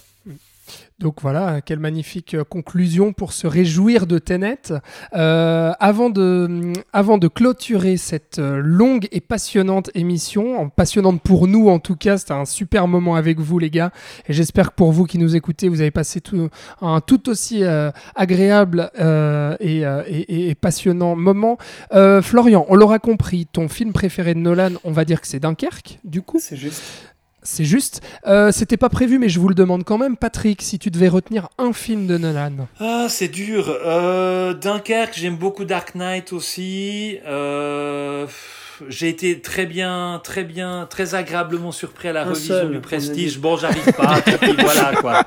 Donc voilà, quelle magnifique euh, conclusion pour se réjouir de Tenet. Euh, avant, de, avant de clôturer cette euh, longue et passionnante émission, passionnante pour nous en tout cas, c'était un super moment avec vous les gars, et j'espère que pour vous qui nous écoutez, vous avez passé tout, un tout aussi agréable et, et- et passionnant moment. Florian, on l'aura compris, ton film préféré de Nolan, on va dire que c'est Dunkerque, du coup C'est juste. C'est juste. Euh, C'était pas prévu, mais je vous le demande quand même. Patrick, si tu devais retenir un film de Nolan. Ah, c'est dur. Euh, Dunkerque, j'aime beaucoup Dark Knight aussi. Euh, j'ai été très bien, très bien, très agréablement surpris à la Un revision seul, du Prestige. Bon, j'arrive pas. voilà quoi.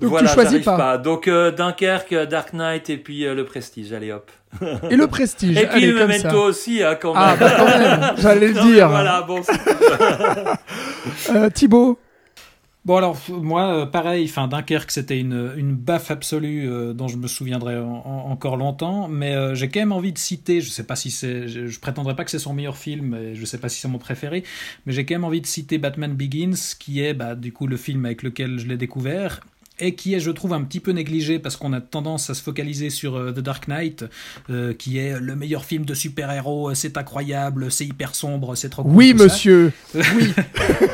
tu voilà, choisis j'arrive pas. Donc euh, Dunkerque, Dark Knight et puis euh, le Prestige. Allez hop. Et le Prestige. Et puis Allez, le Memento ça. aussi, hein, quand même. Ah, bah quand même, j'allais le dire. Voilà, bon. Euh, Thibaut, Bon alors moi euh, pareil, Dunkerque c'était une, une baffe absolue euh, dont je me souviendrai en- en- encore longtemps, mais euh, j'ai quand même envie de citer, je sais pas si c'est, je, je prétendrai pas que c'est son meilleur film, et je sais pas si c'est mon préféré, mais j'ai quand même envie de citer Batman Begins, qui est bah, du coup le film avec lequel je l'ai découvert. Et qui est, je trouve, un petit peu négligé parce qu'on a tendance à se focaliser sur euh, The Dark Knight, euh, qui est le meilleur film de super-héros, euh, c'est incroyable, c'est hyper sombre, c'est trop cool, oui, ça. monsieur. Oui.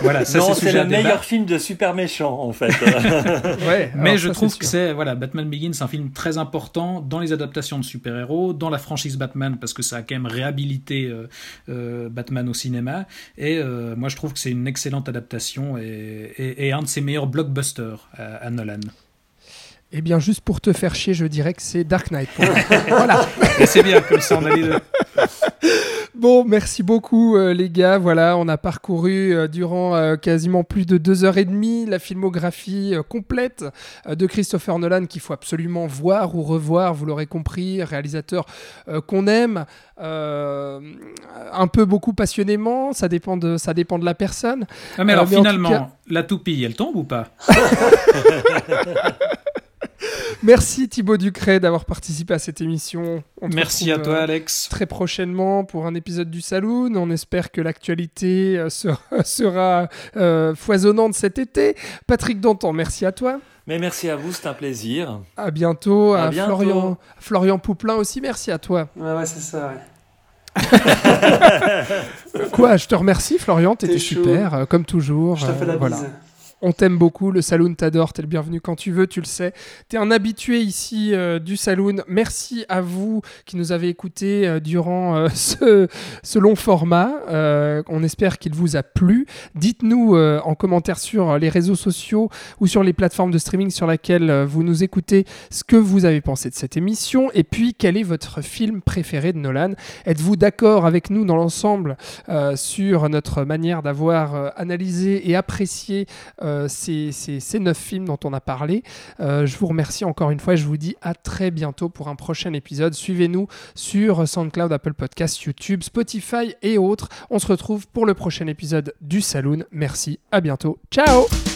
Voilà, ça non, c'est le débat. meilleur film de super méchant en fait. Ouais, Mais je ça, trouve que c'est voilà Batman Begins, c'est un film très important dans les adaptations de super-héros, dans la franchise Batman parce que ça a quand même réhabilité euh, euh, Batman au cinéma. Et euh, moi je trouve que c'est une excellente adaptation et, et- et un de ses meilleurs blockbusters à, à Nolan. Allen. Eh bien, juste pour te faire chier, je dirais que c'est Dark Knight. voilà. Et c'est bien comme ça on a les deux. Bon, merci beaucoup euh, les gars. Voilà, on a parcouru euh, durant euh, quasiment plus de deux heures et demie la filmographie complète de Christopher Nolan qu'il faut absolument voir ou revoir. Vous l'aurez compris, réalisateur qu'on aime, un peu beaucoup passionnément. Ça dépend de, ça dépend de la personne. Ah, mais alors mais en tout finalement, cas- la toupie, elle tombe ou pas? Merci Thibaut Ducret d'avoir participé à cette émission. On Merci à toi, euh, Alex. très prochainement pour un épisode du Saloon. On espère que l'actualité euh, sera, sera, euh, foisonnante cet été. Patrick Danton, merci à toi. Mais merci à vous, c'est un plaisir. À bientôt. À À, bientôt. Florian, Florian Pouplin aussi, merci à toi. Ouais, ouais, c'est ça, ouais. Quoi, je te remercie Florian, t'étais super, euh, comme toujours. Je te fais euh, la voilà. bise. On t'aime beaucoup, le Saloon t'adore, t'es le bienvenu quand tu veux, tu le sais. T'es un habitué ici euh, du Saloon. Merci à vous qui nous avez écoutés euh, durant euh, ce, ce long format. On espère qu'il vous a plu. Dites-nous en commentaire sur les réseaux sociaux ou sur les plateformes de streaming sur lesquelles euh, vous nous écoutez ce que vous avez pensé de cette émission et puis quel est votre film préféré de Nolan? Êtes-vous d'accord avec nous dans l'ensemble sur notre manière d'avoir analysé et apprécié ces, ces- ces neuf films dont on a parlé. Euh, je vous remercie encore une fois et je vous dis à très bientôt pour un prochain épisode. Suivez-nous sur SoundCloud, Apple Podcasts, YouTube, Spotify et autres. On se retrouve pour le prochain épisode du Saloon. Merci, à bientôt. Ciao